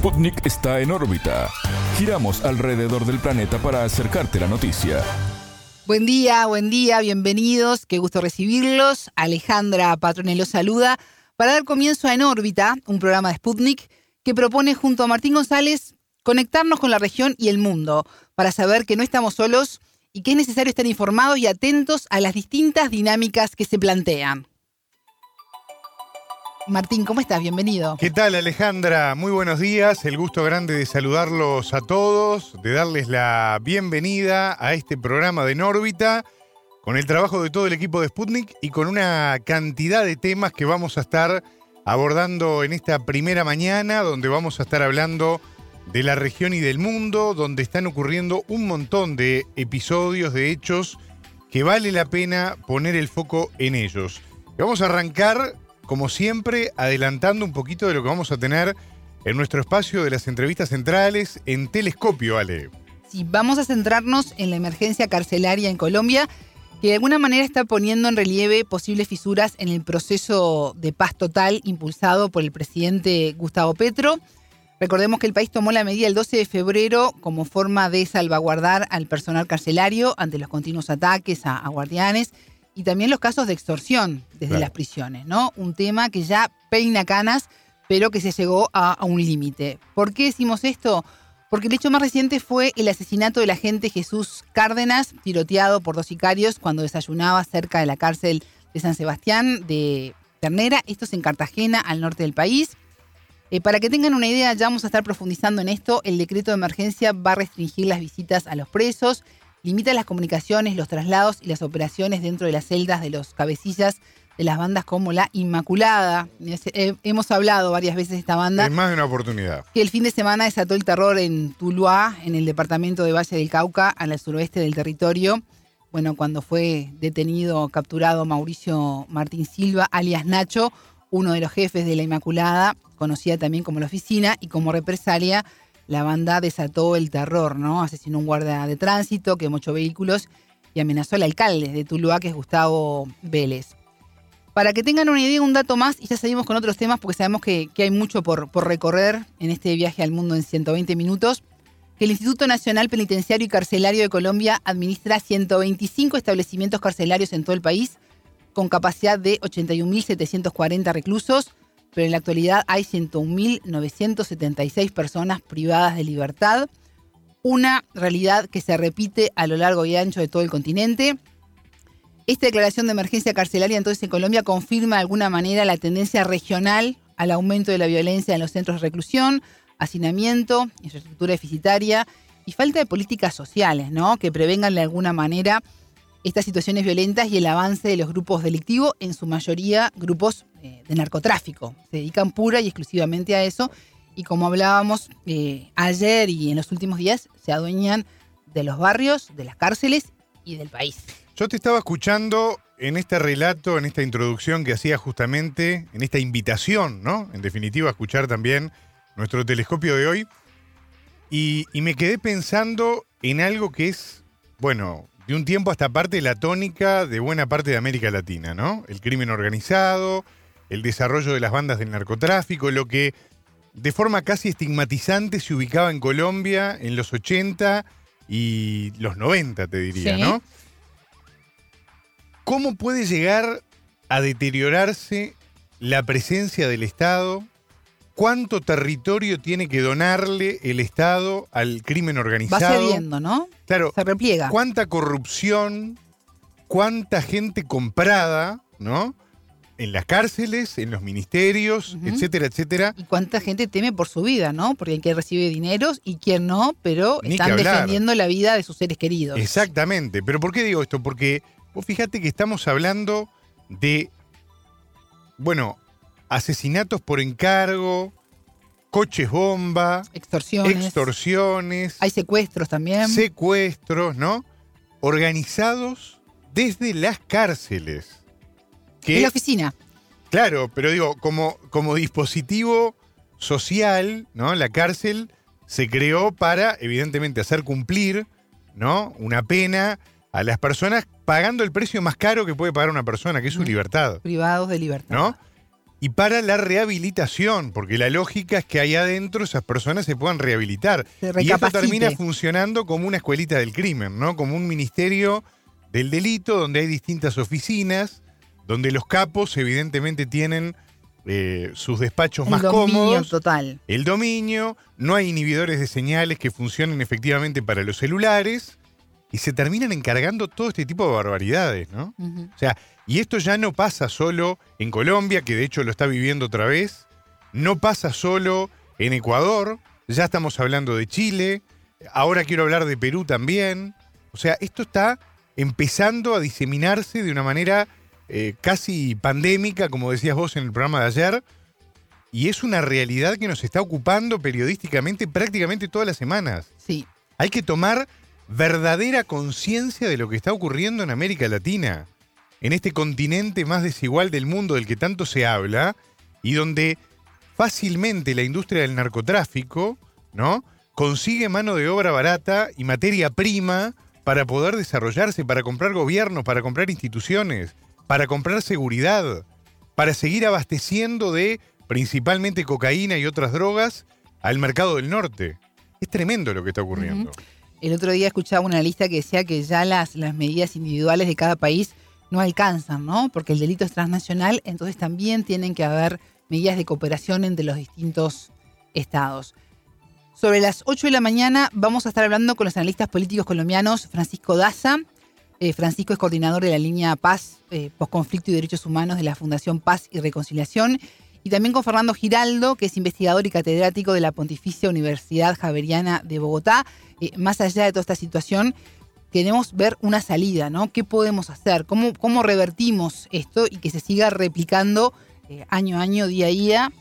Sputnik está en órbita. Giramos alrededor del planeta para acercarte la noticia. Buen día, buen día, bienvenidos, qué gusto recibirlos. Alejandra Patronello saluda para dar comienzo a En órbita, un programa de Sputnik que propone junto a Martín González conectarnos con la región y el mundo para saber que no estamos solos y que es necesario estar informados y atentos a las distintas dinámicas que se plantean. Martín, ¿cómo estás? Bienvenido. ¿Qué tal Alejandra? Muy buenos días. El gusto grande de saludarlos a todos, de darles la bienvenida a este programa de Nórbita, con el trabajo de todo el equipo de Sputnik y con una cantidad de temas que vamos a estar abordando en esta primera mañana, donde vamos a estar hablando de la región y del mundo, donde están ocurriendo un montón de episodios, de hechos, que vale la pena poner el foco en ellos. Vamos a arrancar como siempre, adelantando un poquito de lo que vamos a tener en nuestro espacio de las entrevistas centrales en Telescopio, Ale. Sí, vamos a centrarnos en la emergencia carcelaria en Colombia, que de alguna manera está poniendo en relieve posibles fisuras en el proceso de paz total impulsado por el presidente Gustavo Petro. Recordemos que el país tomó la medida el 12 de febrero como forma de salvaguardar al personal carcelario ante los continuos ataques a, a guardianes y también los casos de extorsión desde las prisiones, ¿no? Un tema que ya peina canas, pero que se llegó a, a un límite. ¿Por qué decimos esto? Porque el hecho más reciente fue el asesinato del agente Jesús Cárdenas, tiroteado por dos sicarios cuando desayunaba cerca de la cárcel de San Sebastián de Ternera. Esto es en Cartagena, al norte del país. Eh, para que tengan una idea, ya vamos a estar profundizando en esto. El decreto de emergencia va a restringir las visitas a los presos limita las comunicaciones, los traslados y las operaciones dentro de las celdas de los cabecillas de las bandas como La Inmaculada. hemos hablado varias veces de esta banda. En más de una oportunidad. Que el fin de semana desató el terror en Tuluá, en el departamento de Valle del Cauca, al suroeste del territorio. Bueno, cuando fue detenido, capturado Mauricio Martín Silva, alias Nacho, uno de los jefes de La Inmaculada, conocida también como la oficina, y como represalia la banda desató el terror, ¿no? Asesinó un guardia de tránsito, quemó ocho vehículos y amenazó al alcalde de Tuluá, que es Gustavo Vélez. Para que tengan una idea, un dato más, y ya seguimos con otros temas porque sabemos que, hay mucho por, por, recorrer en este viaje al mundo en 120 minutos, que el Instituto Nacional Penitenciario y Carcelario de Colombia administra 125 establecimientos carcelarios en todo el país, con capacidad de 81.740 reclusos, pero en la actualidad hay 101.976 personas privadas de libertad, una realidad que se repite a lo largo y ancho de todo el continente. Esta declaración de emergencia carcelaria entonces en Colombia confirma de alguna manera la tendencia regional al aumento de la violencia en los centros de reclusión, hacinamiento, infraestructura deficitaria y falta de políticas sociales, ¿no? Que prevengan de alguna manera estas situaciones violentas y el avance de los grupos delictivos, en su mayoría grupos de narcotráfico. Se dedican pura y exclusivamente a eso. Y como hablábamos eh, ayer y en los últimos días, se adueñan de los barrios, de las cárceles y del país. Yo te estaba escuchando en este relato, en esta introducción que hacía justamente, en esta invitación, ¿no? En definitiva, a escuchar también nuestro telescopio de hoy. Y, y me quedé pensando en algo que es, bueno, de un tiempo hasta parte la tónica de buena parte de América Latina, ¿no? El crimen organizado, el desarrollo de las bandas del narcotráfico, lo que de forma casi estigmatizante se ubicaba en Colombia en los 80 y los 90, te diría, ¿no? ¿Cómo puede llegar a deteriorarse la presencia del Estado cuánto territorio tiene que donarle el Estado al crimen organizado. Va cediendo, ¿no? Claro. Se repliega. Cuánta corrupción, cuánta gente comprada, ¿no? En las cárceles, en los ministerios, etcétera, etcétera. Y cuánta gente teme por su vida, ¿no? Porque hay quien recibe dineros y quien no, pero están defendiendo la vida de sus seres queridos. Exactamente. Pero ¿por qué digo esto? Porque vos fíjate que estamos hablando de, bueno, asesinatos por encargo, coches bomba, extorsiones. extorsiones. Hay secuestros también. Secuestros, ¿no? Organizados desde las cárceles. En la oficina. Claro, pero digo, como, como dispositivo social, ¿no? La cárcel se creó para, evidentemente, hacer cumplir, ¿no? Una pena a las personas pagando el precio más caro que puede pagar una persona, que es su libertad. Privados de libertad. ¿No? y para la rehabilitación, porque la lógica es que ahí adentro esas personas se puedan rehabilitar. Se Y esto termina funcionando como una escuelita del crimen, ¿no? Como un ministerio del delito donde hay distintas oficinas, donde los capos evidentemente tienen eh, sus despachos El más dominio cómodos, total. el dominio, no hay inhibidores de señales que funcionen efectivamente para los celulares y se terminan encargando todo este tipo de barbaridades, ¿no? O sea, y esto ya no pasa solo en Colombia, que de hecho lo está viviendo otra vez, no pasa solo en Ecuador, ya estamos hablando de Chile, ahora quiero hablar de Perú también. O sea, esto está empezando a diseminarse de una manera eh, casi pandémica, como decías vos en el programa de ayer, y es una realidad que nos está ocupando periodísticamente prácticamente todas las semanas. Sí. Hay que tomar verdadera conciencia de lo que está ocurriendo en América Latina, en este continente más desigual del mundo del que tanto se habla y donde fácilmente la industria del narcotráfico, ¿no? consigue mano de obra barata y materia prima para poder desarrollarse, para comprar gobiernos, para comprar instituciones, para comprar seguridad, para seguir abasteciendo de principalmente cocaína y otras drogas al mercado del norte. Es tremendo lo que está ocurriendo. El otro día escuchaba una lista que decía que ya las, las medidas individuales de cada país no alcanzan, ¿no? Porque el delito es transnacional, entonces también tienen que haber medidas de cooperación entre los distintos estados. Sobre las 8 de la mañana vamos a estar hablando con los analistas políticos colombianos Francisco Daza. Eh, Francisco es coordinador de la línea Paz, eh, Postconflicto y Derechos Humanos de la Fundación Paz y Reconciliación. Y también con Fernando Giraldo, que es investigador y catedrático de la Pontificia Universidad Javeriana de Bogotá. Eh, más allá de toda esta situación, queremos ver una salida, ¿no? ¿Qué podemos hacer? ¿Cómo, revertimos esto y que se siga replicando eh, año a año, día a día?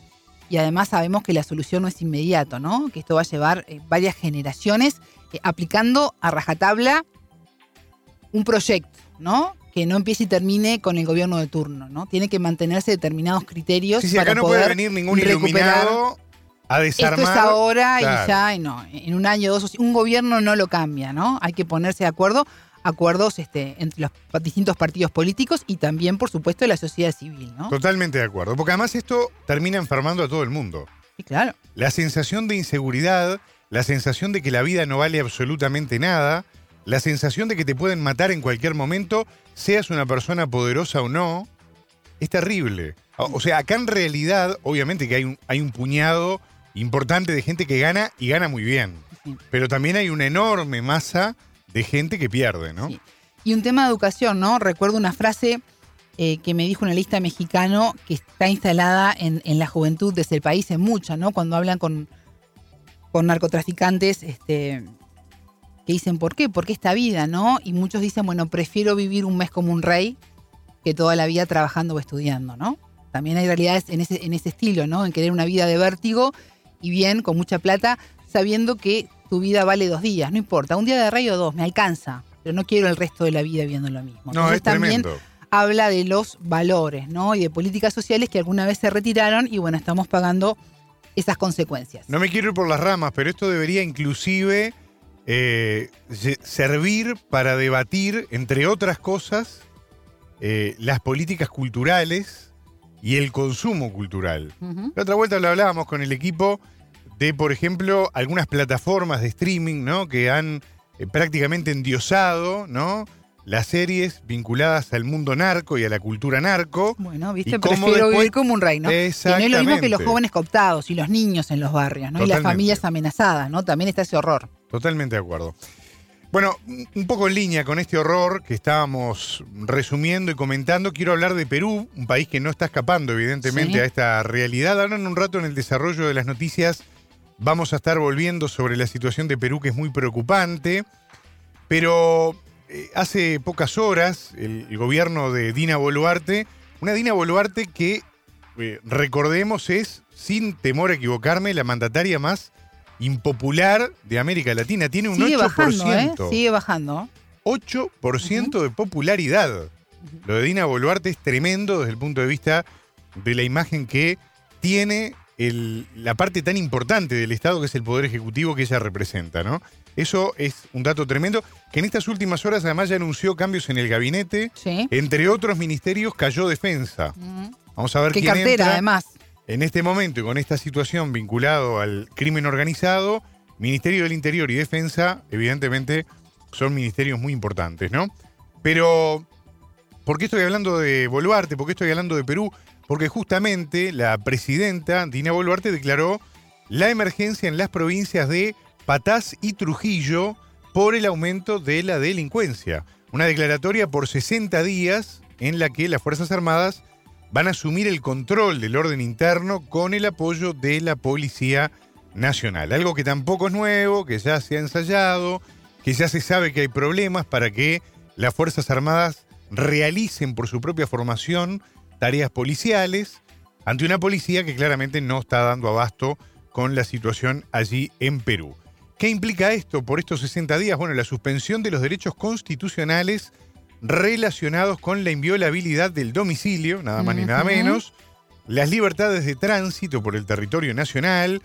Y además sabemos que la solución no es inmediato, ¿no? Que esto va a llevar varias generaciones aplicando a rajatabla un proyecto, ¿no? Que no empiece y termine con el gobierno de turno, ¿no? Tiene que mantenerse determinados criterios Sí, sí, para acá no poder puede venir ningún iluminado a desarmar. esto es ahora Claro. y ya, y no, en un año, dos, un gobierno no lo cambia, ¿no? Hay que ponerse de acuerdo, acuerdos este, entre los distintos partidos políticos y también, por supuesto, la sociedad civil, ¿no? Totalmente de acuerdo. Porque además esto termina enfermando a todo el mundo. Sí, claro. La sensación de inseguridad, la sensación de que la vida no vale absolutamente nada, la sensación de que te pueden matar en cualquier momento, seas una persona poderosa o no, es terrible. O sea, acá en realidad, obviamente que hay un, hay un puñado importante de gente que gana y gana muy bien. Sí. Pero también hay una enorme masa de gente que pierde, ¿no? Sí. Y un tema de educación, ¿no? Recuerdo una frase eh, que me dijo un analista mexicano que está instalada en, en la juventud desde el país, en mucha, ¿no? Cuando hablan con, con narcotraficantes, este, que dicen, ¿por qué? ¿Por qué esta vida, no? Y muchos dicen, bueno, prefiero vivir un mes como un rey que toda la vida trabajando o estudiando, ¿no? También hay realidades en ese, en ese estilo, ¿no? En querer una vida de vértigo y bien, con mucha plata, sabiendo que tu vida vale dos días, no importa, un día de rey o dos, me alcanza, pero no quiero el resto de la vida viendo lo mismo. No, Entonces, es también tremendo. habla de los valores, ¿no? Y de políticas sociales que alguna vez se retiraron y bueno, estamos pagando esas consecuencias. No me quiero ir por las ramas, pero esto debería inclusive eh, se- servir para debatir, entre otras cosas, eh, las políticas culturales y el consumo cultural. La otra vuelta lo hablábamos con el equipo de, por ejemplo, algunas plataformas de streaming, ¿no? Que han eh, prácticamente endiosado, ¿no? Las series vinculadas al mundo narco y a la cultura narco. Bueno, viste, ¿Y prefiero después- vivir como un rey, ¿no? Que no es lo mismo que los Exactamente. jóvenes cooptados y los niños en los barrios, ¿no? Y las familias amenazadas, ¿no? También está ese horror. Totalmente de acuerdo. Bueno, un poco en línea con este horror que estábamos resumiendo y comentando, quiero hablar de Perú, un país que no está escapando evidentemente Sí. a esta realidad. Ahora en un rato en el desarrollo de las noticias vamos a estar volviendo sobre la situación de Perú que es muy preocupante, pero eh, hace pocas horas el, el gobierno de Dina Boluarte, una Dina Boluarte que, eh, recordemos, es, sin temor a equivocarme, la mandataria más impopular de América Latina. Tiene un Sigue 8%. bajando, ¿eh? Sigue bajando. 8% de popularidad. Lo de Dina Boluarte es tremendo desde el punto de vista de la imagen que tiene el- la parte tan importante del Estado que es el Poder Ejecutivo que ella representa, ¿no? Eso es un dato tremendo, que en estas últimas horas además ya anunció cambios en el gabinete, Sí. entre otros ministerios cayó defensa. Vamos a ver Qué quién cartera, entra. además. En este momento y con esta situación vinculado al crimen organizado, Ministerio del Interior y Defensa, evidentemente, son ministerios muy importantes, ¿no? Pero, ¿por qué estoy hablando de Boluarte? ¿Por qué estoy hablando de Perú? Porque justamente la presidenta Dina Boluarte declaró la emergencia en las provincias de Patás y Trujillo por el aumento de la delincuencia. Una declaratoria por 60 días en la que las Fuerzas Armadas van a asumir el control del orden interno con el apoyo de la Policía Nacional. Algo que tampoco es nuevo, que ya se ha ensayado, que ya se sabe que hay problemas para que las Fuerzas Armadas realicen por su propia formación tareas policiales ante una policía que claramente no está dando abasto con la situación allí en Perú. ¿Qué implica esto por estos 60 días? Bueno, la suspensión de los derechos constitucionales relacionados con la inviolabilidad del domicilio, nada más ni nada menos, las libertades de tránsito por el territorio nacional,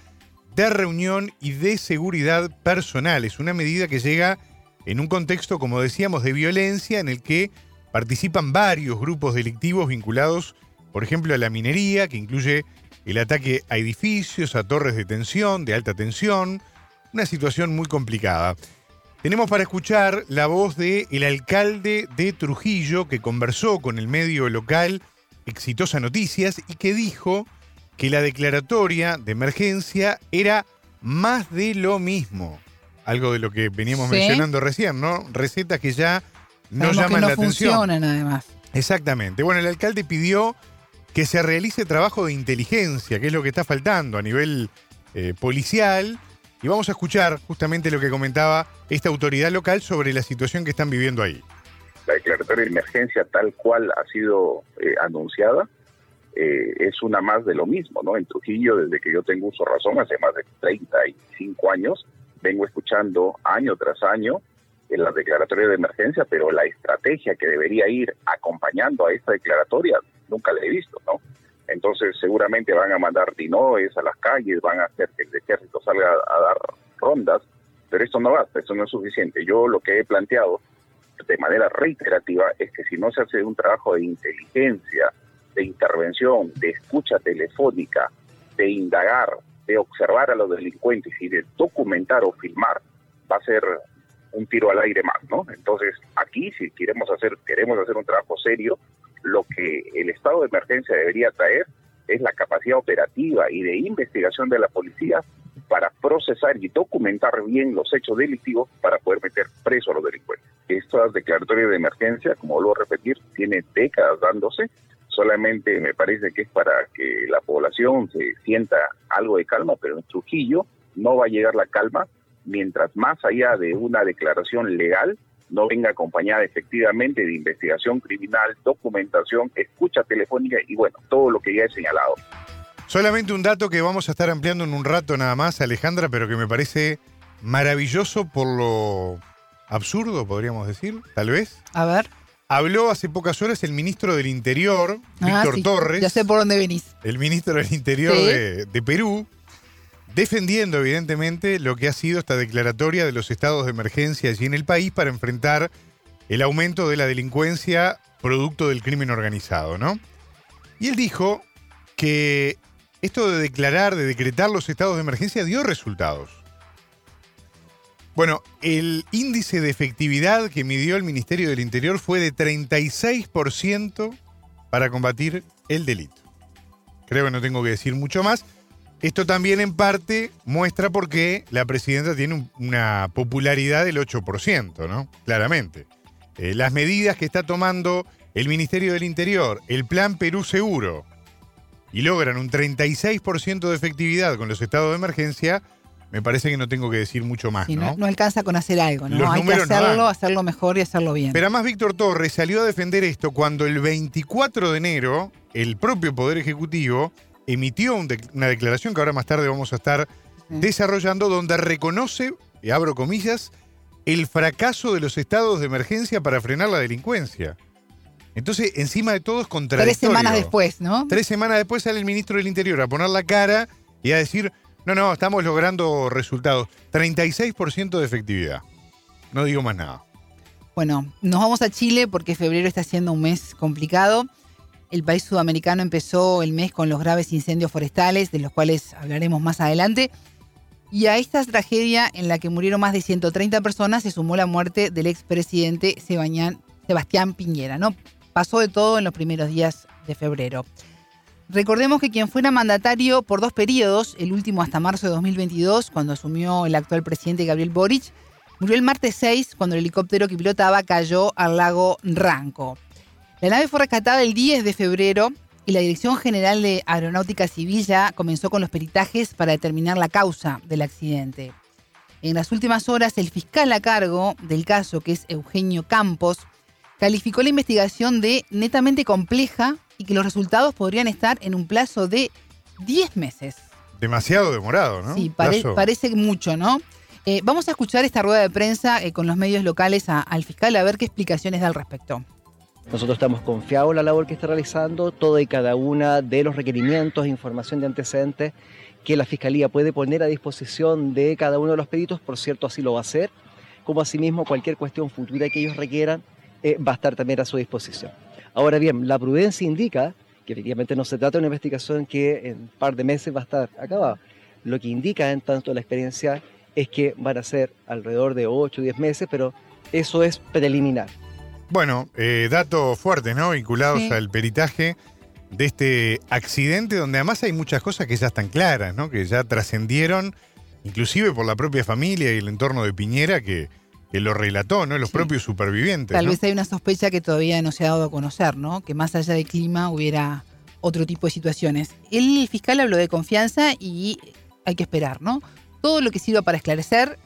de reunión y de seguridad personal. Es una medida que llega en un contexto, como decíamos, de violencia en el que participan varios grupos delictivos vinculados, por ejemplo, a la minería, que incluye el ataque a edificios, a torres de tensión, de alta tensión, una situación muy complicada. Tenemos para escuchar la voz del el alcalde de Trujillo que conversó con el medio local Exitosa Noticias y que dijo que la declaratoria de emergencia era más de lo mismo. Algo de lo que veníamos Sí. mencionando recién, ¿no? Recetas que ya no Sabemos llaman que no la atención. funcionan, además. Exactamente. Bueno, el alcalde pidió que se realice trabajo de inteligencia, que es lo que está faltando a nivel eh, policial. Y vamos a escuchar justamente lo que comentaba esta autoridad local sobre la situación que están viviendo ahí. la declaratoria de emergencia tal cual ha sido eh, anunciada eh, es una más de lo mismo, ¿no? En Trujillo, desde que yo tengo uso razón, hace más de 35 años, vengo escuchando año tras año en la declaratoria de emergencia, pero la estrategia que debería ir acompañando a esta declaratoria nunca la he visto, ¿no? Entonces seguramente van a mandar dinoes a las calles, van a hacer que el ejército salga a dar rondas, pero esto no basta, esto no es suficiente. Yo lo que he planteado de manera reiterativa es que si no se hace un trabajo de inteligencia, de intervención, de escucha telefónica, de indagar, de observar a los delincuentes y de documentar o filmar, va a ser un tiro al aire más, ¿no? Entonces, aquí si queremos hacer queremos hacer un trabajo serio, lo que el estado de emergencia debería traer es la capacidad operativa y de investigación de la policía para procesar y documentar bien los hechos delictivos para poder meter preso a los delincuentes. Estas declaratorias de emergencia, como a repetir, tiene décadas dándose, solamente me parece que es para que la población se sienta algo de calma, pero en Trujillo no va a llegar la calma mientras más allá de una declaración legal no venga acompañada efectivamente de investigación criminal, documentación, escucha telefónica y bueno, todo lo que ya he señalado. Solamente un dato que vamos a estar ampliando en un rato nada más, Alejandra, pero que me parece maravilloso por lo absurdo, podríamos decir, tal vez. A ver. Habló hace pocas horas el ministro del Interior, Ah, Víctor sí, Torres. Ya sé por dónde venís. el ministro del Interior Sí. de, de Perú, defendiendo evidentemente lo que ha sido esta declaratoria de los estados de emergencia allí en el país para enfrentar el aumento de la delincuencia producto del crimen organizado, ¿no? Y él dijo que esto de declarar, de decretar los estados de emergencia dio resultados. Bueno, el índice de efectividad que midió el Ministerio del Interior fue de 36% para combatir el delito. Creo que no tengo que decir mucho más. Esto también en parte muestra por qué la presidenta tiene un- una popularidad del 8%, ¿no? Claramente. Eh, las medidas que está tomando el Ministerio del Interior, el Plan Perú Seguro, y logran un 36% de efectividad con los estados de emergencia, me parece que no tengo que decir mucho más, Sí, no, ¿no? no alcanza con hacer algo, ¿no? Los Hay que no hacerlo, hacerlo mejor y hacerlo bien. Pero además Víctor Torres salió a defender esto cuando el 24 de enero el propio Poder Ejecutivo emitió un una declaración que ahora más tarde vamos a estar Sí. desarrollando donde reconoce, y abro comillas, el fracaso de los estados de emergencia para frenar la delincuencia. Entonces, encima de todo es Tres contradictorio. semanas después, ¿no? Tres semanas después sale el ministro del Interior a poner la cara y a decir, no, no, estamos logrando resultados. 36% de efectividad. No digo más nada. Bueno, nos vamos a Chile porque febrero está siendo un mes complicado. El país sudamericano empezó el mes con los graves incendios forestales, de los cuales hablaremos más adelante. Y a esta tragedia en la que murieron más de 130 personas se sumó la muerte del expresidente Sebastián Piñera. ¿no? Pasó de todo en los primeros días de febrero. Recordemos que quien fuera mandatario por dos periodos, el último hasta marzo de 2022, cuando asumió el actual presidente Gabriel Boric, murió el martes 6 cuando el helicóptero que pilotaba cayó al lago Ranco. La nave fue rescatada el 10 de febrero y la Dirección General de Aeronáutica Civil ya comenzó con los peritajes para determinar la causa del accidente. En las últimas horas, el fiscal a cargo del caso, que es Eugenio Campos, calificó la investigación de netamente compleja y que los resultados podrían estar en un plazo de 10 meses. Demasiado demorado, ¿no? Sí, parece mucho, ¿no? Eh, vamos a escuchar esta rueda de prensa eh, con los medios locales al fiscal a ver qué explicaciones da al respecto. Nosotros estamos confiados en la labor que está realizando, todo y cada una de los requerimientos, información de antecedentes que la Fiscalía puede poner a disposición de cada uno de los peritos, por cierto, así lo va a hacer, como asimismo cualquier cuestión futura que ellos requieran eh, va a estar también a su disposición. Ahora bien, la prudencia indica que efectivamente no se trata de una investigación que en un par de meses va a estar acabada. Lo que indica en tanto la experiencia es que van a ser alrededor de 8 o 10 meses, pero eso es preliminar. Bueno, eh, datos fuertes, ¿no? Vinculados al peritaje de este accidente, donde además hay muchas cosas que ya están claras, ¿no? Que ya trascendieron, inclusive por la propia familia y el entorno de Piñera, que que lo relató, ¿no? Los propios supervivientes. Tal vez hay una sospecha que todavía no se ha dado a conocer, ¿no? Que más allá del clima hubiera otro tipo de situaciones. El fiscal habló de confianza y hay que esperar, ¿no? Todo lo que sirva para esclarecer,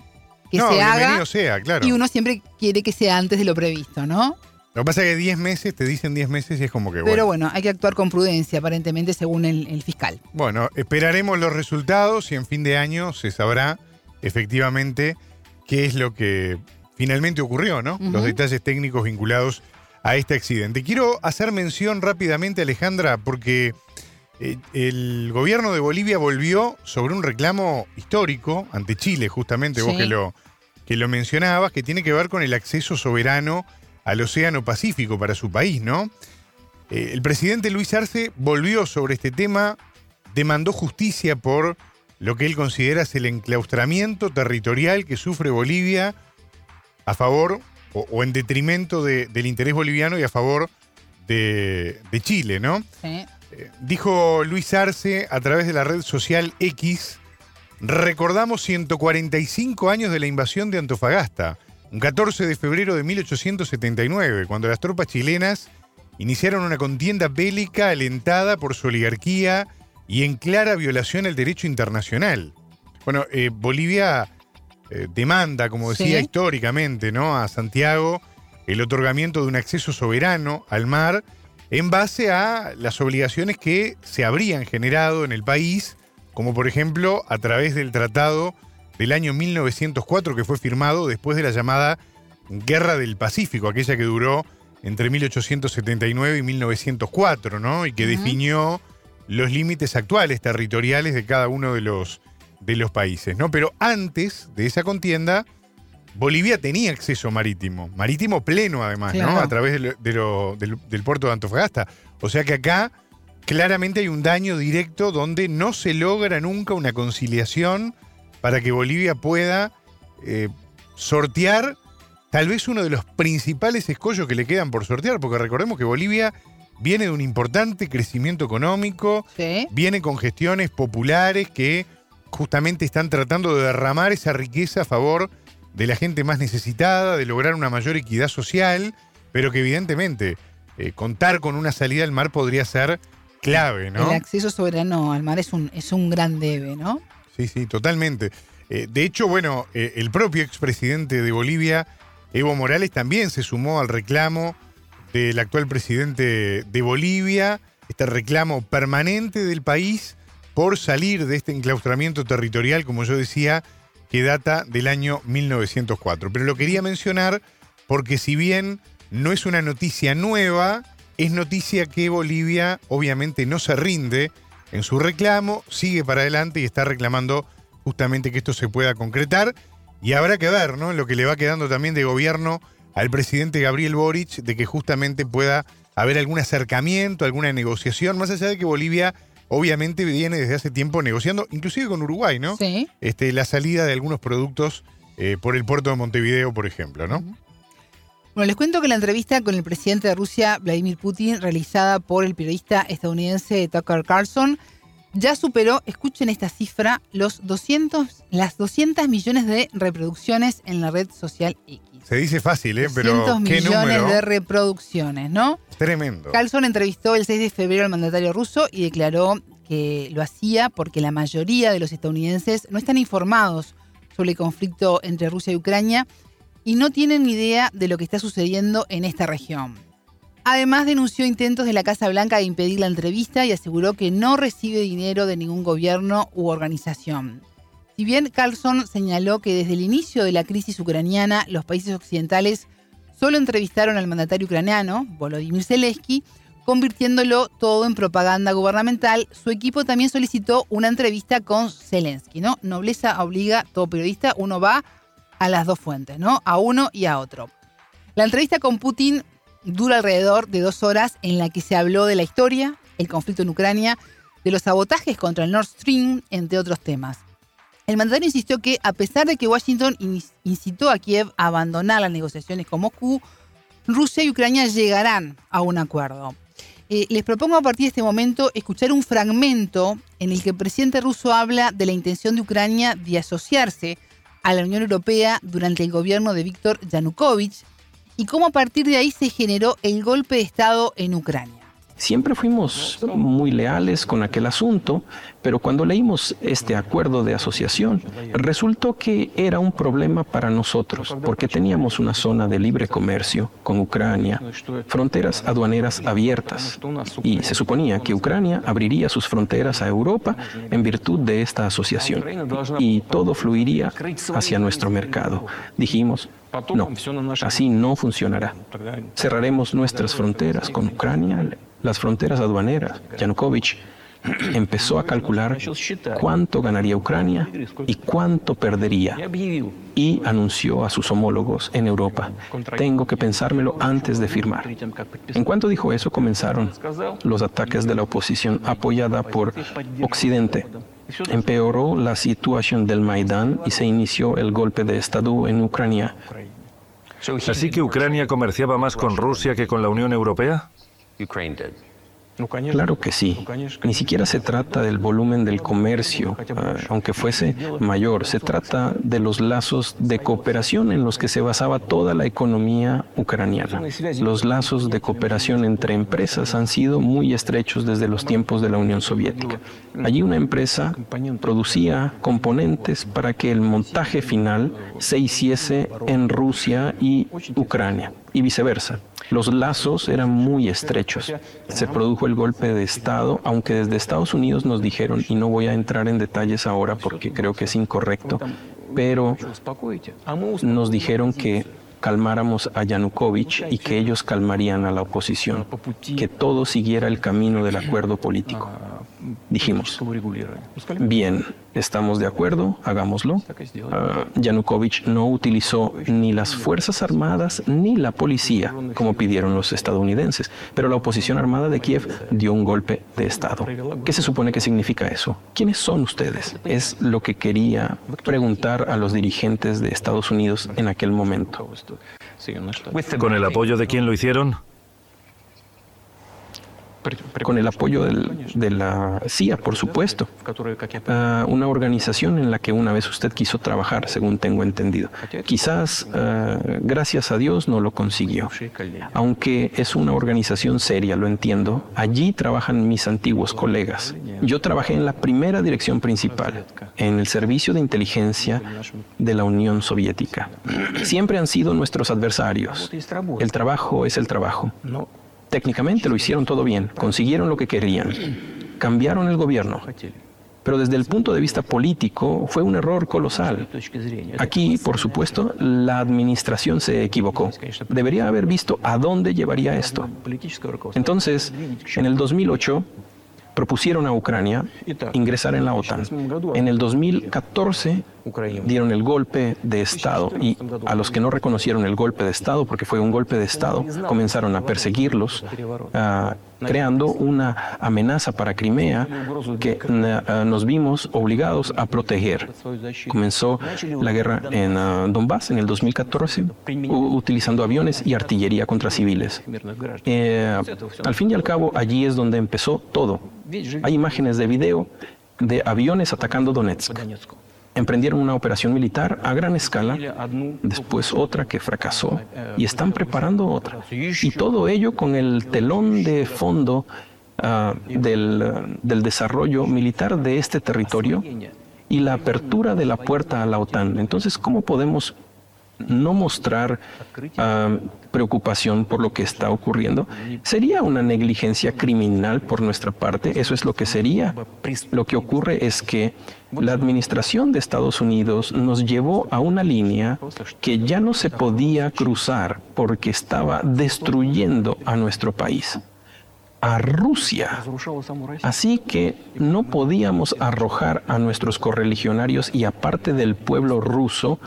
que se haga. sea, claro. Y uno siempre quiere que sea antes de lo previsto, ¿no? Lo que pasa es que 10 meses, te dicen 10 meses y es como que bueno. Pero bueno, hay que actuar con prudencia, aparentemente, según el fiscal. Bueno, esperaremos los resultados y en fin de año se sabrá efectivamente qué es lo que finalmente ocurrió, ¿no? Los detalles técnicos vinculados a este accidente. Quiero hacer mención rápidamente, Alejandra, porque el gobierno de Bolivia volvió sobre un reclamo histórico ante Chile, justamente vos que lo, que lo mencionabas, que tiene que ver con el acceso soberano al Océano Pacífico para su país, ¿no? Eh, el presidente Luis Arce volvió sobre este tema, demandó justicia por lo que él considera es el enclaustramiento territorial que sufre Bolivia a favor o, en detrimento del interés boliviano y a favor de, Chile, ¿no? Sí. Dijo Luis Arce a través de la red social X, recordamos 145 años de la invasión de Antofagasta, un 14 de febrero de 1879, cuando las tropas chilenas iniciaron una contienda bélica alentada por su oligarquía y en clara violación al derecho internacional. Bueno, eh, Bolivia eh, demanda, como decía históricamente, ¿no? a Santiago el otorgamiento de un acceso soberano al mar en base a las obligaciones que se habrían generado en el país, como por ejemplo a través del tratado del año 1904 que fue firmado después de la llamada Guerra del Pacífico, aquella que duró entre 1879 y 1904, ¿no? Y que definió los límites actuales territoriales de cada uno de los de los países, ¿no? Pero antes de esa contienda, Bolivia tenía acceso marítimo, marítimo pleno además, ¿no? A través del, puerto de Antofagasta. O sea que acá claramente hay un daño directo donde no se logra nunca una conciliación para que Bolivia pueda eh, sortear tal vez uno de los principales escollos que le quedan por sortear, porque recordemos que Bolivia viene de un importante crecimiento económico, viene con gestiones populares que justamente están tratando de derramar esa riqueza a favor de la gente más necesitada, de lograr una mayor equidad social, pero que evidentemente eh, contar con una salida al mar podría ser clave, ¿no? El acceso soberano al mar es un, es un gran debe, ¿no? Sí, sí, totalmente. Eh, de hecho, bueno, eh, el propio expresidente de Bolivia, Evo Morales, también se sumó al reclamo del actual presidente de Bolivia, este reclamo permanente del país por salir de este enclaustramiento territorial, como yo decía, que data del año 1904. Pero lo quería mencionar porque si bien no es una noticia nueva, es noticia que Bolivia obviamente no se rinde en su reclamo, sigue para adelante y está reclamando justamente que esto se pueda concretar. Y habrá que ver, ¿no? Lo que le va quedando también de gobierno al presidente Gabriel Boric, de que justamente pueda haber algún acercamiento, alguna negociación, más allá de que Bolivia obviamente viene desde hace tiempo negociando, inclusive con Uruguay, ¿no? Sí. Este, la salida de algunos productos eh, por el puerto de Montevideo, por ejemplo, ¿no? Bueno, les cuento que la entrevista con el presidente de Rusia, Vladimir Putin, realizada por el periodista estadounidense Tucker Carlson, ya superó, escuchen esta cifra, los 200, las 200 millones de reproducciones en la red social X. Se dice fácil, ¿eh? Pero 200 ¿qué millones número? de reproducciones, ¿no? Tremendo. Carlson entrevistó el 6 de febrero al mandatario ruso y declaró que lo hacía porque la mayoría de los estadounidenses no están informados sobre el conflicto entre Rusia y Ucrania y no tienen ni idea de lo que está sucediendo en esta región. Además denunció intentos de la Casa Blanca de impedir la entrevista y aseguró que no recibe dinero de ningún gobierno u organización. Si bien Carlson señaló que desde el inicio de la crisis ucraniana los países occidentales solo entrevistaron al mandatario ucraniano, Volodymyr Zelensky, convirtiéndolo todo en propaganda gubernamental, su equipo también solicitó una entrevista con Zelensky, ¿no? Nobleza obliga, todo periodista, uno va a las dos fuentes, ¿no? A uno y a otro. La entrevista con Putin dura alrededor de dos horas en la que se habló de la historia, el conflicto en Ucrania, de los sabotajes contra el Nord Stream, entre otros temas. El mandatario insistió que, a pesar de que Washington incitó a Kiev a abandonar las negociaciones con Moscú, Rusia y Ucrania llegarán a un acuerdo. Eh, les propongo a partir de este momento escuchar un fragmento en el que el presidente ruso habla de la intención de Ucrania de asociarse a la Unión Europea durante el gobierno de Víctor Yanukovych y cómo a partir de ahí se generó el golpe de Estado en Ucrania. Siempre fuimos muy leales con aquel asunto, pero cuando leímos este acuerdo de asociación, resultó que era un problema para nosotros, porque teníamos una zona de libre comercio con Ucrania, fronteras aduaneras abiertas, y se suponía que Ucrania abriría sus fronteras a Europa en virtud de esta asociación, y todo fluiría hacia nuestro mercado. Dijimos, no, así no funcionará. Cerraremos nuestras fronteras con Ucrania, las fronteras aduaneras. Yanukovych empezó a calcular cuánto ganaría Ucrania y cuánto perdería y anunció a sus homólogos en Europa, tengo que pensármelo antes de firmar. En cuanto dijo eso, comenzaron los ataques de la oposición apoyada por Occidente. Empeoró la situación del Maidán y se inició el golpe de Estado en Ucrania. Así que Ucrania comerciaba más con Rusia que con la Unión Europea. Claro que sí. Ni siquiera se trata del volumen del comercio, ah, aunque fuese mayor. Se trata de los lazos de cooperación en los que se basaba toda la economía ucraniana. Los lazos de cooperación entre empresas han sido muy estrechos desde los tiempos de la Unión Soviética. Allí una empresa producía componentes para que el montaje final se hiciese en Rusia y Ucrania y viceversa. Los lazos eran muy estrechos. Se produjo el golpe de Estado, aunque desde Estados Unidos nos dijeron, y no voy a entrar en detalles ahora porque creo que es incorrecto, pero nos dijeron que calmáramos a Yanukovych y que ellos calmarían a la oposición, que todo siguiera el camino del acuerdo político. Dijimos, bien, estamos de acuerdo, hagámoslo. Uh, Yanukovych no utilizó ni las Fuerzas Armadas ni la policía, como pidieron los estadounidenses, pero la oposición armada de Kiev dio un golpe de Estado. ¿Qué se supone que significa eso? ¿Quiénes son ustedes? Es lo que quería preguntar a los dirigentes de Estados Unidos en aquel momento. ¿Con el apoyo de quién lo hicieron? Con el apoyo de la CIA, por supuesto. Uh, una organización en la que una vez usted quiso trabajar, según tengo entendido. Quizás, uh, gracias a Dios, no lo consiguió. Aunque es una organización seria, lo entiendo, allí trabajan mis antiguos colegas. Yo trabajé en la primera dirección principal, en el servicio de inteligencia de la Unión Soviética. Siempre han sido nuestros adversarios. El trabajo es el trabajo. Técnicamente lo hicieron todo bien, consiguieron lo que querían, cambiaron el gobierno. Pero desde el punto de vista político fue un error colosal. Aquí, por supuesto, la administración se equivocó. Debería haber visto a dónde llevaría esto. Entonces, en el 2008, propusieron a Ucrania ingresar en la OTAN. En el 2014 dieron el golpe de Estado y a los que no reconocieron el golpe de Estado, porque fue un golpe de Estado, comenzaron a perseguirlos, ah, creando una amenaza para Crimea que ah, nos vimos obligados a proteger. Comenzó la guerra en ah, Donbass en el 2014, utilizando aviones y artillería contra civiles. Eh, al fin y al cabo, allí es donde empezó todo. Hay imágenes de video de aviones atacando Donetsk. Emprendieron una operación militar a gran escala, después otra que fracasó y están preparando otra. Y todo ello con el telón de fondo ah, del, desarrollo militar de este territorio y la apertura de la puerta a la OTAN. Entonces, ¿cómo podemos no mostrar ah, preocupación por lo que está ocurriendo, sería una negligencia criminal por nuestra parte. Eso es lo que sería. Lo que ocurre es que la administración de Estados Unidos nos llevó a una línea que ya no se podía cruzar porque estaba destruyendo a nuestro país a Rusia. Así que no podíamos arrojar a nuestros correligionarios y aparte del pueblo ruso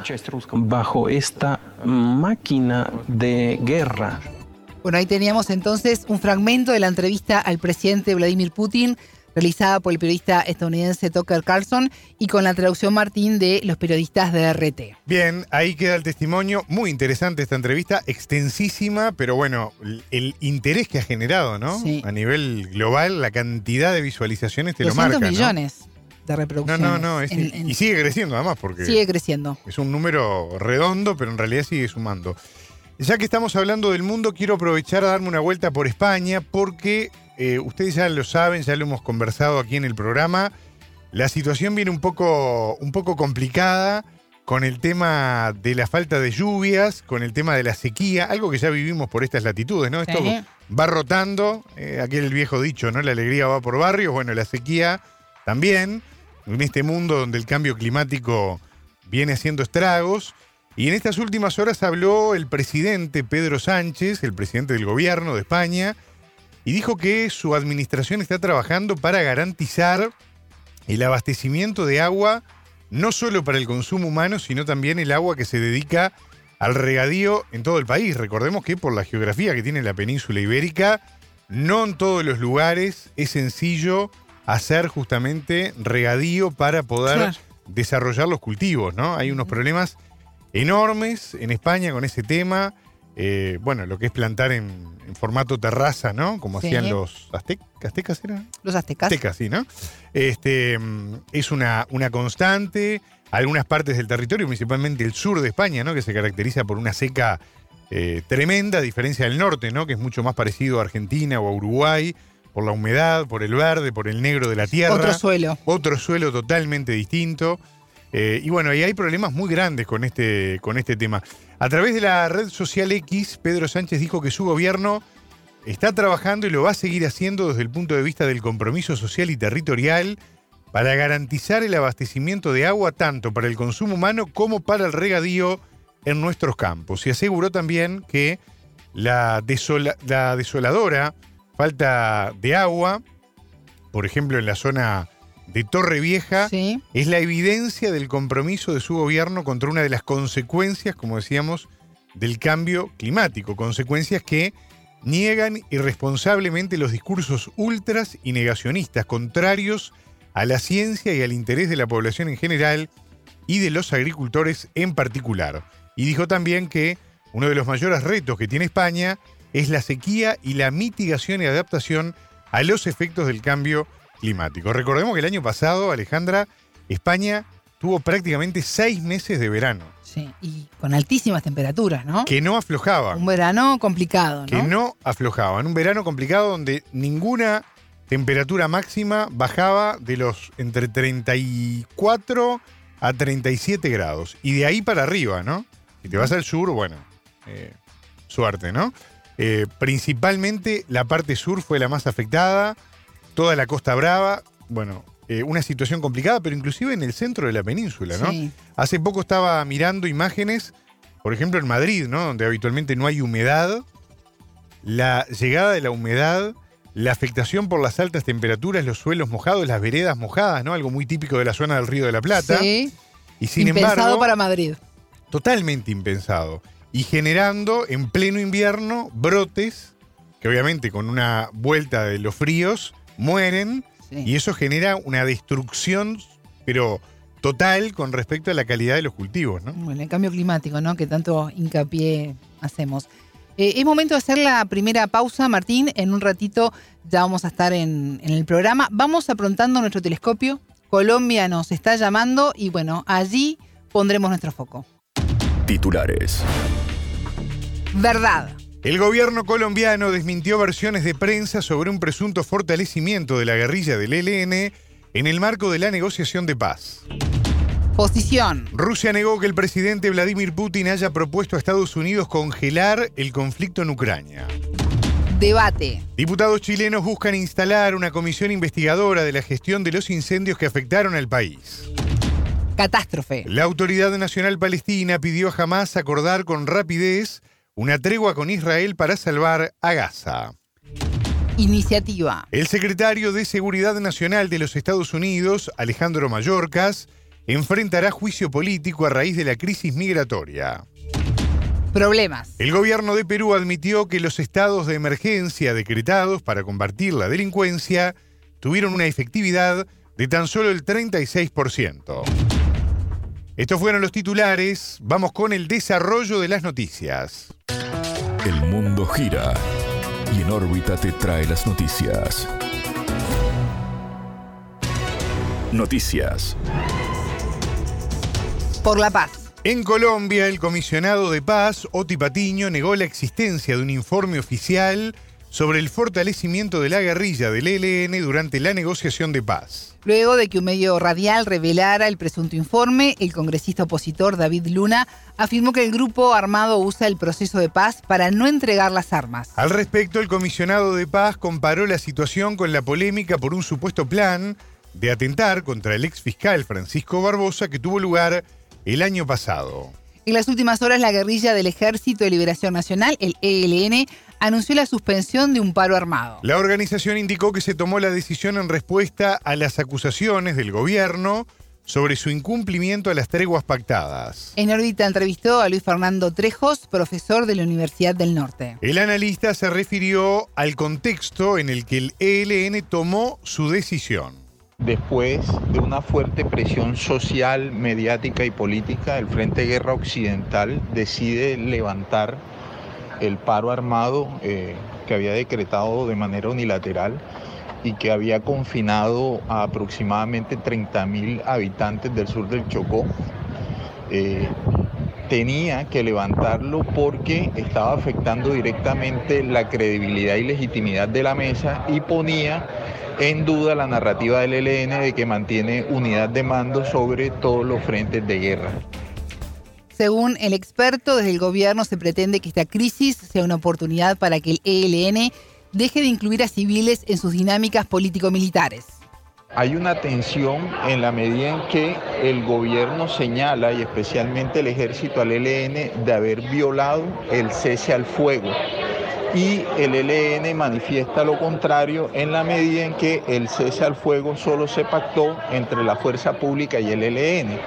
bajo esta máquina de guerra. Bueno, ahí teníamos entonces un fragmento de la entrevista al presidente Vladimir Putin realizada por el periodista estadounidense Tucker Carlson y con la traducción Martín de los periodistas de RT. Bien, ahí queda el testimonio. Muy interesante esta entrevista, extensísima, pero bueno, el interés que ha generado, ¿no? A nivel global, la cantidad de visualizaciones te lo marca. millones. De reproducciones. No, no, no. y sigue creciendo además porque. Sigue creciendo. Es un número redondo, pero en realidad sigue sumando. Ya que estamos hablando del mundo, quiero aprovechar a darme una vuelta por España porque eh, ustedes ya lo saben, ya lo hemos conversado aquí en el programa. La situación viene un poco, un poco complicada con el tema de la falta de lluvias, con el tema de la sequía, algo que ya vivimos por estas latitudes, ¿no? Esto va rotando, eh, aquel viejo dicho, ¿no? La alegría va por barrios, bueno, la sequía también, en este mundo donde el cambio climático viene haciendo estragos. Y en estas últimas horas habló el presidente Pedro Sánchez, el presidente del gobierno de España, y dijo que su administración está trabajando para garantizar el abastecimiento de agua, no solo para el consumo humano, sino también el agua que se dedica al regadío en todo el país. Recordemos que por la geografía que tiene la península ibérica, no en todos los lugares es sencillo hacer justamente regadío para poder desarrollar los cultivos, ¿no? Hay unos problemas enormes en España con ese tema. Eh, bueno, lo que es plantar en, formato terraza, ¿no? Como hacían los aztecas, aztecas eran. Los aztecas. Aztecas, sí, ¿no? Este, es una, una constante. Algunas partes del territorio, principalmente el sur de España, ¿no? Que se caracteriza por una seca eh, tremenda, a diferencia del norte, ¿no? Que es mucho más parecido a Argentina o a Uruguay, por la humedad, por el verde, por el negro de la tierra. Otro suelo. Otro suelo totalmente distinto. Eh, y bueno, ahí hay problemas muy grandes con este, con este tema. A través de la red social X, Pedro Sánchez dijo que su gobierno está trabajando y lo va a seguir haciendo desde el punto de vista del compromiso social y territorial para garantizar el abastecimiento de agua tanto para el consumo humano como para el regadío en nuestros campos. Y aseguró también que la, la desoladora falta de agua, por ejemplo en la zona de Torre Vieja es la evidencia del compromiso de su gobierno contra una de las consecuencias, como decíamos, del cambio climático, consecuencias que niegan irresponsablemente los discursos ultras y negacionistas, contrarios a la ciencia y al interés de la población en general y de los agricultores en particular. Y dijo también que uno de los mayores retos que tiene España es la sequía y la mitigación y adaptación a los efectos del cambio climático climático. Recordemos que el año pasado, Alejandra, España tuvo prácticamente seis meses de verano. Sí, y con altísimas temperaturas, ¿no? Que no aflojaba. Un verano complicado, ¿no? Que no aflojaba. Un verano complicado donde ninguna temperatura máxima bajaba de los entre 34 a 37 grados. Y de ahí para arriba, ¿no? Si te vas al sur, bueno, eh, suerte, ¿no? Eh, principalmente la parte sur fue la más afectada toda la Costa Brava, bueno, eh, una situación complicada, pero inclusive en el centro de la península, ¿no? Hace poco estaba mirando imágenes, por ejemplo en Madrid, ¿no? Donde habitualmente no hay humedad. La llegada de la humedad, la afectación por las altas temperaturas, los suelos mojados, las veredas mojadas, ¿no? Algo muy típico de la zona del Río de la Plata. Y sin impensado embargo, para Madrid. totalmente impensado. Y generando en pleno invierno brotes que obviamente con una vuelta de los fríos mueren Sí. y eso genera una destrucción, pero total con respecto a la calidad de los cultivos, ¿no? Bueno, el cambio climático, ¿no? Que tanto hincapié hacemos. Eh, es momento de hacer la primera pausa, Martín. En un ratito ya vamos a estar en, en el programa. Vamos aprontando nuestro telescopio. Colombia nos está llamando y bueno, allí pondremos nuestro foco. Titulares. Verdad. El gobierno colombiano desmintió versiones de prensa sobre un presunto fortalecimiento de la guerrilla del ELN en el marco de la negociación de paz. Posición. Rusia negó que el presidente Vladimir Putin haya propuesto a Estados Unidos congelar el conflicto en Ucrania. Debate. Diputados chilenos buscan instalar una comisión investigadora de la gestión de los incendios que afectaron al país. Catástrofe. La Autoridad Nacional Palestina pidió a Hamas acordar con rapidez una tregua con Israel para salvar a Gaza. Iniciativa. El secretario de Seguridad Nacional de los Estados Unidos, Alejandro Mayorkas, enfrentará juicio político a raíz de la crisis migratoria. Problemas. El gobierno de Perú admitió que los estados de emergencia decretados para combatir la delincuencia tuvieron una efectividad de tan solo el 36%. Estos fueron los titulares. Vamos con el desarrollo de las noticias. El mundo gira y en órbita te trae las noticias. Noticias. Por la paz. En Colombia, el comisionado de paz, Oti Patiño, negó la existencia de un informe oficial sobre el fortalecimiento de la guerrilla del ELN durante la negociación de paz. Luego de que un medio radial revelara el presunto informe, el congresista opositor David Luna afirmó que el grupo armado usa el proceso de paz para no entregar las armas. Al respecto, el comisionado de paz comparó la situación con la polémica por un supuesto plan de atentar contra el ex fiscal Francisco Barbosa que tuvo lugar el año pasado. En las últimas horas, la guerrilla del Ejército de Liberación Nacional, el ELN, anunció la suspensión de un paro armado. La organización indicó que se tomó la decisión en respuesta a las acusaciones del gobierno sobre su incumplimiento a las treguas pactadas. En órbita entrevistó a Luis Fernando Trejos, profesor de la Universidad del Norte. El analista se refirió al contexto en el que el ELN tomó su decisión. Después de una fuerte presión social, mediática y política, el Frente Guerra Occidental decide levantar el paro armado eh, que había decretado de manera unilateral y que había confinado a aproximadamente 30.000 habitantes del sur del Chocó. Eh, tenía que levantarlo porque estaba afectando directamente la credibilidad y legitimidad de la mesa y ponía en duda la narrativa del ELN de que mantiene unidad de mando sobre todos los frentes de guerra. Según el experto, desde el gobierno se pretende que esta crisis sea una oportunidad para que el ELN deje de incluir a civiles en sus dinámicas político-militares. Hay una tensión en la medida en que el gobierno señala, y especialmente el ejército al ELN, de haber violado el cese al fuego. Y el ELN manifiesta lo contrario en la medida en que el cese al fuego solo se pactó entre la fuerza pública y el ELN.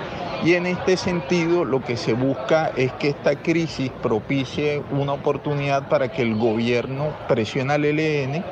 Y en este sentido lo que se busca es que esta crisis propicie una oportunidad para que el gobierno presione al ELN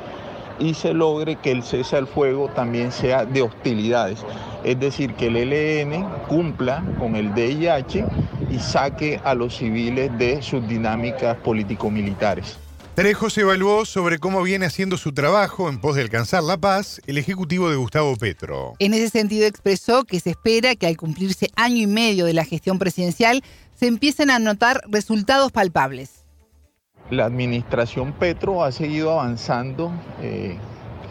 y se logre que el cese al fuego también sea de hostilidades. Es decir, que el ELN cumpla con el DIH y saque a los civiles de sus dinámicas político-militares. Trejos evaluó sobre cómo viene haciendo su trabajo en pos de alcanzar la paz el ejecutivo de Gustavo Petro. En ese sentido expresó que se espera que al cumplirse año y medio de la gestión presidencial se empiecen a notar resultados palpables. La administración Petro ha seguido avanzando, eh,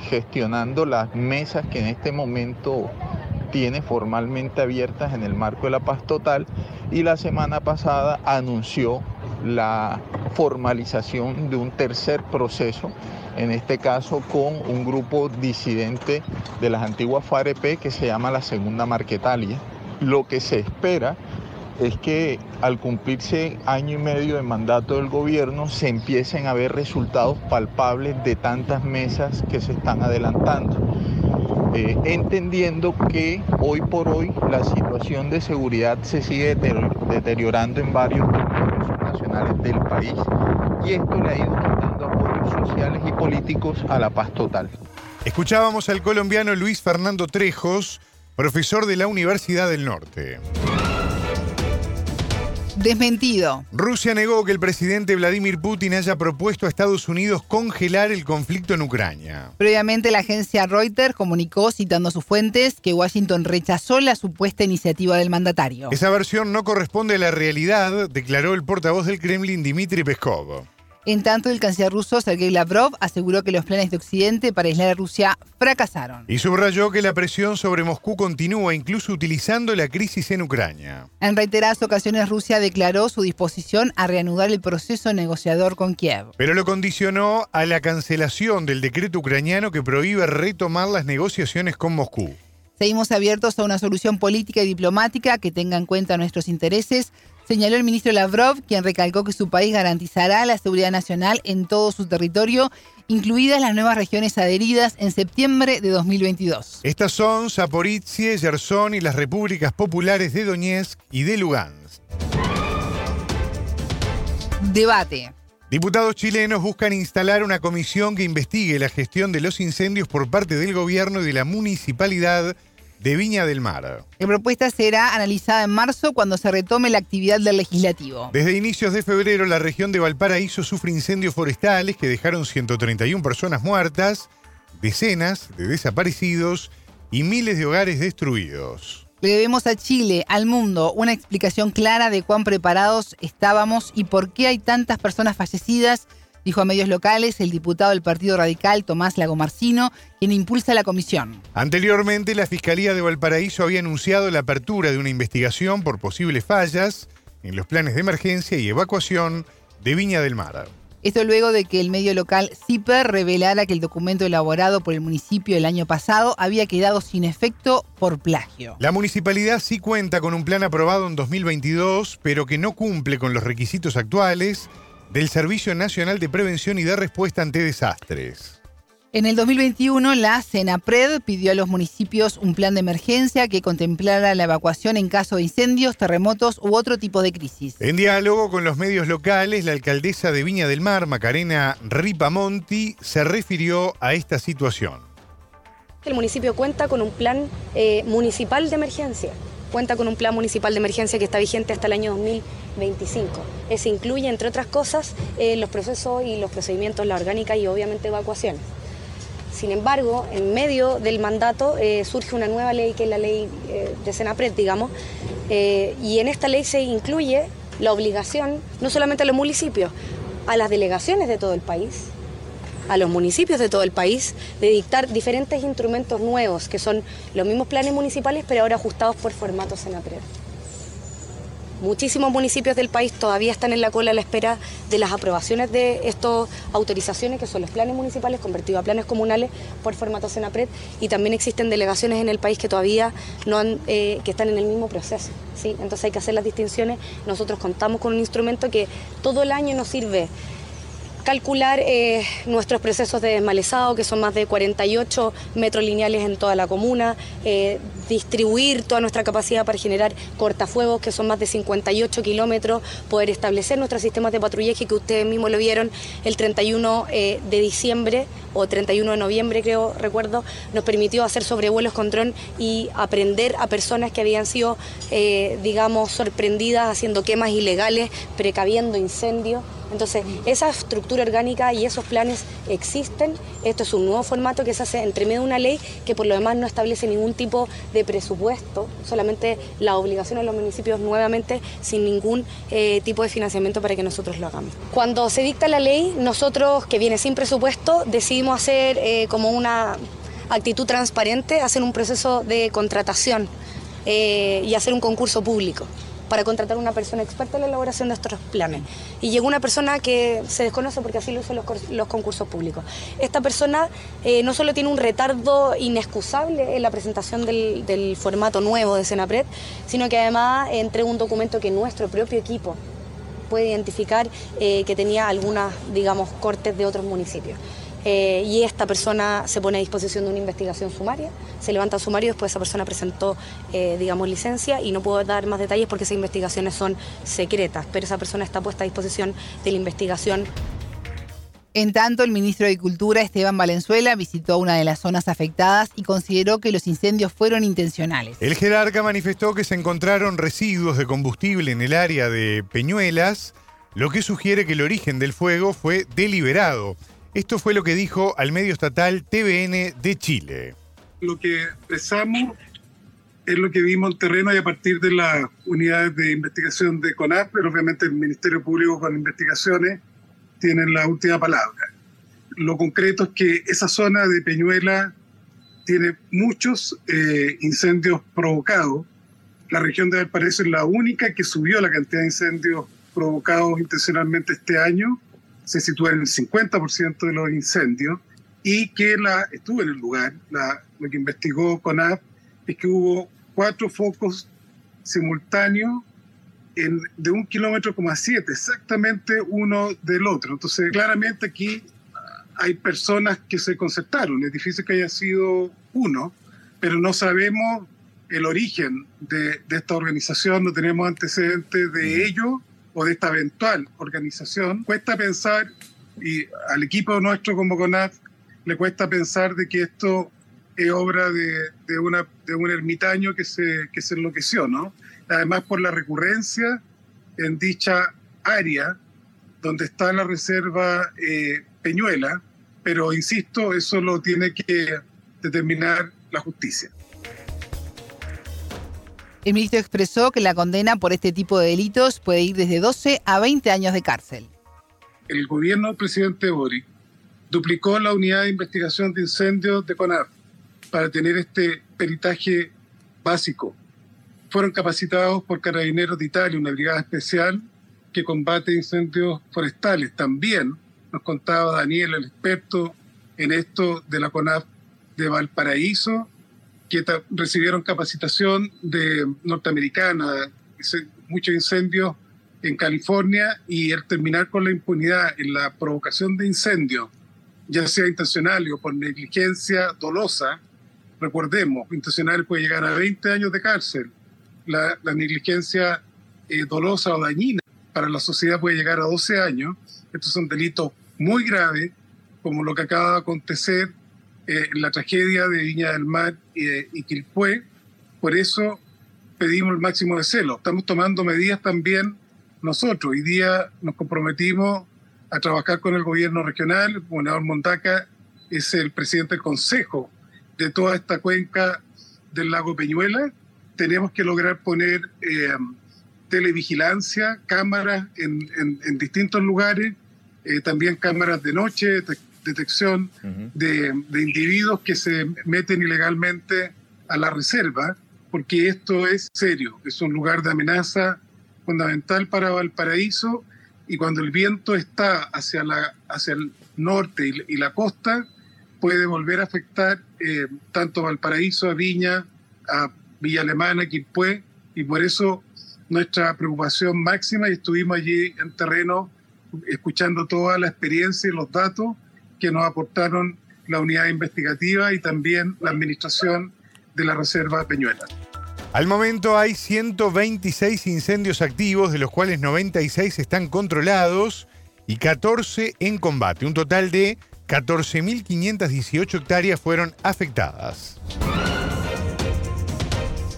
gestionando las mesas que en este momento tiene formalmente abiertas en el marco de la paz total y la semana pasada anunció la formalización de un tercer proceso, en este caso con un grupo disidente de las antiguas FAREP que se llama la Segunda Marquetalia. Lo que se espera es que al cumplirse año y medio de mandato del gobierno se empiecen a ver resultados palpables de tantas mesas que se están adelantando. Eh, entendiendo que hoy por hoy la situación de seguridad se sigue deteriorando en varios nacionales del país y esto le ha ido dando apoyos sociales y políticos a la paz total. Escuchábamos al colombiano Luis Fernando Trejos, profesor de la Universidad del Norte. Desmentido. Rusia negó que el presidente Vladimir Putin haya propuesto a Estados Unidos congelar el conflicto en Ucrania. Previamente la agencia Reuters comunicó, citando a sus fuentes, que Washington rechazó la supuesta iniciativa del mandatario. Esa versión no corresponde a la realidad, declaró el portavoz del Kremlin Dmitry Peskov. En tanto, el canciller ruso Sergei Lavrov aseguró que los planes de Occidente para aislar a Rusia fracasaron. Y subrayó que la presión sobre Moscú continúa, incluso utilizando la crisis en Ucrania. En reiteradas ocasiones, Rusia declaró su disposición a reanudar el proceso negociador con Kiev. Pero lo condicionó a la cancelación del decreto ucraniano que prohíbe retomar las negociaciones con Moscú. Seguimos abiertos a una solución política y diplomática que tenga en cuenta nuestros intereses señaló el ministro Lavrov, quien recalcó que su país garantizará la seguridad nacional en todo su territorio, incluidas las nuevas regiones adheridas en septiembre de 2022. Estas son Zaporizhia, Gerson y las repúblicas populares de Donetsk y de Lugansk. Debate. Diputados chilenos buscan instalar una comisión que investigue la gestión de los incendios por parte del gobierno y de la municipalidad de Viña del Mar. La propuesta será analizada en marzo cuando se retome la actividad del legislativo. Desde inicios de febrero, la región de Valparaíso sufre incendios forestales que dejaron 131 personas muertas, decenas de desaparecidos y miles de hogares destruidos. Le debemos a Chile, al mundo, una explicación clara de cuán preparados estábamos y por qué hay tantas personas fallecidas dijo a medios locales el diputado del Partido Radical Tomás Lagomarcino, quien impulsa la comisión. Anteriormente, la Fiscalía de Valparaíso había anunciado la apertura de una investigación por posibles fallas en los planes de emergencia y evacuación de Viña del Mar. Esto luego de que el medio local CIPER revelara que el documento elaborado por el municipio el año pasado había quedado sin efecto por plagio. La municipalidad sí cuenta con un plan aprobado en 2022, pero que no cumple con los requisitos actuales del Servicio Nacional de Prevención y de Respuesta ante Desastres. En el 2021, la CENAPRED pidió a los municipios un plan de emergencia que contemplara la evacuación en caso de incendios, terremotos u otro tipo de crisis. En diálogo con los medios locales, la alcaldesa de Viña del Mar, Macarena Ripamonti, se refirió a esta situación. El municipio cuenta con un plan eh, municipal de emergencia cuenta con un plan municipal de emergencia que está vigente hasta el año 2025. Ese incluye, entre otras cosas, eh, los procesos y los procedimientos, la orgánica y obviamente evacuaciones. Sin embargo, en medio del mandato eh, surge una nueva ley que es la ley eh, de Senapred, digamos, y en esta ley se incluye la obligación no solamente a los municipios, a las delegaciones de todo el país, a los municipios de todo el país de dictar diferentes instrumentos nuevos, que son los mismos planes municipales, pero ahora ajustados por formato Senapred. Muchísimos municipios del país todavía están en la cola a la espera de las aprobaciones de estas autorizaciones, que son los planes municipales convertidos a planes comunales por formato Senapred, y también existen delegaciones en el país que todavía no han, eh, que están en el mismo proceso. ¿sí? Entonces hay que hacer las distinciones. Nosotros contamos con un instrumento que todo el año nos sirve calcular eh, nuestros procesos de desmalezado, que son más de 48 metros lineales en toda la comuna, eh, distribuir toda nuestra capacidad para generar cortafuegos, que son más de 58 kilómetros, poder establecer nuestros sistemas de patrullaje que ustedes mismos lo vieron el 31 eh, de diciembre o 31 de noviembre, creo, recuerdo, nos permitió hacer sobrevuelos con dron y aprender a personas que habían sido, digamos, sorprendidas haciendo quemas ilegales, precaviendo incendios. Entonces, esa estructura orgánica y esos planes existen. Esto es un nuevo formato que se hace entre medio de una ley que por lo demás no establece ningún tipo de presupuesto, solamente la obligación a los municipios nuevamente sin ningún eh, tipo de financiamiento para que nosotros lo hagamos. Cuando se dicta la ley, nosotros, que viene sin presupuesto, decidimos hacer eh, como una actitud transparente, hacer un proceso de contratación eh, y hacer un concurso público para contratar una persona experta en la elaboración de estos planes. Y llegó una persona que se desconoce porque así lo hacen los, concursos públicos. Esta persona eh, no solo tiene un retardo inexcusable en la presentación del, formato nuevo de Senapred, sino que además entregó un documento que nuestro propio equipo puede identificar eh, que tenía algunas, digamos, cortes de otros municipios. Eh, y esta persona se pone a disposición de una investigación sumaria, se levanta sumario, después esa persona presentó, eh, digamos, licencia y no puedo dar más detalles porque esas investigaciones son secretas, pero esa persona está puesta a disposición de la investigación. En tanto, el ministro de Cultura, Esteban Valenzuela, visitó una de las zonas afectadas y consideró que los incendios fueron intencionales. El jerarca manifestó que se encontraron residuos de combustible en el área de Peñuelas, lo que sugiere que el origen del fuego fue deliberado. Esto fue lo que dijo al medio estatal TVN de Chile. Lo que expresamos es lo que vimos en terreno y a partir de las unidades de investigación de CONAP, pero obviamente el Ministerio Público con investigaciones tienen la última palabra. Lo concreto es que esa zona de Peñuela tiene muchos eh, incendios provocados. La región de Valparaíso es la única que subió la cantidad de incendios provocados intencionalmente este año. Se sitúa en el 50% de los incendios y que la, estuvo en el lugar. La, lo que investigó CONAP es que hubo cuatro focos simultáneos de un kilómetro coma siete, exactamente uno del otro. Entonces, claramente aquí hay personas que se concertaron. Es difícil que haya sido uno, pero no sabemos el origen de, de esta organización, no tenemos antecedentes de ello o de esta eventual organización. Cuesta pensar, y al equipo nuestro como CONAF le cuesta pensar de que esto es obra de, de, una, de un ermitaño que se, que se enloqueció, ¿no? además por la recurrencia en dicha área donde está la reserva eh, Peñuela, pero insisto, eso lo tiene que determinar la justicia. El ministro expresó que la condena por este tipo de delitos puede ir desde 12 a 20 años de cárcel. El gobierno del presidente Boric duplicó la unidad de investigación de incendios de CONAR para tener este peritaje básico fueron capacitados por Carabineros de Italia, una brigada especial que combate incendios forestales. También nos contaba Daniel, el experto en esto de la CONAF de Valparaíso, que recibieron capacitación de norteamericana, muchos incendios en California y el terminar con la impunidad en la provocación de incendios, ya sea intencional o por negligencia dolosa, recordemos, intencional puede llegar a 20 años de cárcel la, negligencia eh, dolosa o dañina para la sociedad puede llegar a 12 años. Estos son delitos muy graves, como lo que acaba de acontecer eh, la tragedia de Viña del Mar y Quilpué. Por eso pedimos el máximo de celo. Estamos tomando medidas también nosotros. Hoy día nos comprometimos a trabajar con el gobierno regional. El gobernador Montaca es el presidente del consejo de toda esta cuenca del lago Peñuela tenemos que lograr poner eh, televigilancia, cámaras en, distintos lugares, eh, también cámaras de noche, detección de, individuos que se meten ilegalmente a la reserva, porque esto es serio, es un lugar de amenaza fundamental para Valparaíso y cuando el viento está hacia, la, hacia el norte y, la costa, puede volver a afectar eh, tanto Valparaíso, a Viña, a Villa Alemana, Quilpué, y por eso nuestra preocupación máxima y estuvimos allí en terreno escuchando toda la experiencia y los datos que nos aportaron la unidad investigativa y también la administración de la Reserva Peñuela. Al momento hay 126 incendios activos, de los cuales 96 están controlados y 14 en combate. Un total de 14.518 hectáreas fueron afectadas.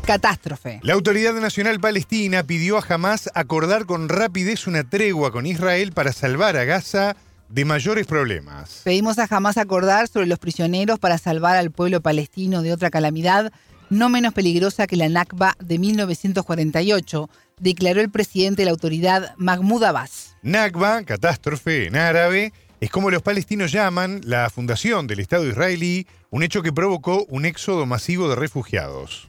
Catástrofe. La Autoridad Nacional Palestina pidió a Hamas acordar con rapidez una tregua con Israel para salvar a Gaza de mayores problemas. Pedimos a Hamas acordar sobre los prisioneros para salvar al pueblo palestino de otra calamidad no menos peligrosa que la Nakba de 1948, declaró el presidente de la autoridad Mahmoud Abbas. Nakba, catástrofe en árabe, es como los palestinos llaman la fundación del Estado israelí, un hecho que provocó un éxodo masivo de refugiados.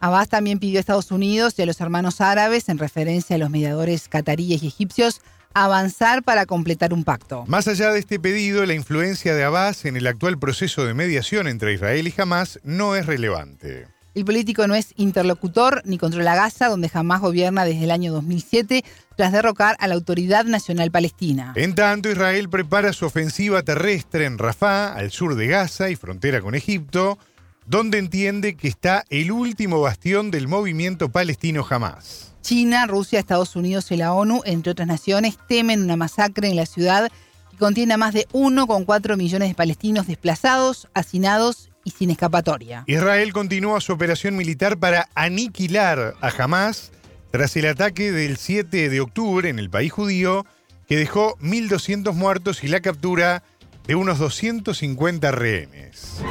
Abbas también pidió a Estados Unidos y a los hermanos árabes, en referencia a los mediadores cataríes y egipcios, avanzar para completar un pacto. Más allá de este pedido, la influencia de Abbas en el actual proceso de mediación entre Israel y Hamas no es relevante. El político no es interlocutor ni controla Gaza, donde jamás gobierna desde el año 2007, tras derrocar a la Autoridad Nacional Palestina. En tanto, Israel prepara su ofensiva terrestre en Rafah, al sur de Gaza y frontera con Egipto, donde entiende que está el último bastión del movimiento palestino jamás. China, Rusia, Estados Unidos y la ONU, entre otras naciones, temen una masacre en la ciudad que contiene a más de 1,4 millones de palestinos desplazados, hacinados y sin escapatoria. Israel continúa su operación militar para aniquilar a Hamas tras el ataque del 7 de octubre en el país judío que dejó 1.200 muertos y la captura de unos 250 rehenes.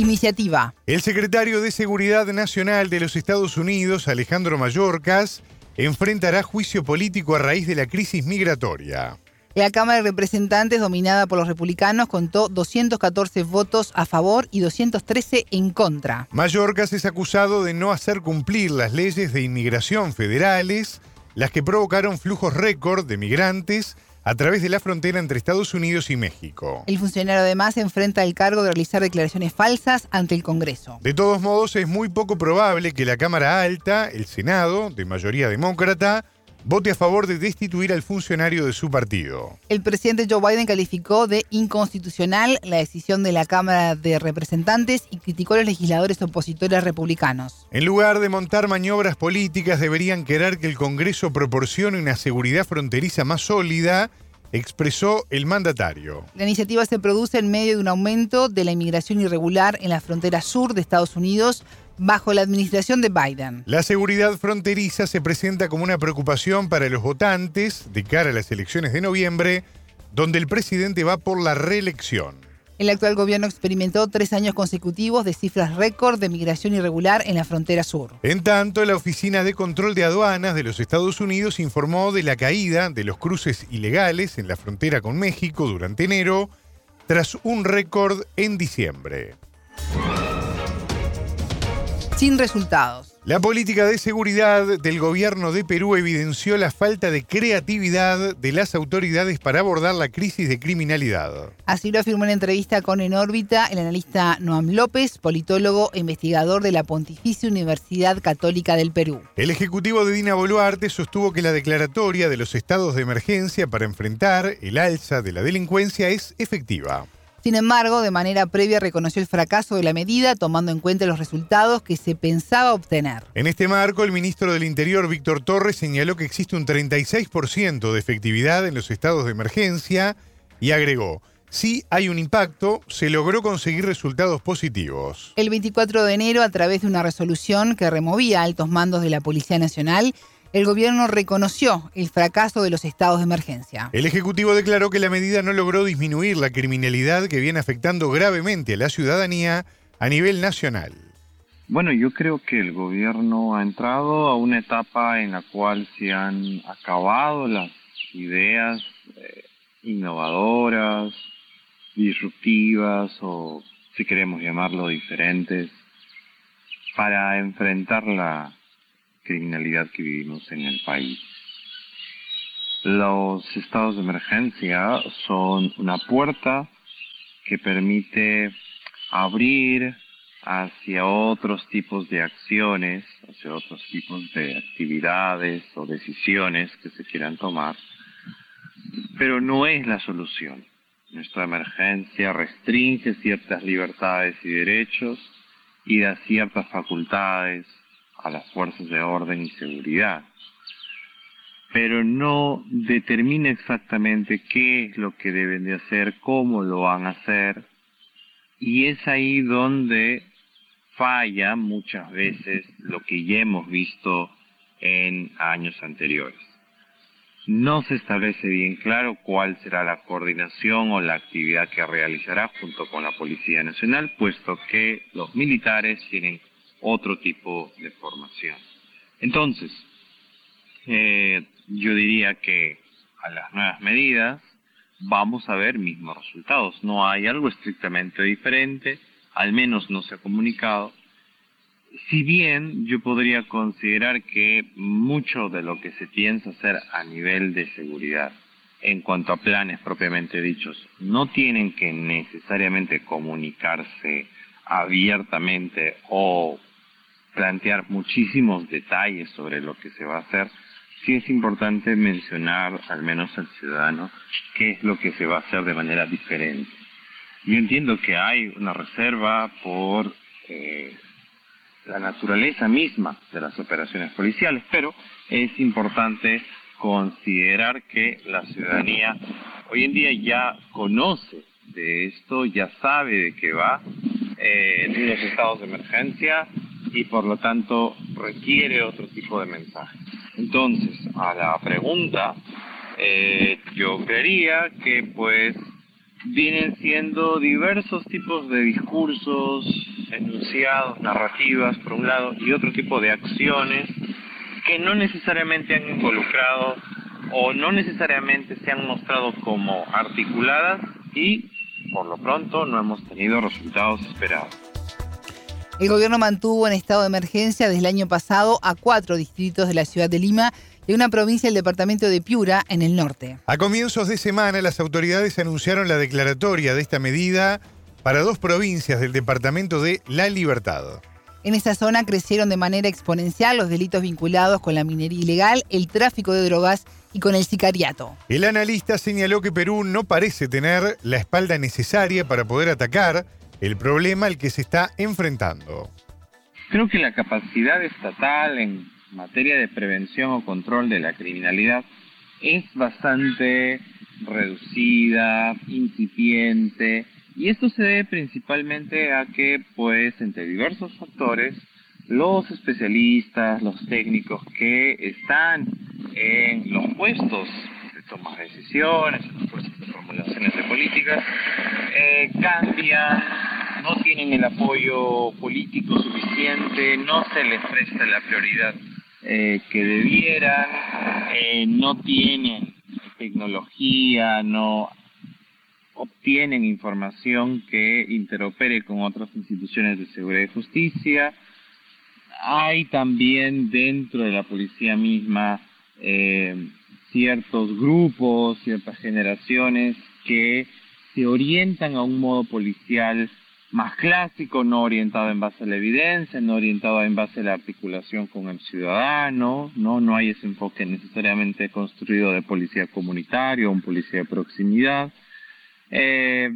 Iniciativa. El secretario de Seguridad Nacional de los Estados Unidos, Alejandro Mayorkas, enfrentará juicio político a raíz de la crisis migratoria. La Cámara de Representantes, dominada por los republicanos, contó 214 votos a favor y 213 en contra. Mayorkas es acusado de no hacer cumplir las leyes de inmigración federales, las que provocaron flujos récord de migrantes a través de la frontera entre Estados Unidos y México. El funcionario además enfrenta el cargo de realizar declaraciones falsas ante el Congreso. De todos modos, es muy poco probable que la Cámara Alta, el Senado, de mayoría demócrata, vote a favor de destituir al funcionario de su partido. El presidente Joe Biden calificó de inconstitucional la decisión de la Cámara de Representantes y criticó a los legisladores opositores republicanos. En lugar de montar maniobras políticas, deberían querer que el Congreso proporcione una seguridad fronteriza más sólida expresó el mandatario. La iniciativa se produce en medio de un aumento de la inmigración irregular en la frontera sur de Estados Unidos bajo la administración de Biden. La seguridad fronteriza se presenta como una preocupación para los votantes de cara a las elecciones de noviembre, donde el presidente va por la reelección. El actual gobierno experimentó tres años consecutivos de cifras récord de migración irregular en la frontera sur. En tanto, la Oficina de Control de Aduanas de los Estados Unidos informó de la caída de los cruces ilegales en la frontera con México durante enero, tras un récord en diciembre sin resultados. La política de seguridad del gobierno de Perú evidenció la falta de creatividad de las autoridades para abordar la crisis de criminalidad. Así lo afirmó en entrevista con En órbita el analista Noam López, politólogo e investigador de la Pontificia Universidad Católica del Perú. El ejecutivo de Dina Boluarte sostuvo que la declaratoria de los estados de emergencia para enfrentar el alza de la delincuencia es efectiva. Sin embargo, de manera previa reconoció el fracaso de la medida, tomando en cuenta los resultados que se pensaba obtener. En este marco, el ministro del Interior, Víctor Torres, señaló que existe un 36% de efectividad en los estados de emergencia y agregó, si hay un impacto, se logró conseguir resultados positivos. El 24 de enero, a través de una resolución que removía altos mandos de la Policía Nacional, el gobierno reconoció el fracaso de los estados de emergencia. El Ejecutivo declaró que la medida no logró disminuir la criminalidad que viene afectando gravemente a la ciudadanía a nivel nacional. Bueno, yo creo que el gobierno ha entrado a una etapa en la cual se han acabado las ideas eh, innovadoras, disruptivas o, si queremos llamarlo, diferentes, para enfrentar la criminalidad que vivimos en el país. Los estados de emergencia son una puerta que permite abrir hacia otros tipos de acciones, hacia otros tipos de actividades o decisiones que se quieran tomar, pero no es la solución. Nuestra emergencia restringe ciertas libertades y derechos y da ciertas facultades a las fuerzas de orden y seguridad, pero no determina exactamente qué es lo que deben de hacer, cómo lo van a hacer, y es ahí donde falla muchas veces lo que ya hemos visto en años anteriores. No se establece bien claro cuál será la coordinación o la actividad que realizará junto con la Policía Nacional, puesto que los militares tienen otro tipo de formación. Entonces, eh, yo diría que a las nuevas medidas vamos a ver mismos resultados. No hay algo estrictamente diferente, al menos no se ha comunicado. Si bien yo podría considerar que mucho de lo que se piensa hacer a nivel de seguridad, en cuanto a planes propiamente dichos, no tienen que necesariamente comunicarse abiertamente o plantear muchísimos detalles sobre lo que se va a hacer, sí es importante mencionar, al menos al ciudadano, qué es lo que se va a hacer de manera diferente. Yo entiendo que hay una reserva por eh, la naturaleza misma de las operaciones policiales, pero es importante considerar que la ciudadanía hoy en día ya conoce de esto, ya sabe de qué va, eh, en los estados de emergencia y por lo tanto requiere otro tipo de mensaje. Entonces, a la pregunta, eh, yo creería que pues vienen siendo diversos tipos de discursos, enunciados, narrativas, por un lado, y otro tipo de acciones que no necesariamente han involucrado o no necesariamente se han mostrado como articuladas y por lo pronto no hemos tenido resultados esperados. El gobierno mantuvo en estado de emergencia desde el año pasado a cuatro distritos de la ciudad de Lima y una provincia del departamento de Piura en el norte. A comienzos de semana las autoridades anunciaron la declaratoria de esta medida para dos provincias del departamento de La Libertad. En esa zona crecieron de manera exponencial los delitos vinculados con la minería ilegal, el tráfico de drogas y con el sicariato. El analista señaló que Perú no parece tener la espalda necesaria para poder atacar el problema al que se está enfrentando. Creo que la capacidad estatal en materia de prevención o control de la criminalidad es bastante reducida, incipiente, y esto se debe principalmente a que, pues, entre diversos factores, los especialistas, los técnicos que están en los puestos de toma de decisiones, en los de formulaciones de políticas, eh, cambian, no tienen el apoyo político suficiente, no se les presta la prioridad eh, que debieran, eh, no tienen tecnología, no obtienen información que interopere con otras instituciones de seguridad y justicia. Hay también dentro de la policía misma ciertos grupos, ciertas generaciones que se orientan a un modo policial más clásico, no orientado en base a la evidencia, no orientado en base a la articulación con el ciudadano, no, no hay ese enfoque necesariamente construido de policía comunitaria o un policía de proximidad. Eh,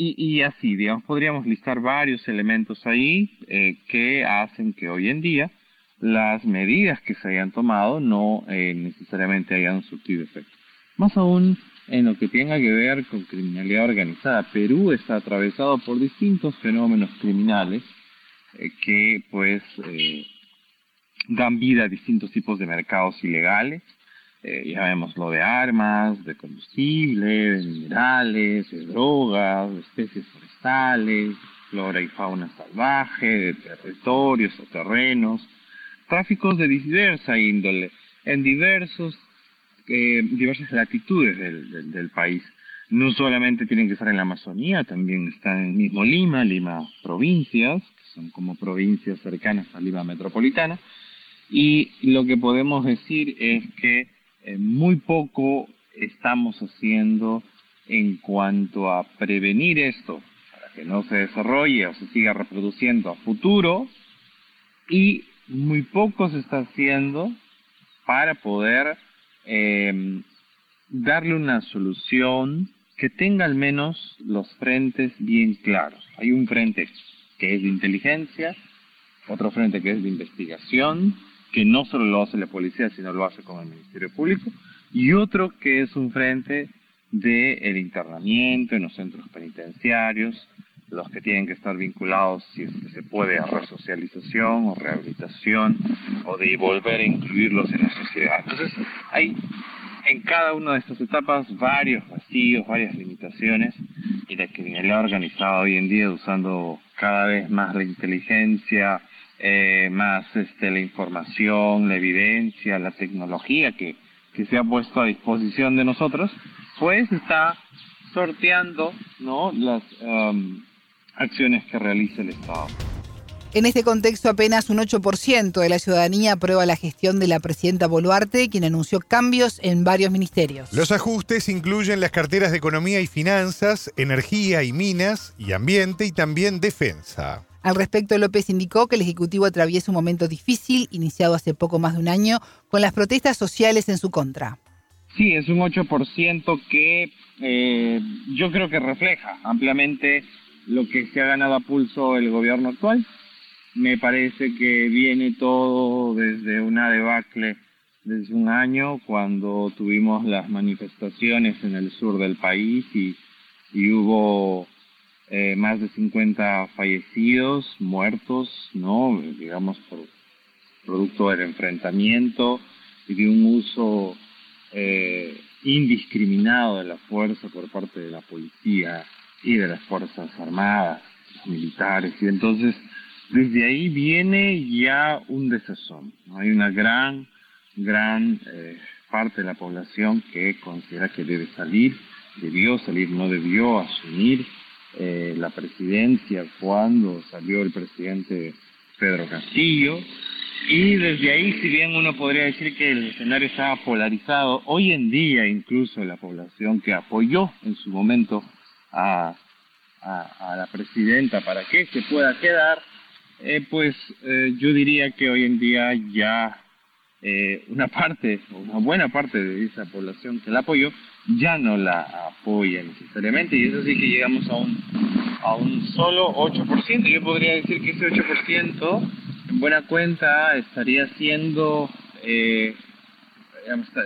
y, así, digamos, podríamos listar varios elementos ahí eh, que hacen que hoy en día las medidas que se hayan tomado no eh, necesariamente hayan surtido efecto. Más aún en lo que tenga que ver con criminalidad organizada. Perú está atravesado por distintos fenómenos criminales que pues dan vida a distintos tipos de mercados ilegales eh, ya vemos lo de armas, de combustible, de minerales, de drogas, de especies forestales, flora y fauna salvaje, de territorios o terrenos, tráficos de diversa índole, en diversos, eh, diversas latitudes del, país. No solamente tienen que estar en la Amazonía, también está en el mismo Lima, Lima provincias, que son como provincias cercanas a Lima metropolitana, y lo que podemos decir es que eh, muy poco estamos haciendo en cuanto a prevenir esto para que no se desarrolle o se siga reproduciendo a futuro y muy poco se está haciendo para poder eh, darle una solución que tenga al menos los frentes bien claros. Hay un frente que es de inteligencia, otro frente que es de investigación, que no solo lo hace la policía, sino lo hace con el Ministerio Público, y otro que es un frente del el internamiento en los centros penitenciarios, los que tienen que estar vinculados, si es que se puede, a resocialización o rehabilitación, o de volver a incluirlos en la sociedad. Entonces, hay en cada una de estas etapas varios vacíos, varias limitaciones, y la criminalidad organizada hoy en día usando cada vez más la inteligencia, eh, más este, la información, la evidencia, la tecnología que, que se ha puesto a disposición de nosotros, pues está sorteando ¿no? las um, acciones que realiza el Estado. En este contexto, apenas un 8% de la ciudadanía aprueba la gestión de la presidenta Boluarte, quien anunció cambios en varios ministerios. Los ajustes incluyen las carteras de Economía y Finanzas, Energía y Minas y Ambiente y también Defensa. Al respecto, López indicó que el Ejecutivo atraviesa un momento difícil, iniciado hace poco más de un año, con las protestas sociales en su contra. Sí, es un 8% que eh, yo creo que refleja ampliamente lo que se ha ganado a pulso el gobierno actual. Me parece que viene todo desde una debacle desde un año cuando tuvimos las manifestaciones en el sur del país y, y hubo eh, más de 50 fallecidos, muertos, ¿no? Digamos, por producto del enfrentamiento y de un uso eh, indiscriminado de la fuerza por parte de la policía y de las Fuerzas Armadas, militares. Y entonces, desde ahí viene ya un desazón. Hay una gran, gran eh, parte de la población que considera que debe salir, debió salir, no debió asumir eh, la presidencia cuando salió el presidente Pedro Castillo. Y desde ahí, si bien uno podría decir que el escenario estaba polarizado, hoy en día incluso la población que apoyó en su momento a, a, la presidenta para que se pueda quedar, eh, pues eh, yo diría que hoy en día ya eh, una parte, una buena parte de esa población que la apoyó, ya no la apoya necesariamente y eso sí que llegamos a un, a un solo 8%. Yo podría decir que ese 8% en buena cuenta estaría siendo, eh,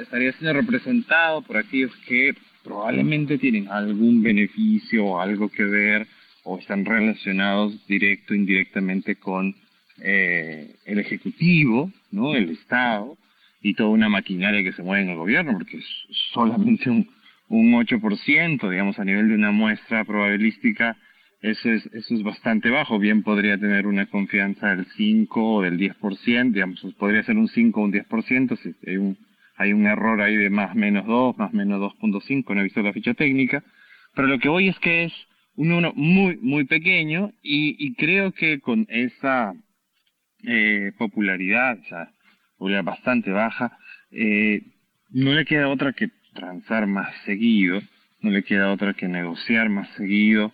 estaría siendo representado por aquellos que probablemente tienen algún beneficio o algo que ver o están relacionados directo o indirectamente con eh, el Ejecutivo, ¿no? El Estado y toda una maquinaria que se mueve en el gobierno, porque es solamente un, un 8%, digamos, a nivel de una muestra probabilística, eso es, eso es bastante bajo. Bien podría tener una confianza del 5 o del 10%, digamos, podría ser un 5 o un 10%, si hay un, hay un error ahí de más menos 2, más menos 2.5, no he visto la ficha técnica, pero lo que voy es que es un número muy, muy pequeño y, creo que con esa eh, popularidad, sea, popularidad bastante baja, eh, no le queda otra que transar más seguido, no le queda otra que negociar más seguido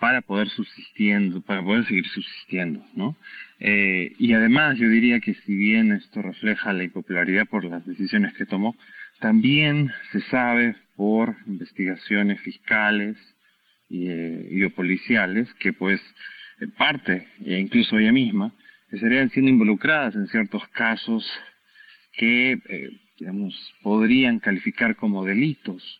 para poder subsistiendo, para poder seguir subsistiendo, ¿no? Eh, y además yo diría que si bien esto refleja la impopularidad por las decisiones que tomó, también se sabe por investigaciones fiscales y, eh, policiales que pues parte, e incluso ella misma, estarían siendo involucradas en ciertos casos que, eh, digamos, podrían calificar como delitos.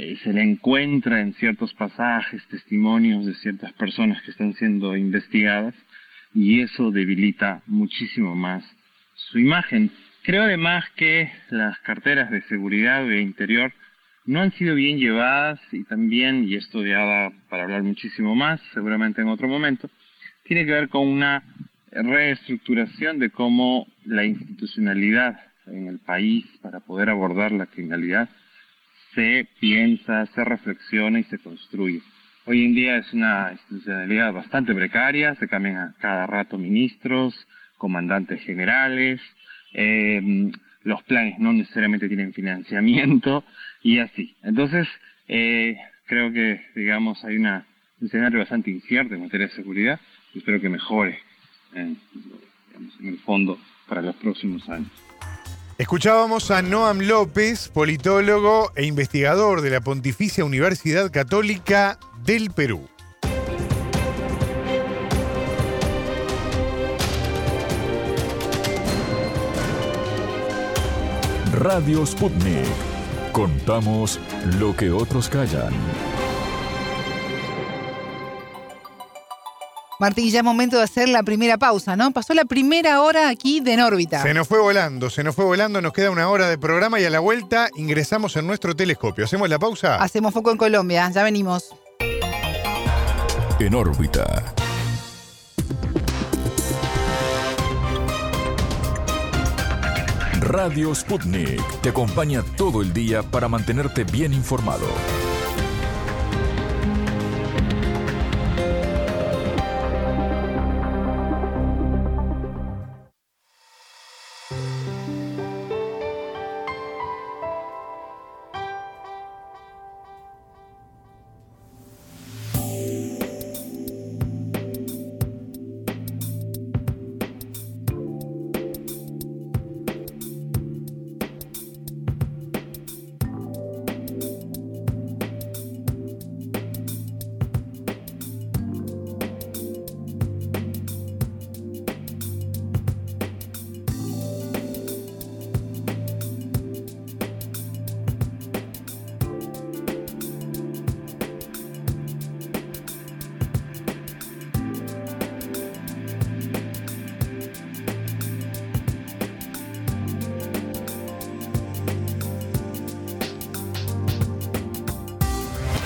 Eh, se le encuentra en ciertos pasajes testimonios de ciertas personas que están siendo investigadas y eso debilita muchísimo más su imagen. Creo además que las carteras de seguridad de interior no han sido bien llevadas y también, y esto ya da para hablar muchísimo más, seguramente en otro momento, tiene que ver con una reestructuración de cómo la institucionalidad en el país para poder abordar la criminalidad se piensa, se reflexiona y se construye. Hoy en día es una institucionalidad bastante precaria, se cambian a cada rato ministros, comandantes generales, eh, los planes no necesariamente tienen financiamiento y así. Entonces, eh, creo que, digamos, hay una, un escenario bastante incierto en materia de seguridad y espero que mejore en, el fondo para los próximos años. Escuchábamos a Noam López, politólogo e investigador de la Pontificia Universidad Católica del Perú. Radio Sputnik. Contamos lo que otros callan. Martín, ya es momento de hacer la primera pausa, ¿no? Pasó la primera hora aquí de en órbita. Se nos fue volando, se nos fue volando, nos queda una hora de programa y a la vuelta ingresamos en nuestro telescopio. ¿Hacemos la pausa? Hacemos foco en Colombia, ya venimos. En órbita. Radio Sputnik te acompaña todo el día para mantenerte bien informado.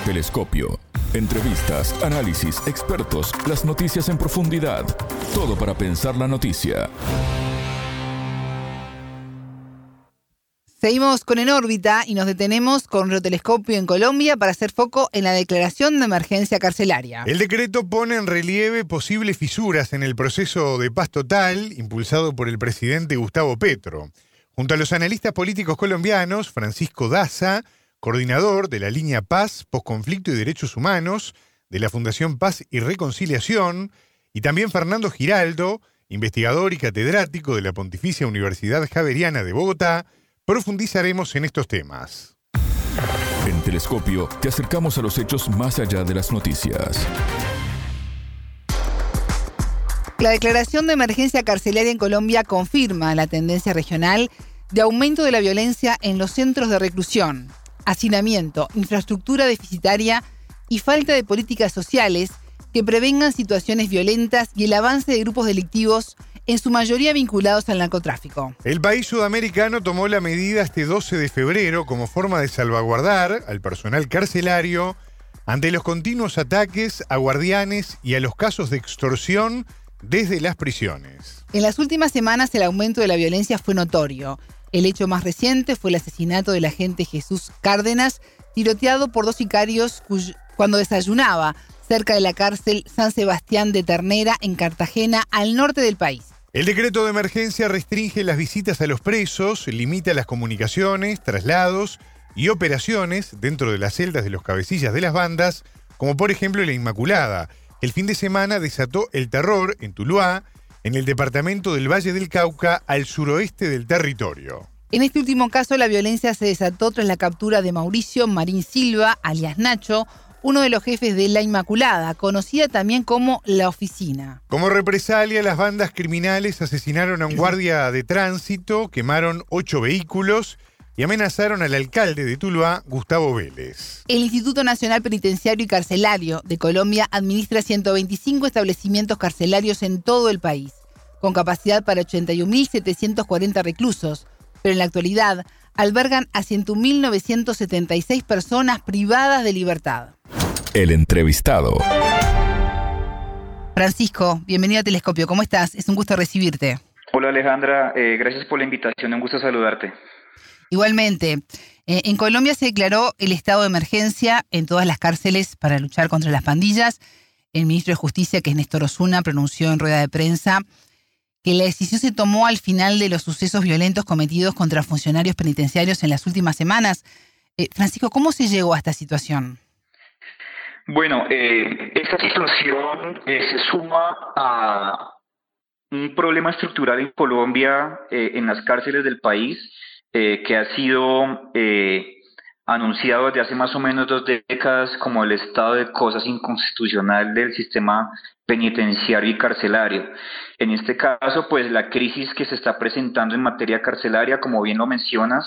Telescopio. Entrevistas, análisis, expertos, las noticias en profundidad. Todo para pensar la noticia. Seguimos con En órbita y nos detenemos con el telescopio en Colombia para hacer foco en la declaración de emergencia carcelaria. El decreto pone en relieve posibles fisuras en el proceso de paz total impulsado por el presidente Gustavo Petro. Junto a los analistas políticos colombianos, Francisco Daza, coordinador de la línea Paz, Postconflicto y Derechos Humanos de la Fundación Paz y Reconciliación, y también Fernando Giraldo, investigador y catedrático de la Pontificia Universidad Javeriana de Bogotá, profundizaremos en estos temas. En Telescopio te acercamos a los hechos más allá de las noticias. La declaración de emergencia carcelaria en Colombia confirma la tendencia regional de aumento de la violencia en los centros de reclusión, hacinamiento, infraestructura deficitaria y falta de políticas sociales que prevengan situaciones violentas y el avance de grupos delictivos en su mayoría vinculados al narcotráfico. El país sudamericano tomó la medida este 12 de febrero como forma de salvaguardar al personal carcelario ante los continuos ataques a guardianes y a los casos de extorsión desde las prisiones. En las últimas semanas el aumento de la violencia fue notorio. El hecho más reciente fue el asesinato del agente Jesús Cárdenas, tiroteado por dos sicarios cuando desayunaba cerca de la cárcel San Sebastián de Ternera en Cartagena, al norte del país. El decreto de emergencia restringe las visitas a los presos, limita las comunicaciones, traslados y operaciones dentro de las celdas de los cabecillas de las bandas, como por ejemplo la Inmaculada. El fin de semana desató el terror en Tuluá, en el departamento del Valle del Cauca, al suroeste del territorio. En este último caso, la violencia se desató tras la captura de Mauricio Marín Silva, alias Nacho, uno de los jefes de La Inmaculada, conocida también como La Oficina. Como represalia, las bandas criminales asesinaron a un guardia de tránsito, quemaron ocho vehículos y amenazaron al alcalde de Tuluá, Gustavo Vélez. El Instituto Nacional Penitenciario y Carcelario de Colombia administra 125 establecimientos carcelarios en todo el país, con capacidad para 81.740 reclusos, pero en la actualidad albergan a 101.976 personas privadas de libertad. El entrevistado. Francisco, bienvenido a Telescopio. ¿Cómo estás? Es un gusto recibirte. Hola Alejandra, eh, gracias por la invitación, un gusto saludarte. Igualmente, eh, en Colombia se declaró el estado de emergencia en todas las cárceles para luchar contra las pandillas. El ministro de Justicia, que es Néstor Osuna, pronunció en rueda de prensa que la decisión se tomó al final de los sucesos violentos cometidos contra funcionarios penitenciarios en las últimas semanas. Eh, Francisco, ¿cómo se llegó a esta situación? Bueno, eh, esta situación eh, se suma a un problema estructural en Colombia, en las cárceles del país, que ha sido anunciado desde hace más o menos dos décadas como el estado de cosas inconstitucional del sistema penitenciario y carcelario. En este caso, pues la crisis que se está presentando en materia carcelaria, como bien lo mencionas,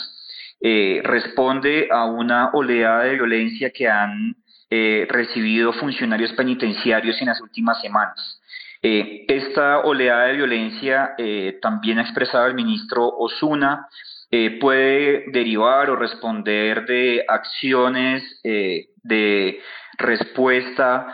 responde a una oleada de violencia que han eh, recibido funcionarios penitenciarios en las últimas semanas. Eh, esta oleada de violencia, eh, también ha expresado el ministro Osuna, puede derivar o responder de acciones de respuesta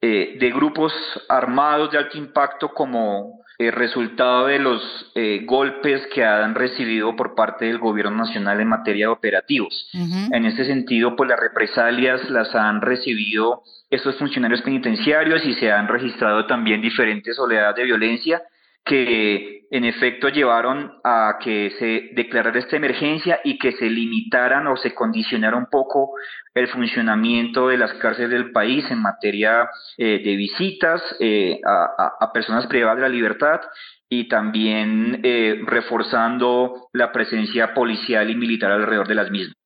de grupos armados de alto impacto como eh, resultado de los eh, golpes que han recibido por parte del gobierno nacional en materia de operativos. En este sentido, pues las represalias las han recibido estos funcionarios penitenciarios y se han registrado también diferentes oleadas de violencia que en efecto llevaron a que se declarara esta emergencia y que se limitaran o se condicionara un poco el funcionamiento de las cárceles del país en materia eh, de visitas eh, a, personas privadas de la libertad y también eh, reforzando la presencia policial y militar alrededor de las mismas.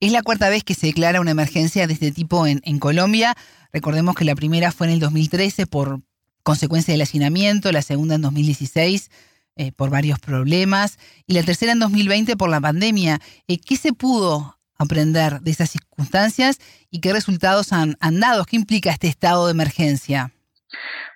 Es la cuarta vez que se declara una emergencia de este tipo en, en Colombia. Recordemos que la primera fue en el 2013 por consecuencia del hacinamiento, la segunda en 2016 eh, por varios problemas y la tercera en 2020 por la pandemia. Eh, ¿Qué se pudo aprender de esas circunstancias y qué resultados han, dado? ¿Qué implica este estado de emergencia?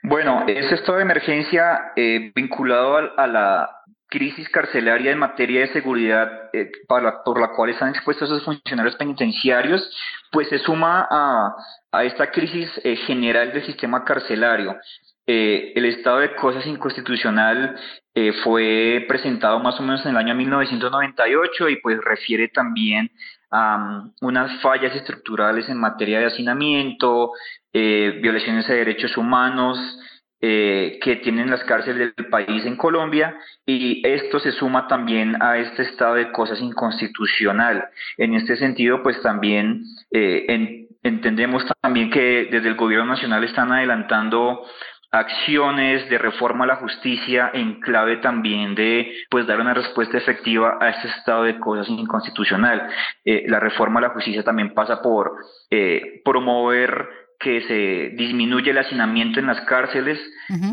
Bueno, ese estado de emergencia eh, vinculado a, la crisis carcelaria en materia de seguridad eh, por la cual están expuestos esos funcionarios penitenciarios, pues se suma a, esta crisis general del sistema carcelario. Eh, el estado de cosas inconstitucional fue presentado más o menos en el año 1998 y pues refiere también a um, unas fallas estructurales en materia de hacinamiento, violaciones de derechos humanos, eh, que tienen las cárceles del país en Colombia y esto se suma también a este estado de cosas inconstitucional. En este sentido, pues también eh, entendemos también que desde el gobierno nacional están adelantando acciones de reforma a la justicia en clave también de pues dar una respuesta efectiva a este estado de cosas inconstitucional. Eh, la reforma a la justicia también pasa por promover que se disminuye el hacinamiento en las cárceles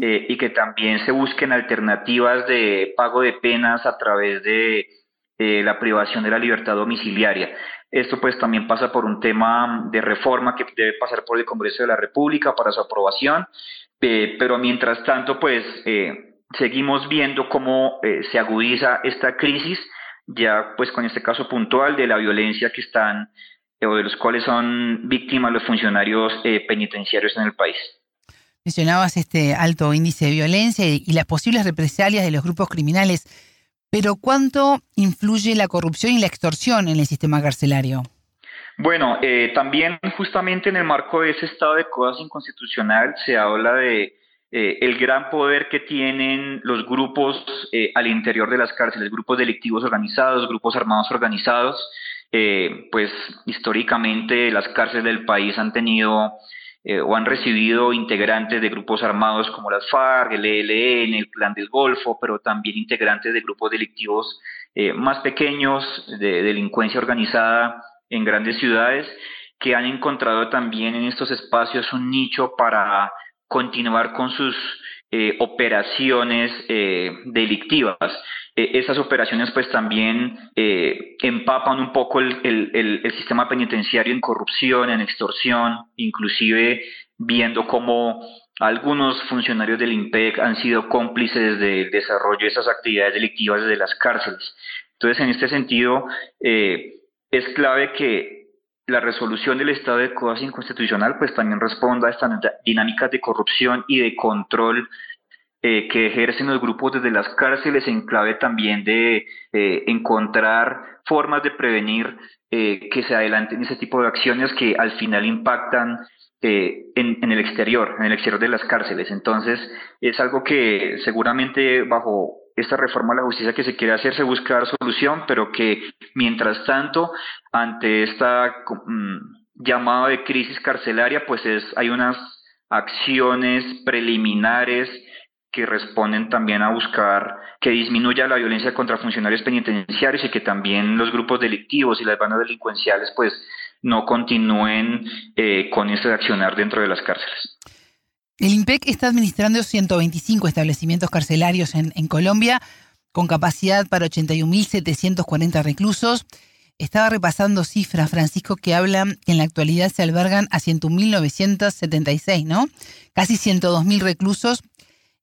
eh, y que también se busquen alternativas de pago de penas a través de la privación de la libertad domiciliaria. Esto pues también pasa por un tema de reforma que debe pasar por el Congreso de la República para su aprobación, eh, pero mientras tanto pues eh, seguimos viendo cómo se agudiza esta crisis, ya pues con este caso puntual de la violencia que están o de los cuales son víctimas los funcionarios eh, penitenciarios en el país. Mencionabas este alto índice de violencia y las posibles represalias de los grupos criminales, pero ¿cuánto influye la corrupción y la extorsión en el sistema carcelario? Bueno, eh, también justamente en el marco de ese estado de cosas inconstitucional se habla de eh, el gran poder que tienen los grupos al interior de las cárceles, grupos delictivos organizados, grupos armados organizados, eh, pues históricamente las cárceles del país han tenido eh, o han recibido integrantes de grupos armados como las FARC, el ELN, el Clan del Golfo, pero también integrantes de grupos delictivos eh, más pequeños, de delincuencia organizada en grandes ciudades, que han encontrado también en estos espacios un nicho para continuar con sus operaciones delictivas. Eh, esas operaciones pues también eh, empapan un poco el, el, sistema penitenciario en corrupción, en extorsión, inclusive viendo cómo algunos funcionarios del IMPEC han sido cómplices del desarrollo de esas actividades delictivas desde las cárceles. Entonces, en este sentido, eh, es clave que la resolución del estado de cosas inconstitucional pues también responda a estas dinámicas de corrupción y de control eh, que ejercen los grupos desde las cárceles en clave también de eh, encontrar formas de prevenir eh, que se adelanten ese tipo de acciones que al final impactan en, el exterior, en el exterior de las cárceles. Entonces, es algo que seguramente bajo esta reforma a la justicia que se quiere hacer se busca dar solución, pero que mientras tanto, ante esta mm, llamada de crisis carcelaria, pues es, hay unas acciones preliminares que responden también a buscar que disminuya la violencia contra funcionarios penitenciarios y que también los grupos delictivos y las bandas delincuenciales pues no continúen eh, con ese accionar dentro de las cárceles. El IMPEC está administrando 125 establecimientos carcelarios en, Colombia con capacidad para 81.740 reclusos. Estaba repasando cifras, Francisco, que hablan que en la actualidad se albergan a 101.976, ¿no? Casi 102.000 reclusos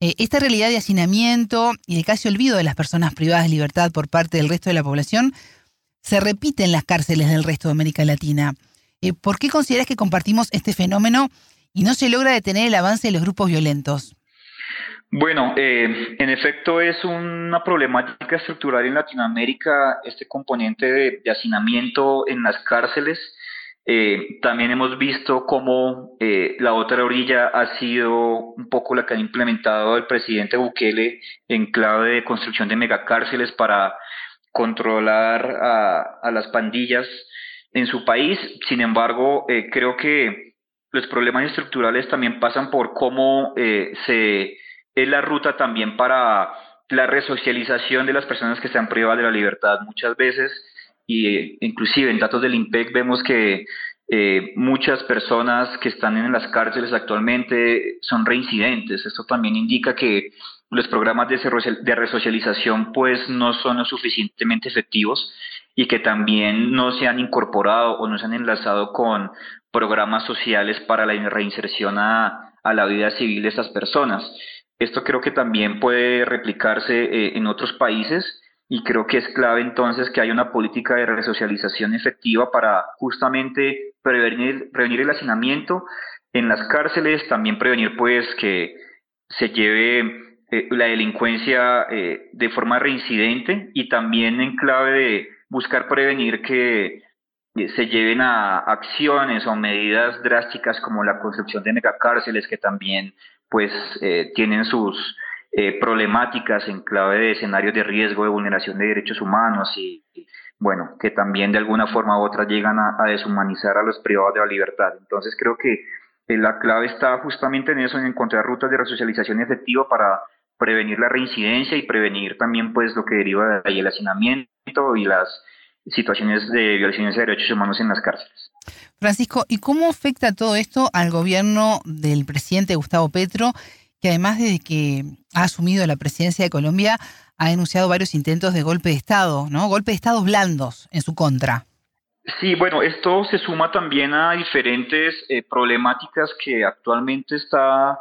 eh, esta realidad de hacinamiento y de casi olvido de las personas privadas de libertad por parte del resto de la población se repite en las cárceles del resto de América Latina. Eh, ¿Por qué consideras que compartimos este fenómeno y no se logra detener el avance de los grupos violentos? Bueno, eh, en efecto es una problemática estructural en Latinoamérica este componente de hacinamiento en las cárceles eh, también hemos visto cómo eh, la otra orilla ha sido un poco la que ha implementado el presidente Bukele en clave de construcción de megacárceles para controlar a, las pandillas en su país. Sin embargo, creo que los problemas estructurales también pasan por cómo se es la ruta también para la resocialización de las personas que están privadas de la libertad. Muchas veces y inclusive en datos del IMPEC vemos que eh, muchas personas que están en las cárceles actualmente son reincidentes. Esto también indica que los programas de, de resocialización pues no son lo suficientemente efectivos y que también no se han incorporado o no se han enlazado con programas sociales para la reinserción a, la vida civil de estas personas. Esto creo que también puede replicarse eh, en otros países y creo que es clave entonces que haya una política de resocialización efectiva para justamente prevenir, prevenir el hacinamiento en las cárceles, también prevenir pues que se lleve eh, la delincuencia eh, de forma reincidente y también en clave de buscar prevenir que se lleven a acciones o medidas drásticas como la construcción de megacárceles que también pues eh, tienen sus eh, problemáticas en clave de escenarios de riesgo de vulneración de derechos humanos y, bueno, que también de alguna forma u otra llegan a, deshumanizar a los privados de la libertad. Entonces creo que eh, la clave está justamente en eso, en encontrar rutas de resocialización efectiva para prevenir la reincidencia y prevenir también pues lo que deriva de ahí el hacinamiento y las situaciones de violaciones de derechos humanos en las cárceles. Francisco, ¿y cómo afecta todo esto al gobierno del presidente Gustavo Petro, que además desde que ha asumido la presidencia de Colombia ha denunciado varios intentos de golpe de Estado, ¿no? Golpe de Estados blandos en su contra. Sí, bueno, esto se suma también a diferentes eh, problemáticas que actualmente está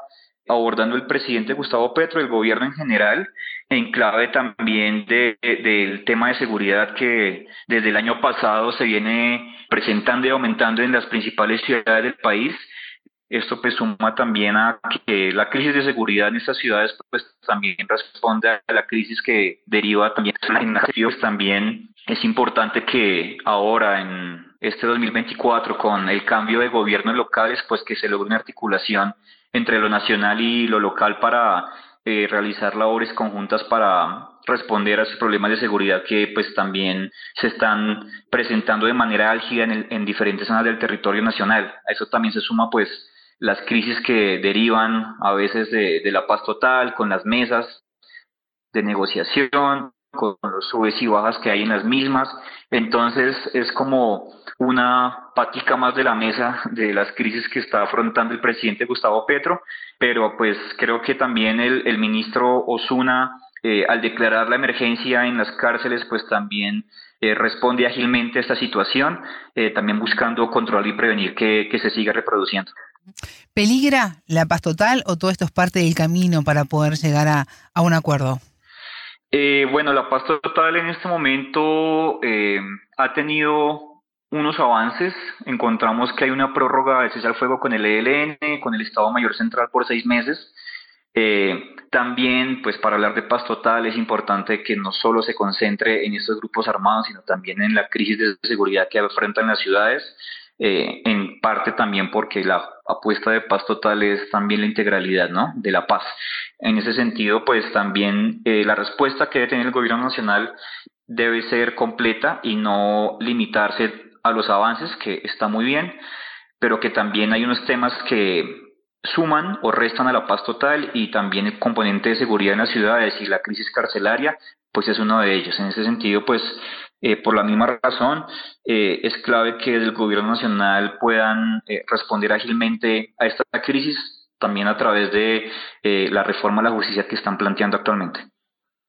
abordando el presidente Gustavo Petro, el gobierno en general, en clave también de, del tema de seguridad que desde el año pasado se viene presentando y aumentando en las principales ciudades del país. Esto pues suma también a que la crisis de seguridad en estas ciudades pues también responde a la crisis que deriva también en las ciudades. También es importante que ahora en este 2024 con el cambio de gobiernos locales pues que se logre una articulación entre lo nacional y lo local para eh, realizar labores conjuntas para responder a esos problemas de seguridad que pues también se están presentando de manera álgida en, en diferentes zonas del territorio nacional. A eso también se suma pues las crisis que derivan a veces de, de la paz total, con las mesas de negociación, con los subes y bajas que hay en las mismas. Entonces es como una patica más de la mesa de las crisis que está afrontando el presidente Gustavo Petro, pero pues creo que también el, ministro Osuna, eh, al declarar la emergencia en las cárceles, pues también eh, responde ágilmente a esta situación, eh, también buscando controlar y prevenir que, que se siga reproduciendo. ¿Peligra la paz total o todo esto es parte del camino para poder llegar a, a un acuerdo? Eh, bueno, la paz total en este momento eh, ha tenido unos avances. Encontramos que hay una prórroga de cese al fuego con el ELN, con el Estado Mayor Central por seis meses. Eh, también, pues para hablar de paz total es importante que no solo se concentre en estos grupos armados, sino también en la crisis de seguridad que enfrentan las ciudades. Eh, en parte también porque la apuesta de paz total es también la integralidad ¿no? de la paz. En ese sentido, pues también eh, la respuesta que debe tener el gobierno nacional debe ser completa y no limitarse a los avances, que está muy bien, pero que también hay unos temas que suman o restan a la paz total y también el componente de seguridad en las ciudades y la crisis carcelaria, pues es uno de ellos. En ese sentido, pues eh, por la misma razón, eh, es clave que el gobierno nacional puedan responder ágilmente a esta crisis, también a través de la reforma a la justicia que están planteando actualmente.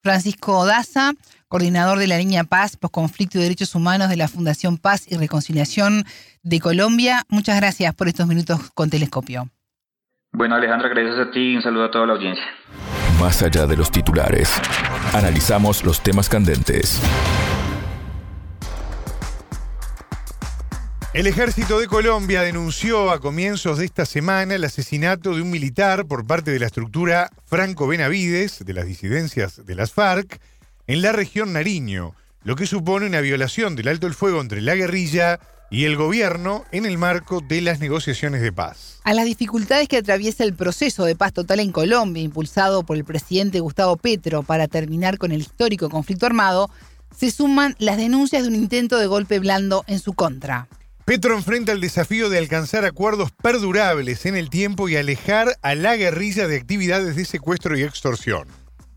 Francisco Daza, coordinador de la línea Paz, Conflicto y Derechos Humanos de la Fundación Paz y Reconciliación de Colombia. Muchas gracias por estos minutos con Telescopio. Bueno, Alejandra, gracias a ti y un saludo a toda la audiencia. Más allá de los titulares, analizamos los temas candentes El ejército de Colombia denunció a comienzos de esta semana el asesinato de un militar por parte de la estructura Franco Benavides de las disidencias de las FARC en la región Nariño, lo que supone una violación del alto el fuego entre la guerrilla y el gobierno en el marco de las negociaciones de paz. A las dificultades que atraviesa el proceso de paz total en Colombia, impulsado por el presidente Gustavo Petro para terminar con el histórico conflicto armado, se suman las denuncias de un intento de golpe blando en su contra. Petro enfrenta el desafío de alcanzar acuerdos perdurables en el tiempo y alejar a la guerrilla de actividades de secuestro y extorsión.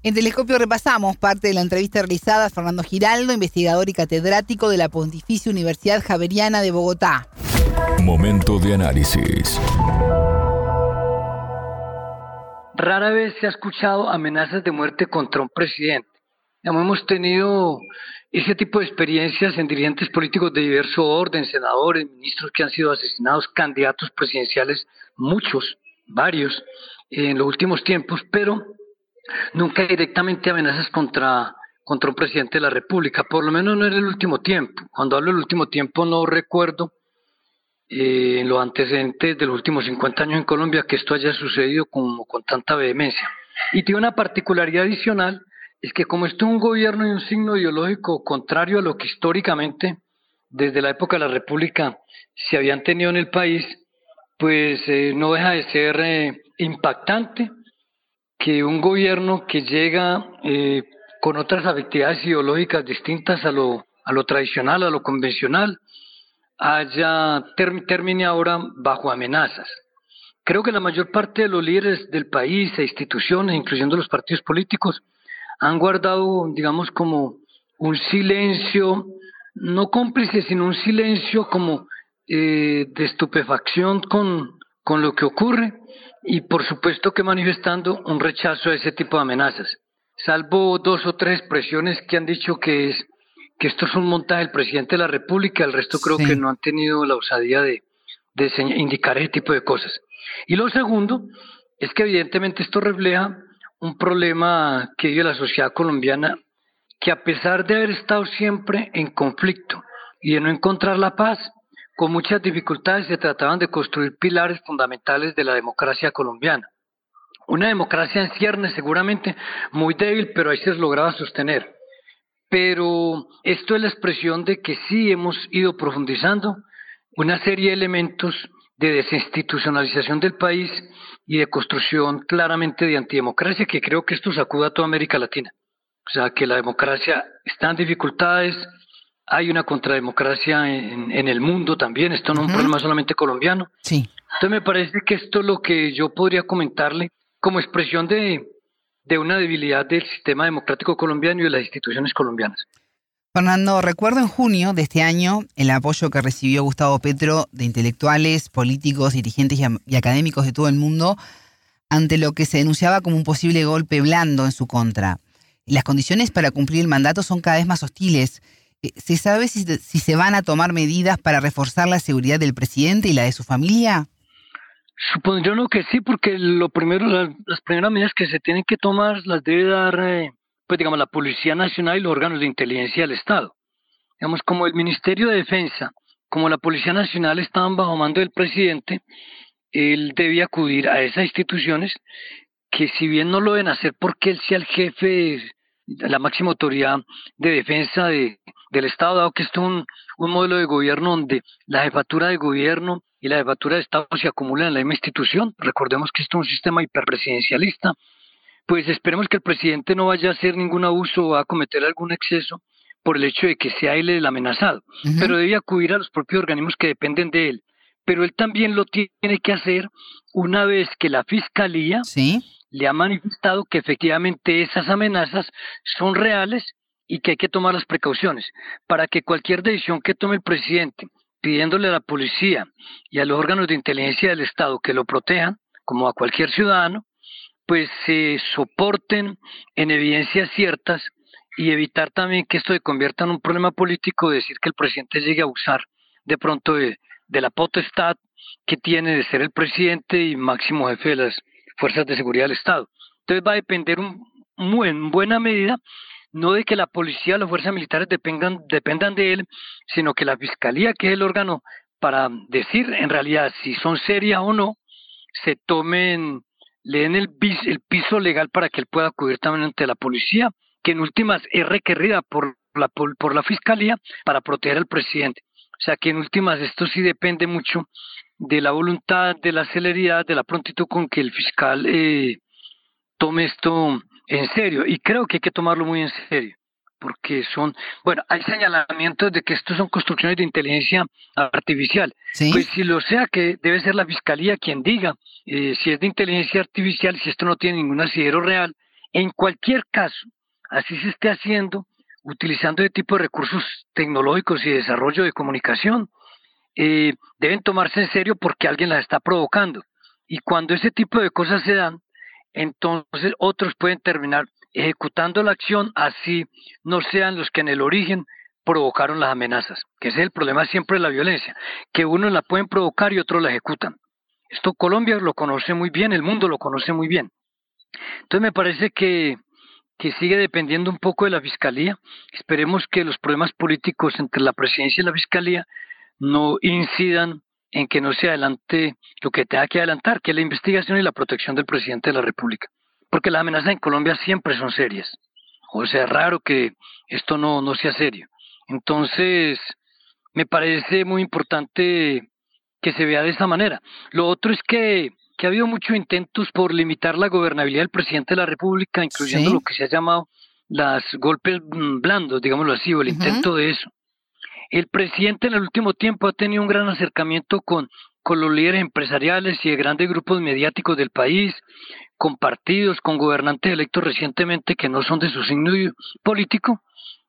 En Telescopio repasamos parte de la entrevista realizada a Fernando Giraldo, investigador y catedrático de la Pontificia Universidad Javeriana de Bogotá. Momento de análisis. Rara vez se ha escuchado amenazas de muerte contra un presidente. Hemos tenido ese tipo de experiencias en dirigentes políticos de diverso orden, senadores, ministros que han sido asesinados, candidatos presidenciales, muchos, varios, en los últimos tiempos, pero nunca directamente amenazas contra, contra un presidente de la República, por lo menos no en el último tiempo. Cuando hablo del último tiempo no recuerdo eh, en los antecedentes de los últimos 50 años en Colombia que esto haya sucedido como con tanta vehemencia. Y tiene una particularidad adicional, es que como esto es un gobierno y un signo ideológico contrario a lo que históricamente desde la época de la República se habían tenido en el país, pues eh, no deja de ser eh, impactante que un gobierno que llega eh, con otras actividades ideológicas distintas a lo, a lo tradicional, a lo convencional, haya termine ahora bajo amenazas. Creo que la mayor parte de los líderes del país e instituciones, incluyendo los partidos políticos, han guardado, digamos, como un silencio, no cómplice, sino un silencio como eh, de estupefacción con, con lo que ocurre y por supuesto que manifestando un rechazo a ese tipo de amenazas. Salvo dos o tres expresiones que han dicho que es que esto es un montaje del presidente de la República, el resto creo que no han tenido la osadía de, de indicar ese tipo de cosas. Y lo segundo es que evidentemente esto refleja un problema que vive la sociedad colombiana, que a pesar de haber estado siempre en conflicto y de no encontrar la paz, con muchas dificultades se trataban de construir pilares fundamentales de la democracia colombiana. Una democracia en ciernes seguramente muy débil, pero ahí se lograba sostener. Pero esto es la expresión de que sí hemos ido profundizando una serie de elementos de desinstitucionalización del país y de construcción claramente de antidemocracia, que creo que esto sacuda a toda América Latina. O sea, que la democracia está en dificultades, hay una contrademocracia en, en el mundo también, esto no es un problema solamente colombiano. Sí. Entonces me parece que esto es lo que yo podría comentarle como expresión de, de una debilidad del sistema democrático colombiano y de las instituciones colombianas. Fernando, recuerdo en junio de este año el apoyo que recibió Gustavo Petro de intelectuales, políticos, dirigentes y académicos de todo el mundo ante lo que se denunciaba como un posible golpe blando en su contra. Las condiciones para cumplir el mandato son cada vez más hostiles. Eh, ¿Se sabe si, se van a tomar medidas para reforzar la seguridad del presidente y la de su familia? Supondría que sí, porque lo primero, las, primeras medidas que se tienen que tomar las debe dar, eh, pues digamos, la Policía Nacional y los órganos de inteligencia del Estado. Digamos, como el Ministerio de Defensa, como la Policía Nacional estaban bajo mando del presidente, él debía acudir a esas instituciones que si bien no lo deben hacer porque él sea el jefe la máxima autoridad de defensa de, del Estado, dado que esto es un, un modelo de gobierno donde la jefatura de gobierno y la jefatura de Estado se acumulan en la misma institución. Recordemos que esto es un sistema hiperpresidencialista. Pues esperemos que el presidente no vaya a hacer ningún abuso o a cometer algún exceso por el hecho de que sea él el amenazado, pero debe acudir a los propios organismos que dependen de él. Pero él también lo tiene que hacer una vez que la fiscalía ¿Sí? le ha manifestado que efectivamente esas amenazas son reales y que hay que tomar las precauciones para que cualquier decisión que tome el presidente pidiéndole a la policía y a los órganos de inteligencia del Estado que lo protejan, como a cualquier ciudadano, pues se soporten en evidencias ciertas y evitar también que esto se convierta en un problema político, decir que el presidente llegue a usar de pronto de, la potestad que tiene de ser el presidente y máximo jefe de las fuerzas de seguridad del Estado. Entonces va a depender muy, en buena medida no de que la policía las fuerzas militares dependan, dependan de él, sino que la fiscalía, que es el órgano para decir en realidad si son serias o no, se tomen, le den el, el piso legal para que él pueda acudir también ante la policía, que en últimas es requerida por la, por la fiscalía para proteger al presidente. O sea que en últimas esto sí depende mucho de la voluntad, de la celeridad, de la prontitud con que el fiscal eh, tome esto en serio. Y creo que hay que tomarlo muy en serio, porque son, bueno, hay señalamientos de que esto son construcciones de inteligencia artificial. Pues si lo sea, que debe ser la fiscalía quien diga eh, si es de inteligencia artificial, si esto no tiene ningún asidero real. En cualquier caso, así se esté haciendo, utilizando este tipo de recursos tecnológicos y desarrollo de comunicación, eh, deben tomarse en serio porque alguien las está provocando. Y cuando ese tipo de cosas se dan, entonces otros pueden terminar ejecutando la acción así no sean los que en el origen provocaron las amenazas, que ese es el problema siempre de la violencia, que unos la pueden provocar y otros la ejecutan. Esto Colombia lo conoce muy bien, el mundo lo conoce muy bien. Entonces me parece que, que sigue dependiendo un poco de la Fiscalía. Esperemos que los problemas políticos entre la presidencia y la Fiscalía no incidan en que no se adelante lo que tenga que adelantar, que es la investigación y la protección del presidente de la República. Porque las amenazas en Colombia siempre son serias. O sea, es raro que esto no, no sea serio. Entonces, me parece muy importante que se vea de esta manera. Lo otro es que, que ha habido muchos intentos por limitar la gobernabilidad del presidente de la República, incluyendo lo que se ha llamado las golpes blandos, digámoslo así, o el intento de eso. El presidente en el último tiempo ha tenido un gran acercamiento con, con los líderes empresariales y de grandes grupos mediáticos del país, con partidos, con gobernantes electos recientemente que no son de su signo político,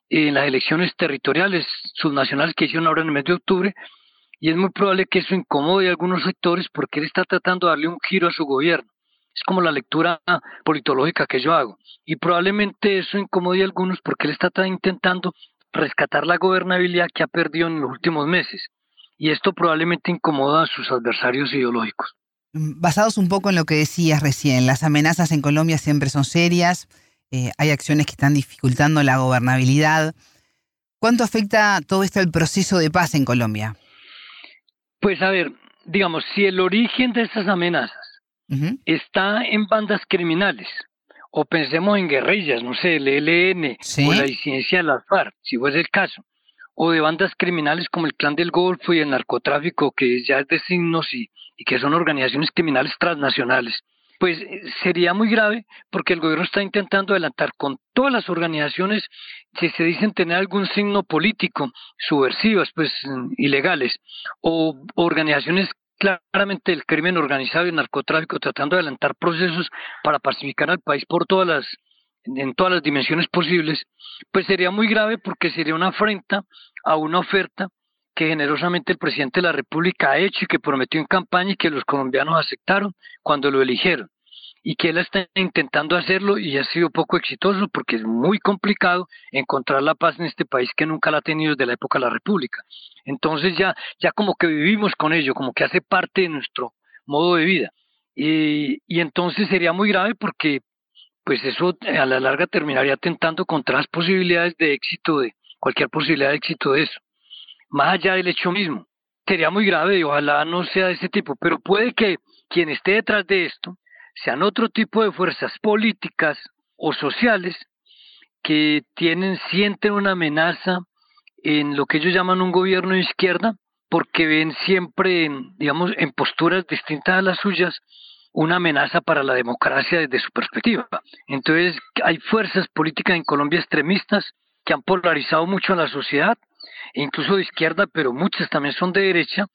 en las elecciones territoriales subnacionales que hicieron ahora en el mes de octubre, y es muy probable que eso incomode a algunos sectores porque él está tratando de darle un giro a su gobierno. Es como la lectura politológica que yo hago. Y probablemente eso incomode a algunos porque él está intentando rescatar la gobernabilidad que ha perdido en los últimos meses. Y esto probablemente incomoda a sus adversarios ideológicos. Mm, basados un poco en lo que decías recién, las amenazas en Colombia siempre son serias, eh, hay acciones que están dificultando la gobernabilidad. ¿Cuánto afecta todo esto al proceso de paz en Colombia? Pues a ver, digamos, si el origen de estas amenazas está en bandas criminales, o pensemos en guerrillas, no sé, el ELN o la disidencia de las FARC, si fuese el caso, o de bandas criminales como el Clan del Golfo y el narcotráfico, que ya es de signos y, que son organizaciones criminales transnacionales, pues eh, sería muy grave porque el gobierno está intentando adelantar con todas las organizaciones que se dicen tener algún signo político, subversivas, pues mm, ilegales, o organizaciones claramente del crimen organizado y narcotráfico tratando de adelantar procesos para pacificar al país por todas las en todas las dimensiones posibles, pues sería muy grave porque sería una afrenta a una oferta que generosamente el presidente de la República ha hecho y que prometió en campaña y que los colombianos aceptaron cuando lo eligieron. Y que él está intentando hacerlo y ha sido poco exitoso porque es muy complicado encontrar la paz en este país que nunca la ha tenido desde la época de la República. Entonces ya, ya como que vivimos con ello, como que hace parte de nuestro modo de vida. Y, y entonces sería muy grave porque pues eso a la larga terminaría atentando contra las posibilidades de éxito de cualquier posibilidad de éxito de eso más allá del hecho mismo. Sería muy grave y ojalá no sea de ese tipo, pero puede que quien esté detrás de esto sean otro tipo de fuerzas políticas o sociales que tienen, sienten una amenaza en lo que ellos llaman un gobierno de izquierda, porque ven siempre, digamos, en posturas distintas a las suyas, una amenaza para la democracia desde su perspectiva. Entonces, hay fuerzas políticas en Colombia extremistas que han polarizado mucho a la sociedad incluso de izquierda, pero muchas también son de derecha,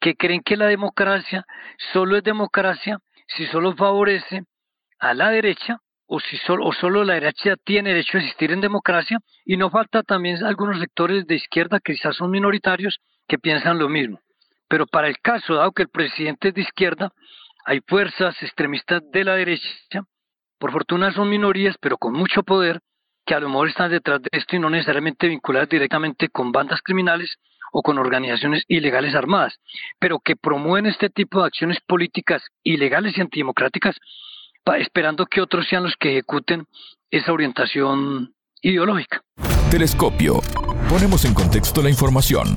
que creen que la democracia solo es democracia si solo favorece a la derecha o si solo, o solo la derecha tiene derecho a existir en democracia y no falta también algunos sectores de izquierda que quizás son minoritarios que piensan lo mismo. Pero para el caso, dado que el presidente es de izquierda, hay fuerzas extremistas de la derecha, por fortuna son minorías, pero con mucho poder, que a lo mejor están detrás de esto y no necesariamente vinculadas directamente con bandas criminales o con organizaciones ilegales armadas, pero que promueven este tipo de acciones políticas ilegales y antidemocráticas, esperando que otros sean los que ejecuten esa orientación ideológica. Telescopio. Ponemos en contexto la información.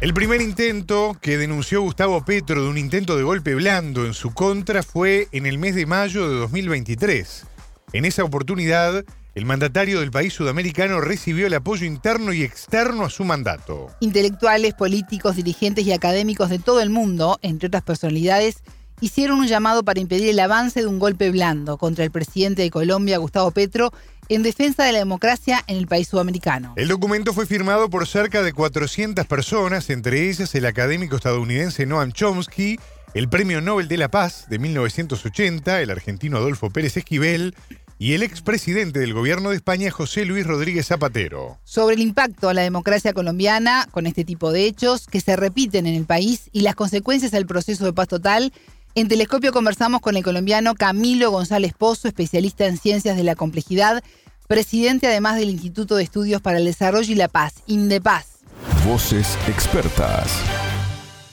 El primer intento que denunció Gustavo Petro de un intento de golpe blando en su contra fue en el mes de mayo de 2023. En esa oportunidad, el mandatario del país sudamericano recibió el apoyo interno y externo a su mandato. Intelectuales, políticos, dirigentes y académicos de todo el mundo, entre otras personalidades, hicieron un llamado para impedir el avance de un golpe blando contra el presidente de Colombia, Gustavo Petro, en defensa de la democracia en el país sudamericano. El documento fue firmado por cerca de 400 personas, entre ellas el académico estadounidense Noam Chomsky, el Premio Nobel de la Paz de 1980, el argentino Adolfo Pérez Esquivel y el expresidente del gobierno de España, José Luis Rodríguez Zapatero. Sobre el impacto a la democracia colombiana con este tipo de hechos que se repiten en el país y las consecuencias del proceso de paz total, en Telescopio conversamos con el colombiano Camilo González Pozo, especialista en ciencias de la complejidad, presidente además del Instituto de Estudios para el Desarrollo y la Paz, INDEPAZ. Voces expertas.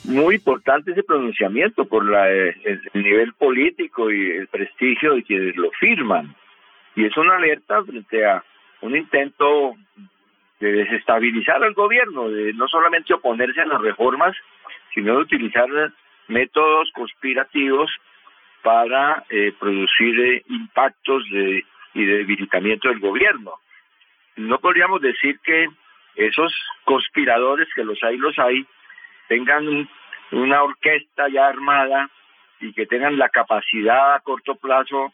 muy importante ese pronunciamiento por la, eh, el nivel político y el prestigio de quienes lo firman. Y es una alerta frente a un intento de desestabilizar al gobierno, de no solamente oponerse a las reformas, sino de utilizar métodos conspirativos para eh, producir eh, impactos de, y de debilitamiento del gobierno. No podríamos decir que esos conspiradores, que los hay, los hay, tengan una orquesta ya armada y que tengan la capacidad a corto plazo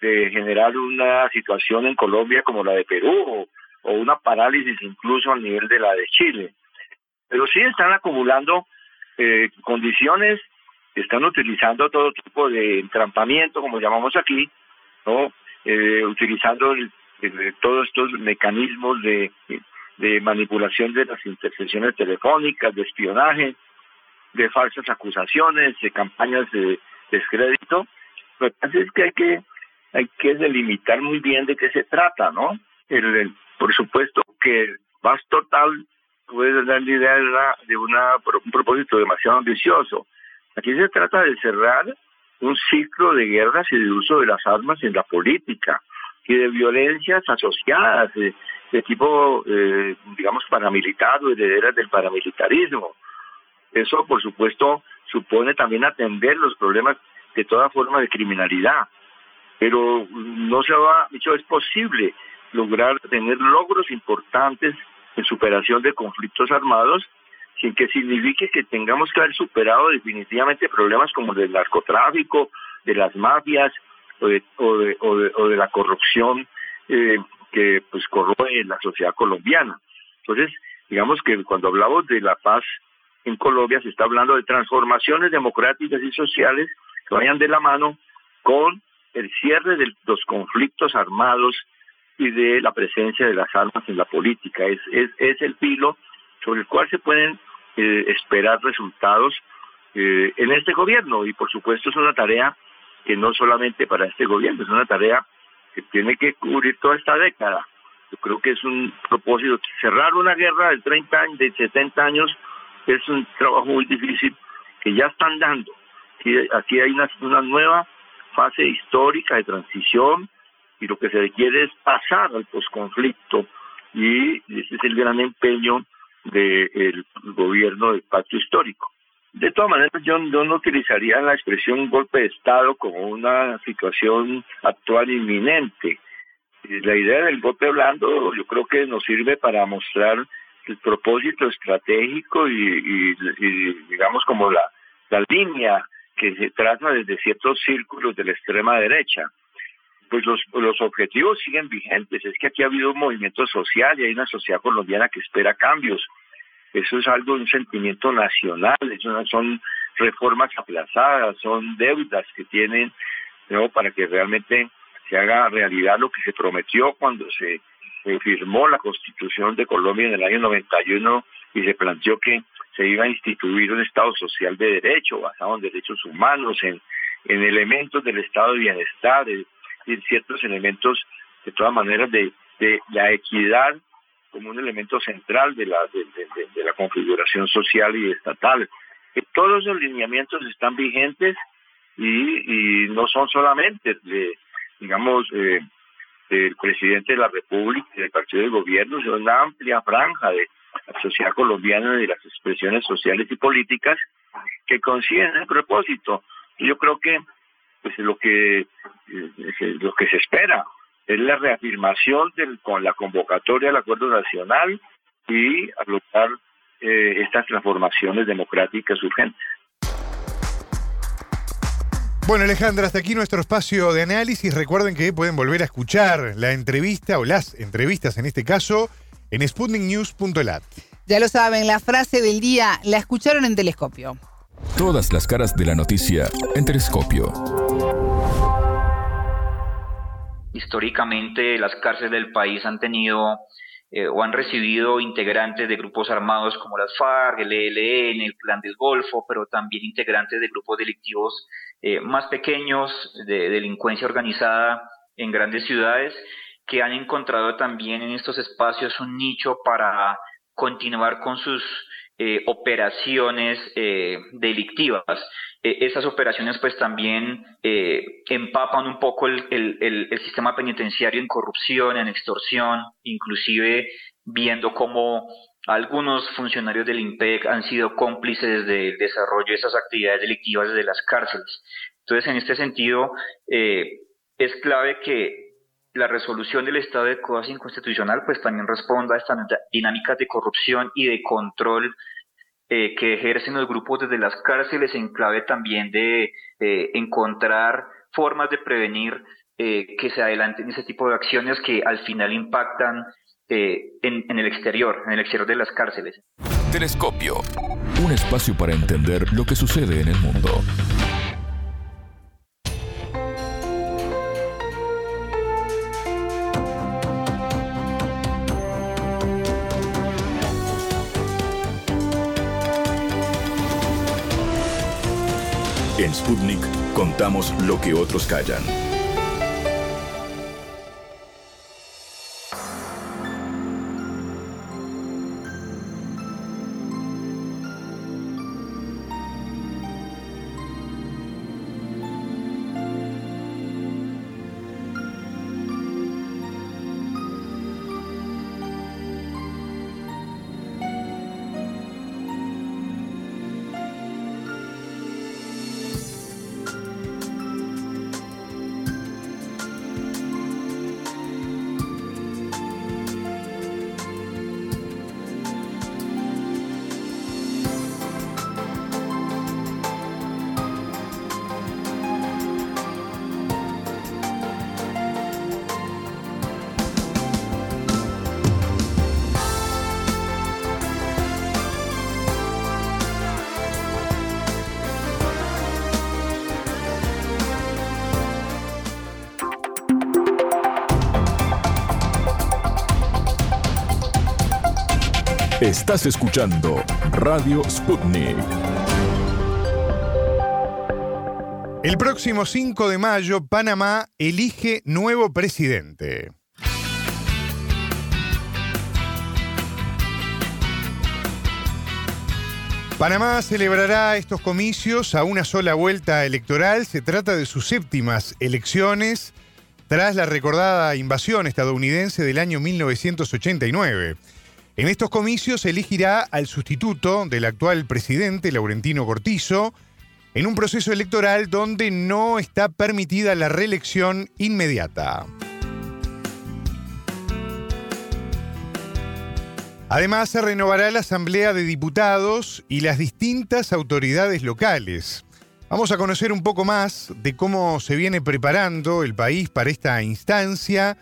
de generar una situación en Colombia como la de Perú o, una parálisis incluso al nivel de la de Chile. Pero sí están acumulando eh, condiciones, están utilizando todo tipo de entrampamiento, como llamamos aquí, no, eh, utilizando todos estos mecanismos de, de manipulación de las intercesiones telefónicas, de espionaje, de falsas acusaciones, de campañas de descrédito. Lo que pasa es que hay que hay que delimitar muy bien de qué se trata, ¿no? El, por supuesto que Paz Total puede dar la idea de, una, un propósito demasiado ambicioso. Aquí se trata de cerrar un ciclo de guerras y de uso de las armas en la política y de violencias asociadas de, tipo, eh, digamos, paramilitar o herederas del paramilitarismo. Eso, por supuesto, supone también atender los problemas de toda forma de criminalidad pero no se ha dicho es posible lograr tener logros importantes en superación de conflictos armados sin que signifique que tengamos que haber superado definitivamente problemas como el del narcotráfico, de las mafias o de, o de, o de, la corrupción eh, que pues corroe la sociedad colombiana. Entonces, digamos que cuando hablamos de la paz en Colombia se está hablando de transformaciones democráticas y sociales que vayan de la mano con el cierre de los conflictos armados y de la presencia de las armas en la política. Es, es, es el filo sobre el cual se pueden esperar resultados eh, en este gobierno y por supuesto es una tarea que no solamente para este gobierno, es una tarea que tiene que cubrir toda esta década. Yo creo que es un propósito. Cerrar una guerra de 30 años, de 70 años, es un trabajo muy difícil que ya están dando. Aquí, aquí hay una, una nueva fase histórica de transición y lo que se requiere es pasar al posconflicto y ese es el gran empeño del gobierno del pacto histórico. De todas maneras, yo, no utilizaría la expresión golpe de Estado como una situación actual inminente. La idea del golpe blando yo creo que nos sirve para mostrar el propósito estratégico y, digamos como la, la línea que se trata desde ciertos círculos de la extrema derecha. Pues los, los objetivos siguen vigentes. Es que aquí ha habido un movimiento social y hay una sociedad colombiana que espera cambios. Eso es algo, un sentimiento nacional, eso son reformas aplazadas, son deudas que tienen ¿no? para que realmente se haga realidad lo que se prometió cuando se, firmó la Constitución de Colombia en el año 91 y se planteó que se iba a instituir un Estado social de derecho, basado en derechos humanos, en, en elementos del Estado de bienestar, en, ciertos elementos, de todas maneras, de, de la equidad como un elemento central de la, de, la configuración social y estatal. Que todos los lineamientos están vigentes y, y no son solamente, de, digamos, eh, del presidente de la República y del partido de gobierno, sino una amplia franja de la sociedad colombiana y las expresiones sociales y políticas que consiguen el propósito. Yo creo que pues lo que eh, lo que se espera es la reafirmación del, con la convocatoria del acuerdo nacional y lograr eh, estas transformaciones democráticas urgentes. Bueno, Alejandra, hasta aquí nuestro espacio de análisis. Recuerden que pueden volver a escuchar la entrevista o las entrevistas en este caso en sputniknews.lat. Ya lo saben, la frase del día la escucharon en Telescopio. Todas las caras de la noticia en Telescopio. Históricamente las cárceles del país han tenido eh, o han recibido integrantes de grupos armados como las FARC, el ELN, el Plan del Golfo, pero también integrantes de grupos delictivos eh, más pequeños, de delincuencia organizada en grandes ciudades que han encontrado también en estos espacios un nicho para continuar con sus eh, operaciones eh, delictivas. Eh, esas operaciones pues también empapan un poco el, el, sistema penitenciario en corrupción, en extorsión, inclusive viendo cómo algunos funcionarios del IMPEC han sido cómplices del desarrollo de esas actividades delictivas desde las cárceles. Entonces, en este sentido, es clave que la resolución del estado de cosas inconstitucional pues también responda a estas dinámicas de corrupción y de control eh, que ejercen los grupos desde las cárceles en clave también de encontrar formas de prevenir eh, que se adelanten ese tipo de acciones que al final impactan eh, en, en el exterior, en el exterior de las cárceles. Telescopio, un espacio para entender lo que sucede en el mundo. Contamos lo que otros callan. Estás escuchando Radio Sputnik. El próximo 5 de mayo, Panamá elige nuevo presidente. Panamá celebrará estos comicios a una sola vuelta electoral. Se trata de sus séptimas elecciones tras la recordada invasión estadounidense del año 1989. En estos comicios se elegirá al sustituto del actual presidente, Laurentino Cortizo, en un proceso electoral donde no está permitida la reelección inmediata. Además, se renovará la Asamblea de Diputados y las distintas autoridades locales. Vamos a conocer un poco más de cómo se viene preparando el país para esta instancia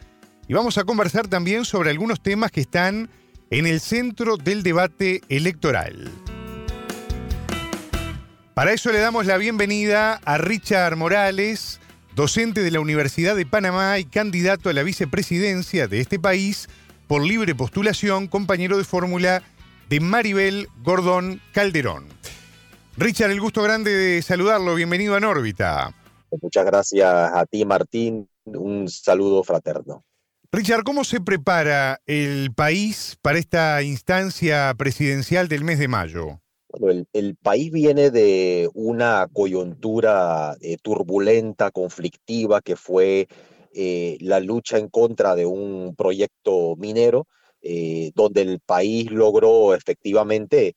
y vamos a conversar también sobre algunos temas que están en el centro del debate electoral. Para eso le damos la bienvenida a Richard Morales, docente de la Universidad de Panamá y candidato a la vicepresidencia de este país por libre postulación, compañero de fórmula de Maribel Gordón Calderón. Richard, el gusto grande de saludarlo. Bienvenido a Nórbita. Muchas gracias a ti, Martín. Un saludo fraterno. Richard, ¿cómo se prepara el país para esta instancia presidencial del mes de mayo? Bueno, el, país viene de una coyuntura eh, turbulenta, conflictiva, que fue eh, la lucha en contra de un proyecto minero, eh, donde el país logró efectivamente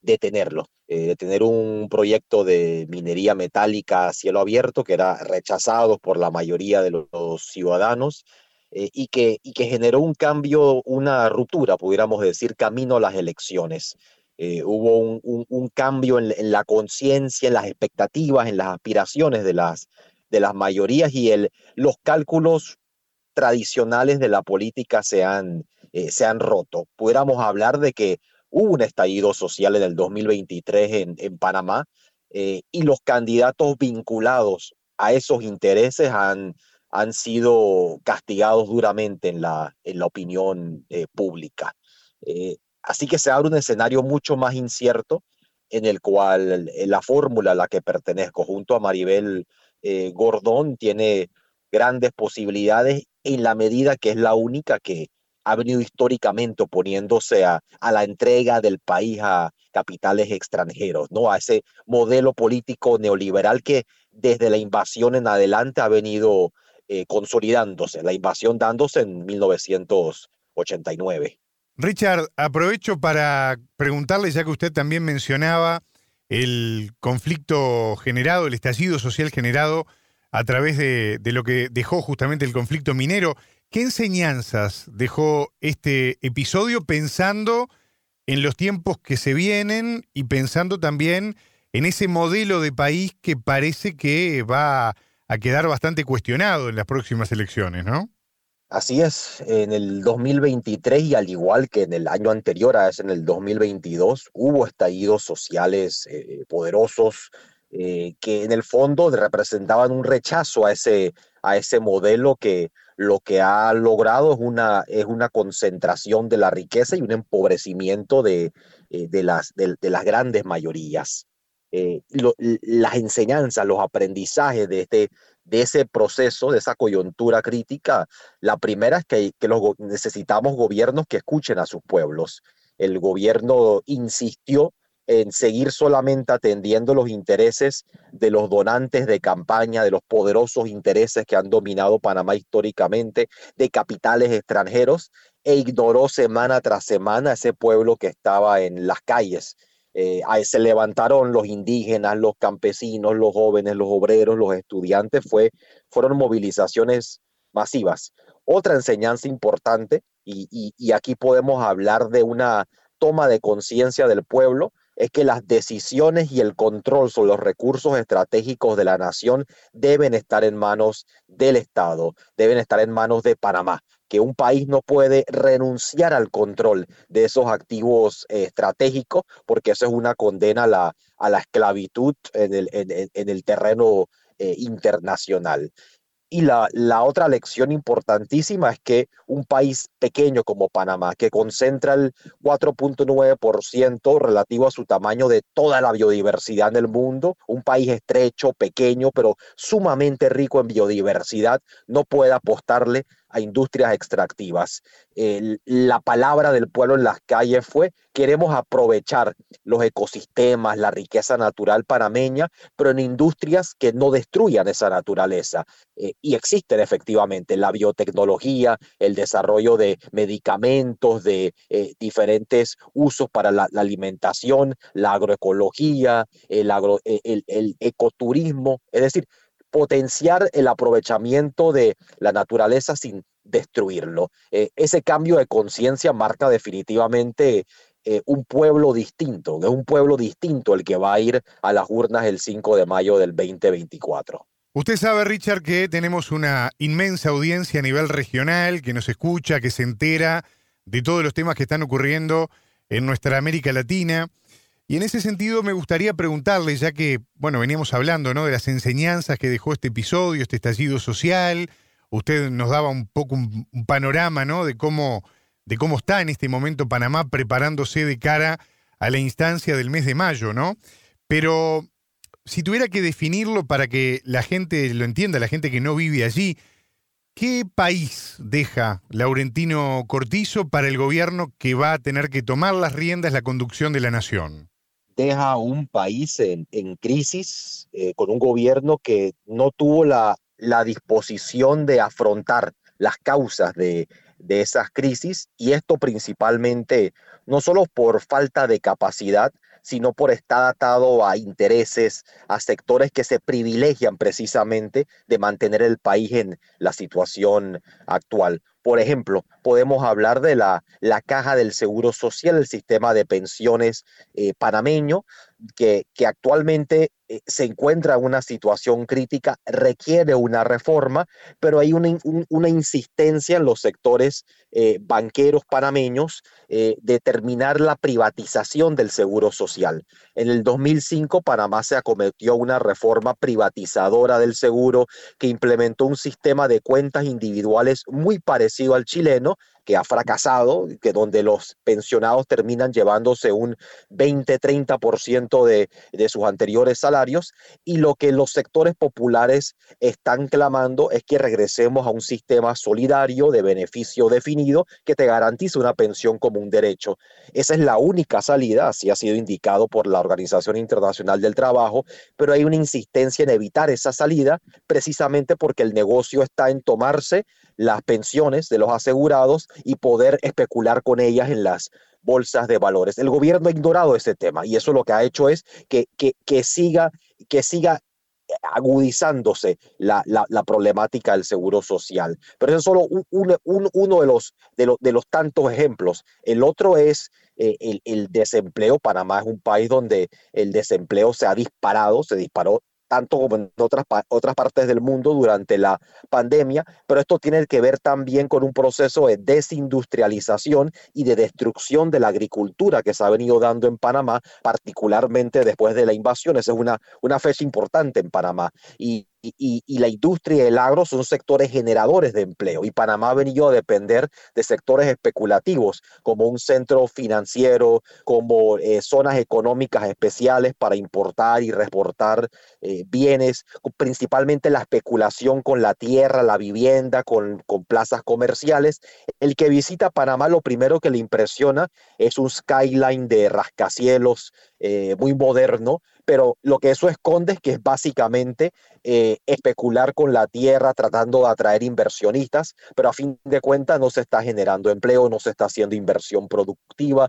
detenerlo, detener un proyecto de minería metálica a cielo abierto que era rechazado por la mayoría de los ciudadanos eh, y, que, y que generó un cambio, una ruptura, pudiéramos decir, camino a las elecciones. Eh, hubo un, un, cambio en, la conciencia, en las expectativas, en las aspiraciones de las, de las mayorías y el, los cálculos tradicionales de la política se han, eh, se han roto. Pudiéramos hablar de que hubo un estallido social en el 2023 en, en Panamá y los candidatos vinculados a esos intereses han, han sido castigados duramente en la, en la opinión eh, pública. Eh, así que se abre un escenario mucho más incierto en el cual eh, la fórmula a la que pertenezco junto a Maribel Gordón tiene grandes posibilidades en la medida que es la única que ha venido históricamente oponiéndose a, la entrega del país a capitales extranjeros, ¿no? A ese modelo político neoliberal que desde la invasión en adelante ha venido eh, consolidándose, la invasión dándose en 1989. Richard, aprovecho para preguntarle, ya que usted también mencionaba el conflicto generado, el estallido social generado a través de, lo que dejó justamente el conflicto minero. ¿Qué enseñanzas dejó este episodio pensando en los tiempos que se vienen y pensando también en ese modelo de país que parece que va a quedar bastante cuestionado en las próximas elecciones, ¿no? Así es, en el 2023 y al igual que en el año anterior, a ese en el 2022, hubo estallidos sociales eh, poderosos, eh, que en el fondo representaban un rechazo a ese, a ese modelo que lo que ha logrado es una, es una concentración de la riqueza y un empobrecimiento de, eh, de, las, de, las grandes mayorías. Eh, las enseñanzas, los aprendizajes de, este, de ese proceso, de esa coyuntura crítica, la primera es que, necesitamos gobiernos que escuchen a sus pueblos. El gobierno insistió en seguir solamente atendiendo los intereses de los donantes de campaña, de los poderosos intereses que han dominado Panamá históricamente, de capitales extranjeros, e ignoró semana tras semana ese pueblo que estaba en las calles. Eh, se levantaron los indígenas, los campesinos, los jóvenes, los obreros, los estudiantes, fue, fueron movilizaciones masivas. Otra enseñanza importante, y aquí podemos hablar de una toma de conciencia del pueblo, es que las decisiones y el control sobre los recursos estratégicos de la nación deben estar en manos del Estado, deben estar en manos de Panamá, que un país no puede renunciar al control de esos activos eh, estratégicos, porque eso es una condena a la, a la esclavitud en el, en, el terreno eh, internacional. Y la, la, otra lección importantísima es que un país pequeño como Panamá, que concentra el 4.9% relativo a su tamaño de toda la biodiversidad en el mundo, un país estrecho, pequeño, pero sumamente rico en biodiversidad, no puede apostarle a industrias extractivas. la palabra del pueblo en las calles fue, queremos aprovechar los ecosistemas, la riqueza natural panameña, pero en industrias que no destruyan esa naturaleza. Eh, y existen efectivamente la biotecnología, el desarrollo de medicamentos, de eh, diferentes usos para la, alimentación, la agroecología, el, e, ecoturismo, es decir, potenciar el aprovechamiento de la naturaleza sin destruirlo. Eh, ese cambio de conciencia marca definitivamente eh, un pueblo distinto, es un pueblo distinto el que va a ir a las urnas el 5 de mayo del 2024. Usted sabe, Richard, que tenemos una inmensa audiencia a nivel regional que nos escucha, que se entera de todos los temas que están ocurriendo en nuestra América Latina. Y en ese sentido me gustaría preguntarle, ya que, bueno, veníamos hablando ¿no? de las enseñanzas que dejó este episodio, este estallido social, usted nos daba un poco un, panorama ¿no? de, cómo, de cómo está en este momento Panamá preparándose de cara a la instancia del mes de mayo, ¿no? Pero si tuviera que definirlo para que la gente lo entienda, la gente que no vive allí, ¿qué país deja Laurentino Cortizo para el gobierno que va a tener que tomar las riendas la conducción de la nación? Deja un país en, crisis, eh, con un gobierno que no tuvo la, disposición de afrontar las causas de, de esas crisis y esto principalmente no solo por falta de capacidad, sino por estar atado a intereses, a sectores que se privilegian precisamente de mantener el país en la situación actual. Por ejemplo, podemos hablar de la, la caja del Seguro Social, el sistema de pensiones eh, panameño, que, actualmente eh, se encuentra en una situación crítica, requiere una reforma, pero hay una, una insistencia en los sectores eh, banqueros panameños eh, de terminar la privatización del seguro social. En el 2005, Panamá se acometió una reforma privatizadora del seguro que implementó un sistema de cuentas individuales muy parecido al chileno, que ha fracasado, que donde los pensionados terminan llevándose un 20-30% de, de sus anteriores salarios y lo que los sectores populares están clamando es que regresemos a un sistema solidario de beneficio definido que te garantice una pensión como un derecho. Esa es la única salida, así ha sido indicado por la Organización Internacional del Trabajo, pero hay una insistencia en evitar esa salida precisamente porque el negocio está en tomarse las pensiones de los asegurados y poder especular con ellas en las bolsas de valores. El gobierno ha ignorado ese tema y eso lo que ha hecho es que, que, siga, que siga agudizándose la, la, problemática del seguro social. Pero eso es solo uno de los, de, de, los tantos ejemplos. El otro es eh, el, el, desempleo. Panamá es un país donde el desempleo se ha disparado, se disparó tanto como en otras, otras partes del mundo durante la pandemia, pero esto tiene que ver también con un proceso de desindustrialización y de destrucción de la agricultura que se ha venido dando en Panamá, particularmente después de la invasión. Esa es una, una fecha importante en Panamá. Y y, la industria y el agro son sectores generadores de empleo y Panamá ha venido a depender de sectores especulativos como un centro financiero, como eh, zonas económicas especiales para importar y reportar eh, bienes, principalmente la especulación con la tierra, la vivienda, con, con plazas comerciales. El que visita Panamá lo primero que le impresiona es un skyline de rascacielos eh, muy moderno, pero lo que eso esconde es que es básicamente eh, especular con la tierra tratando de atraer inversionistas, pero a fin de cuentas no se está generando empleo, no se está haciendo inversión productiva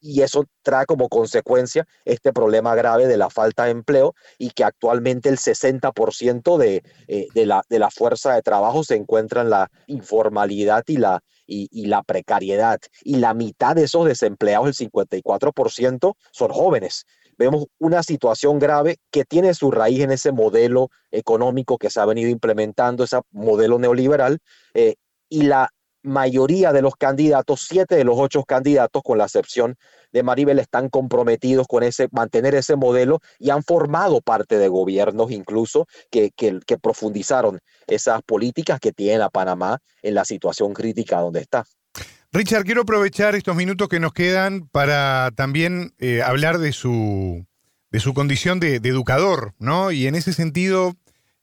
y eso trae como consecuencia este problema grave de la falta de empleo y que actualmente el 60% de, eh, de, la, de la fuerza de trabajo se encuentra en la informalidad y la, y, la precariedad. Y la mitad de esos desempleados, el 54%, son jóvenes vemos una situación grave que tiene su raíz en ese modelo económico que se ha venido implementando, ese modelo neoliberal, eh, y la mayoría de los candidatos, siete de los ocho candidatos, con la excepción de Maribel, están comprometidos con ese, mantener ese modelo y han formado parte de gobiernos incluso que, que, profundizaron esas políticas que tiene a Panamá en la situación crítica donde está. Richard, quiero aprovechar estos minutos que nos quedan para también eh, hablar de su, de su condición de, educador, ¿no? Y en ese sentido,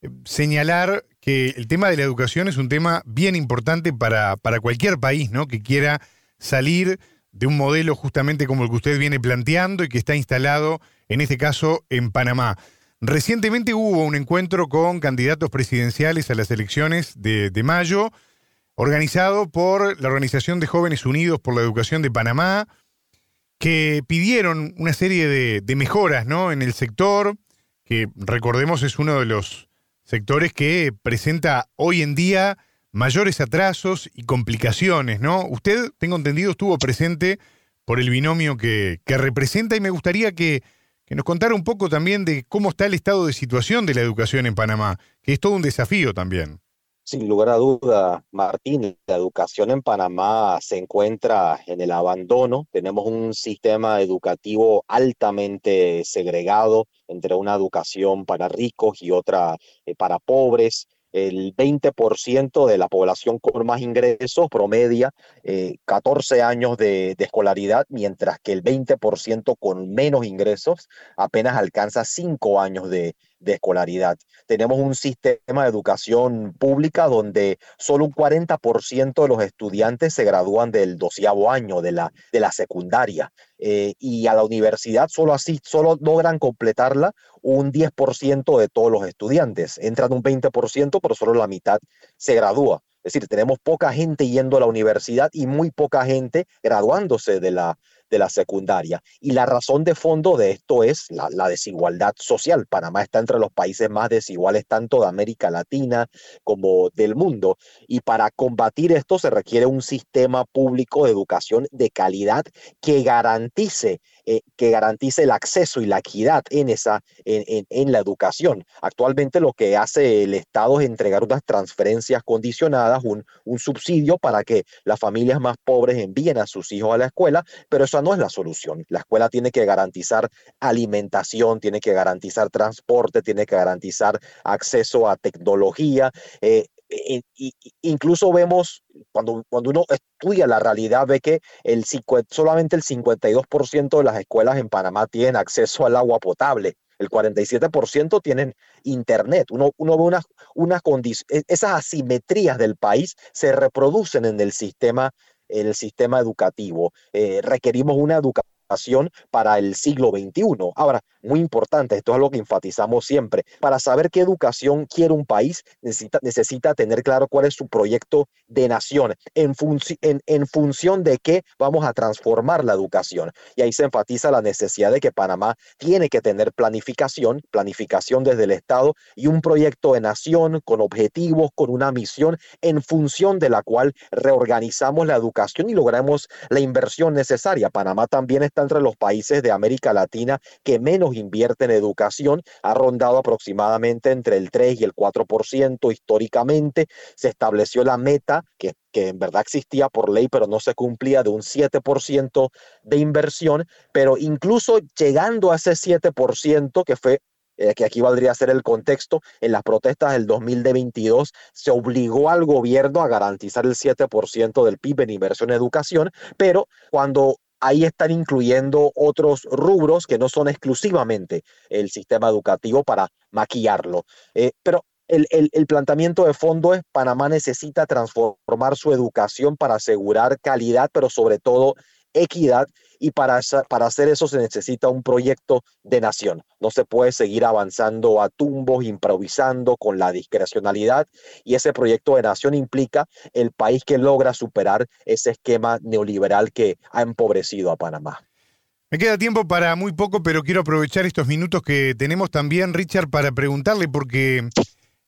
eh, señalar que el tema de la educación es un tema bien importante para, para cualquier país, ¿no? Que quiera salir de un modelo justamente como el que usted viene planteando y que está instalado, en este caso, en Panamá. Recientemente hubo un encuentro con candidatos presidenciales a las elecciones de, de mayo organizado por la Organización de Jóvenes Unidos por la Educación de Panamá, que pidieron una serie de, mejoras ¿no? en el sector, que recordemos es uno de los sectores que presenta hoy en día mayores atrasos y complicaciones, ¿no? Usted, tengo entendido, estuvo presente por el binomio que, representa y me gustaría que, que, nos contara un poco también de cómo está el estado de situación de la educación en Panamá, que es todo un desafío también. Sin lugar a duda, Martín, la educación en Panamá se encuentra en el abandono. Tenemos un sistema educativo altamente segregado entre una educación para ricos y otra eh, para pobres el 20% de la población con más ingresos promedia 14 eh, años de, escolaridad, mientras que el 20% con menos ingresos apenas alcanza 5 años de, escolaridad. Tenemos un sistema de educación pública donde solo un 40% de los estudiantes se gradúan del doceavo año de la, de la secundaria. Eh, y a la universidad solo así, solo logran completarla un 10% de todos los estudiantes. Entran un 20%, pero solo la mitad se gradúa. Es decir, tenemos poca gente yendo a la universidad y muy poca gente graduándose de la, de la secundaria. Y la razón de fondo de esto es la, desigualdad social. Panamá está entre los países más desiguales tanto de América Latina como del mundo. Y para combatir esto se requiere un sistema público de educación de calidad que garantice eh, que garantice el acceso y la equidad en, esa, en, en, la educación. Actualmente lo que hace el Estado es entregar unas transferencias condicionadas, un, un subsidio para que las familias más pobres envíen a sus hijos a la escuela, pero eso no es la solución. La escuela tiene que garantizar alimentación, tiene que garantizar transporte, tiene que garantizar acceso a tecnología. Eh, eh, incluso vemos, cuando, cuando uno estudia la realidad, ve que el, solamente el 52% de las escuelas en Panamá tienen acceso al agua potable. El 47% tienen internet. Uno, uno ve unas, condiciones, esas asimetrías del país se reproducen en el sistema, el sistema educativo. Eh, requerimos una educación para el siglo XXI. Ahora, muy importante, esto es lo que enfatizamos siempre, para saber qué educación quiere un país, necesita, necesita tener claro cuál es su proyecto de nación, en, en, en función de qué vamos a transformar la educación. Y ahí se enfatiza la necesidad de que Panamá tiene que tener planificación, planificación desde el Estado y un proyecto de nación con objetivos, con una misión, en función de la cual reorganizamos la educación y logramos la inversión necesaria. Panamá también está entre los países de América Latina que menos invierte en educación, ha rondado aproximadamente entre el 3 y el 4% históricamente. Se estableció la meta que que en verdad existía por ley, pero no se cumplía de un 7% de inversión, pero incluso llegando a ese 7%, que fue eh, que aquí valdría ser el contexto, en las protestas del 2022 se obligó al gobierno a garantizar el 7% del PIB en inversión en educación, pero cuando ahí están incluyendo otros rubros que no son exclusivamente el sistema educativo para maquillarlo. Eh, pero el, el, planteamiento de fondo es Panamá necesita transformar su educación para asegurar calidad, pero sobre todo equidad y para, para hacer eso se necesita un proyecto de nación. No se puede seguir avanzando a tumbos, improvisando con la discrecionalidad y ese proyecto de nación implica el país que logra superar ese esquema neoliberal que ha empobrecido a Panamá. Me queda tiempo para muy poco, pero quiero aprovechar estos minutos que tenemos también, Richard, para preguntarle, porque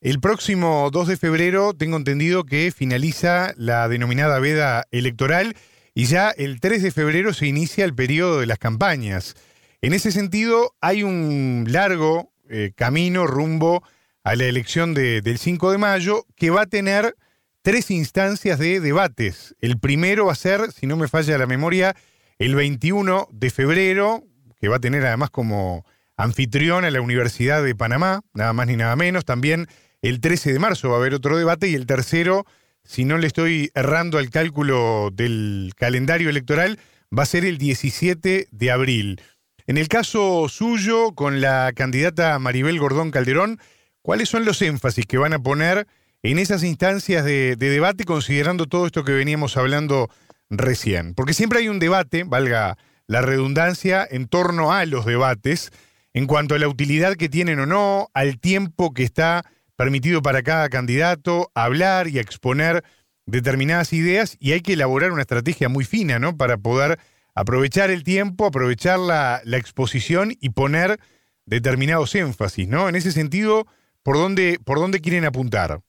el próximo 2 de febrero tengo entendido que finaliza la denominada veda electoral y ya el 3 de febrero se inicia el periodo de las campañas. En ese sentido, hay un largo eh, camino rumbo a la elección del 5 de mayo que va a tener tres instancias de debates. El primero va a ser, si no me falla la memoria, el 21 de febrero, que va a tener además como anfitrión a la Universidad de Panamá, nada más ni nada menos. También el 13 de marzo va a haber otro debate y el tercero si no le estoy errando al cálculo del calendario electoral, va a ser el 17 de abril. En el caso suyo, con la candidata Maribel Gordón Calderón, ¿cuáles son los énfasis que van a poner en esas instancias de, debate, considerando todo esto que veníamos hablando recién? Porque siempre hay un debate, valga la redundancia, en torno a los debates, en cuanto a la utilidad que tienen o no, al tiempo que está permitido para cada candidato hablar y exponer determinadas ideas y hay que elaborar una estrategia muy fina, ¿no? Para poder aprovechar el tiempo, aprovechar la, exposición y poner determinados énfasis, ¿no? En ese sentido, ¿por dónde, por dónde quieren apuntar?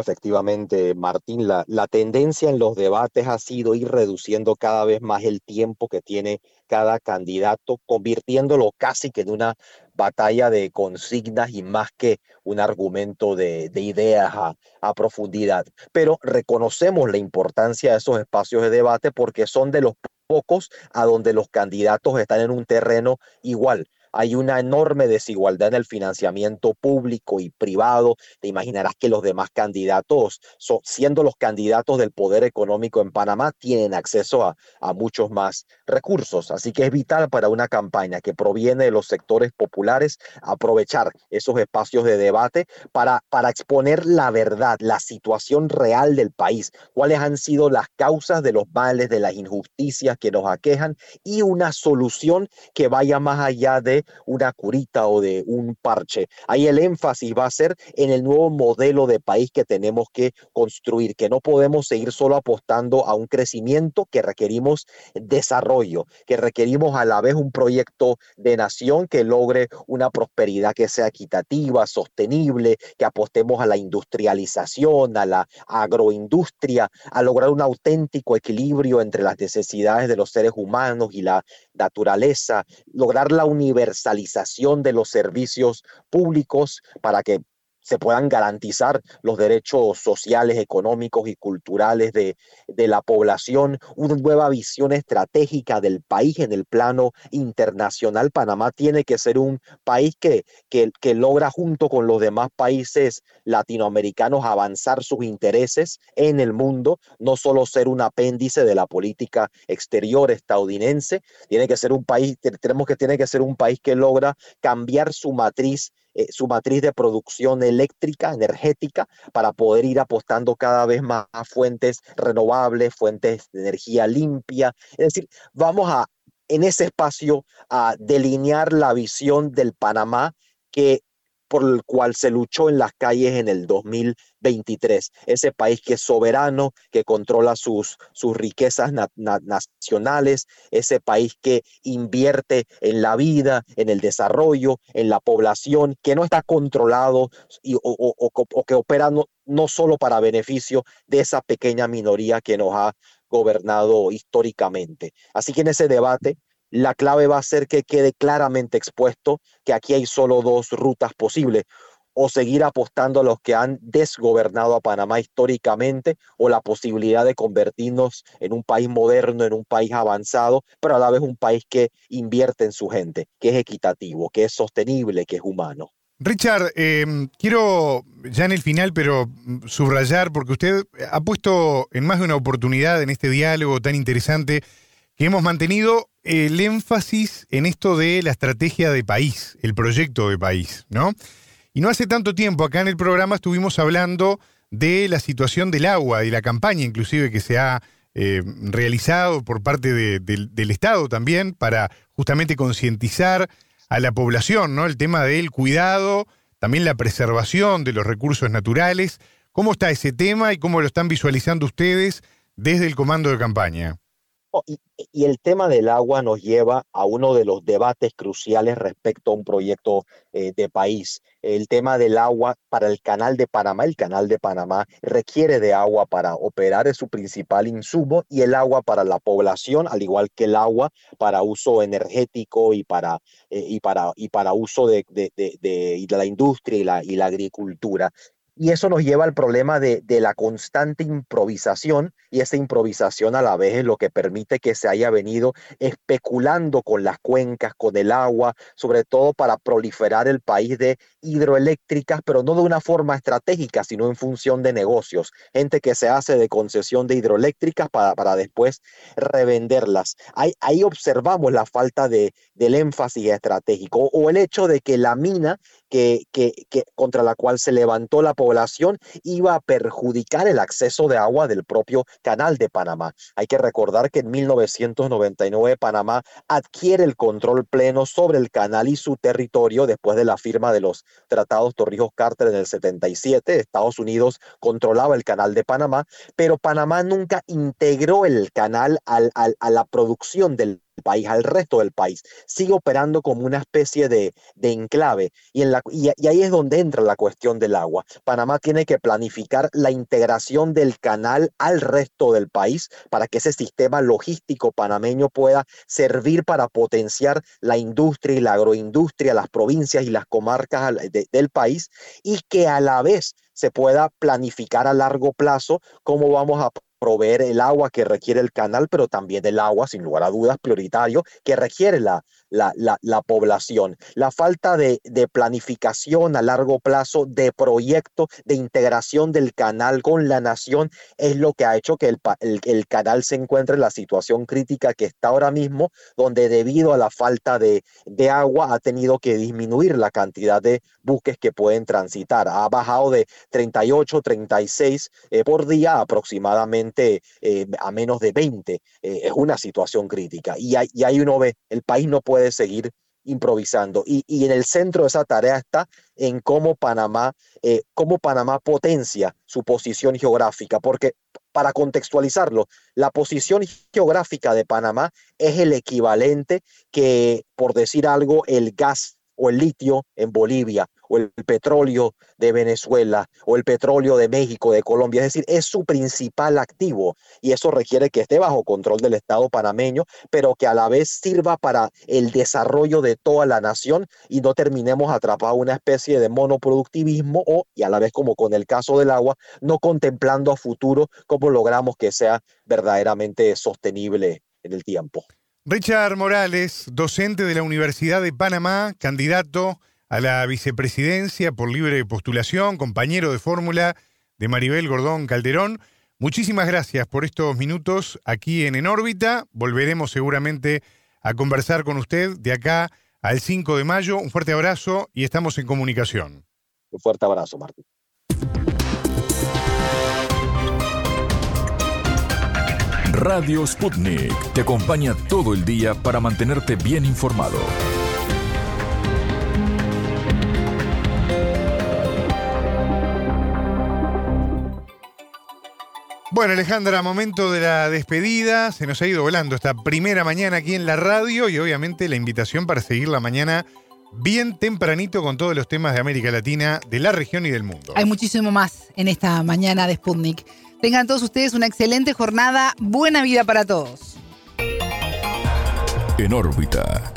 efectivamente, Martín, la, la, tendencia en los debates ha sido ir reduciendo cada vez más el tiempo que tiene cada candidato, convirtiéndolo casi que en una batalla de consignas y más que un argumento de, ideas a, profundidad. Pero reconocemos la importancia de esos espacios de debate porque son de los pocos a donde los candidatos están en un terreno igual hay una enorme desigualdad en el financiamiento público y privado. Te imaginarás que los demás candidatos, siendo los candidatos del poder económico en Panamá, tienen acceso a, muchos más recursos. Así que es vital para una campaña que proviene de los sectores populares aprovechar esos espacios de debate para, exponer la verdad, la situación real del país, cuáles han sido las causas de los males, de las injusticias que nos aquejan y una solución que vaya más allá de una curita o de un parche. Ahí el énfasis va a ser en el nuevo modelo de país que tenemos que construir, que no podemos seguir solo apostando a un crecimiento que requerimos desarrollo, que requerimos a la vez un proyecto de nación que logre una prosperidad que sea equitativa, sostenible, que apostemos a la industrialización, a la agroindustria, a lograr un auténtico equilibrio entre las necesidades de los seres humanos y la naturaleza, lograr la universalidad de los servicios públicos para que se puedan garantizar los derechos sociales, económicos y culturales de, la población, una nueva visión estratégica del país en el plano internacional. Panamá tiene que ser un país que, que, que logra junto con los demás países latinoamericanos avanzar sus intereses en el mundo, no solo ser un apéndice de la política exterior estadounidense, tiene que ser un país, tenemos que tiene que ser un país que logra cambiar su matriz eh, su matriz de producción eléctrica, energética, para poder ir apostando cada vez más a fuentes renovables, fuentes de energía limpia. Es decir, vamos a, en ese espacio, a delinear la visión del Panamá que por el cual se luchó en las calles en el 2023. Ese país que es soberano, que controla sus, sus riquezas nacionales, ese país que invierte en la vida, en el desarrollo, en la población, que no está controlado y, o, que opera no, no solo para beneficio de esa pequeña minoría que nos ha gobernado históricamente. Así que en ese debate la clave va a ser que quede claramente expuesto que aquí hay solo dos rutas posibles o seguir apostando a los que han desgobernado a Panamá históricamente o la posibilidad de convertirnos en un país moderno, en un país avanzado, pero a la vez un país que invierte en su gente, que es equitativo, que es sostenible, que es humano. Richard, em, quiero ya en el final, pero subrayar, porque usted ha puesto en más de una oportunidad en este diálogo tan interesante que hemos mantenido el énfasis en esto de la estrategia de país, el proyecto de país, ¿no? Y no hace tanto tiempo acá en el programa estuvimos hablando de la situación del agua y la campaña inclusive que se ha eh, realizado por parte del Estado también para justamente concientizar a la población, ¿no? El tema del cuidado, también la preservación de los recursos naturales. ¿Cómo está ese tema y cómo lo están visualizando ustedes desde el comando de campaña? Oh, y, el tema del agua nos lleva a uno de los debates cruciales respecto a un proyecto eh, de país. El tema del agua para el canal de Panamá. El canal de Panamá requiere de agua para operar, es su principal insumo, y el agua para la población, al igual que el agua para uso energético y para, eh, y para, y para uso de, de, de, de, la industria y la, y la agricultura. Y eso nos lleva al problema de, la constante improvisación y esa improvisación a la vez es lo que permite que se haya venido especulando con las cuencas, con el agua, sobre todo para proliferar el país de hidroeléctricas, pero no de una forma estratégica, sino en función de negocios. Gente que se hace de concesión de hidroeléctricas para, para después revenderlas. Ahí, ahí observamos la falta de, del énfasis estratégico o el hecho de que la mina que, que, que contra la cual se levantó la población iba a perjudicar el acceso de agua del propio canal de Panamá. Hay que recordar que en 1999 Panamá adquiere el control pleno sobre el canal y su territorio después de la firma de los tratados Torrijos-Carter en el 77. Estados Unidos controlaba el canal de Panamá, pero Panamá nunca integró el canal al, a la producción del país, al resto del país. Sigue operando como una especie de, enclave y, en la, y, ahí es donde entra la cuestión del agua. Panamá tiene que planificar la integración del canal al resto del país para que ese sistema logístico panameño pueda servir para potenciar la industria y la agroindustria, las provincias y las comarcas del país y que a la vez se pueda planificar a largo plazo cómo vamos a proveer el agua que requiere el canal, pero también el agua, sin lugar a dudas, prioritario, que requiere la, la, población. La falta de, planificación a largo plazo, de proyecto, de integración del canal con la nación, es lo que ha hecho que el, el, canal se encuentre en la situación crítica que está ahora mismo, donde debido a la falta de, de agua ha tenido que disminuir la cantidad de buques que pueden transitar. Ha bajado de 38, 36 eh, por día aproximadamente eh, a menos de 20. Eh, es una situación crítica. Y, y ahí uno ve, el país no puede seguir improvisando. Y, y, en el centro de esa tarea está en cómo Panamá, eh, cómo Panamá potencia su posición geográfica, porque para contextualizarlo, la posición geográfica de Panamá es el equivalente que, por decir algo, el gas o el litio en Bolivia o el petróleo de Venezuela o el petróleo de México, de Colombia. Es decir, es su principal activo y eso requiere que esté bajo control del Estado panameño, pero que a la vez sirva para el desarrollo de toda la nación y no terminemos atrapados una especie de monoproductivismo o, y a la vez como con el caso del agua, no contemplando a futuro cómo logramos que sea verdaderamente sostenible en el tiempo. Richard Morales, docente de la Universidad de Panamá, candidato a la vicepresidencia por libre postulación, compañero de fórmula de Maribel Gordón Calderón. Muchísimas gracias por estos minutos aquí en En órbita. Volveremos seguramente a conversar con usted de acá al 5 de mayo. Un fuerte abrazo y estamos en comunicación. Un fuerte abrazo, Martín. Radio Sputnik te acompaña todo el día para mantenerte bien informado. Bueno, Alejandra, momento de la despedida. Se nos ha ido volando esta primera mañana aquí en la radio y obviamente la invitación para seguir la mañana bien tempranito con todos los temas de América Latina, de la región y del mundo. Hay muchísimo más en esta mañana de Sputnik. Tengan todos ustedes una excelente jornada. Buena vida para todos. En órbita.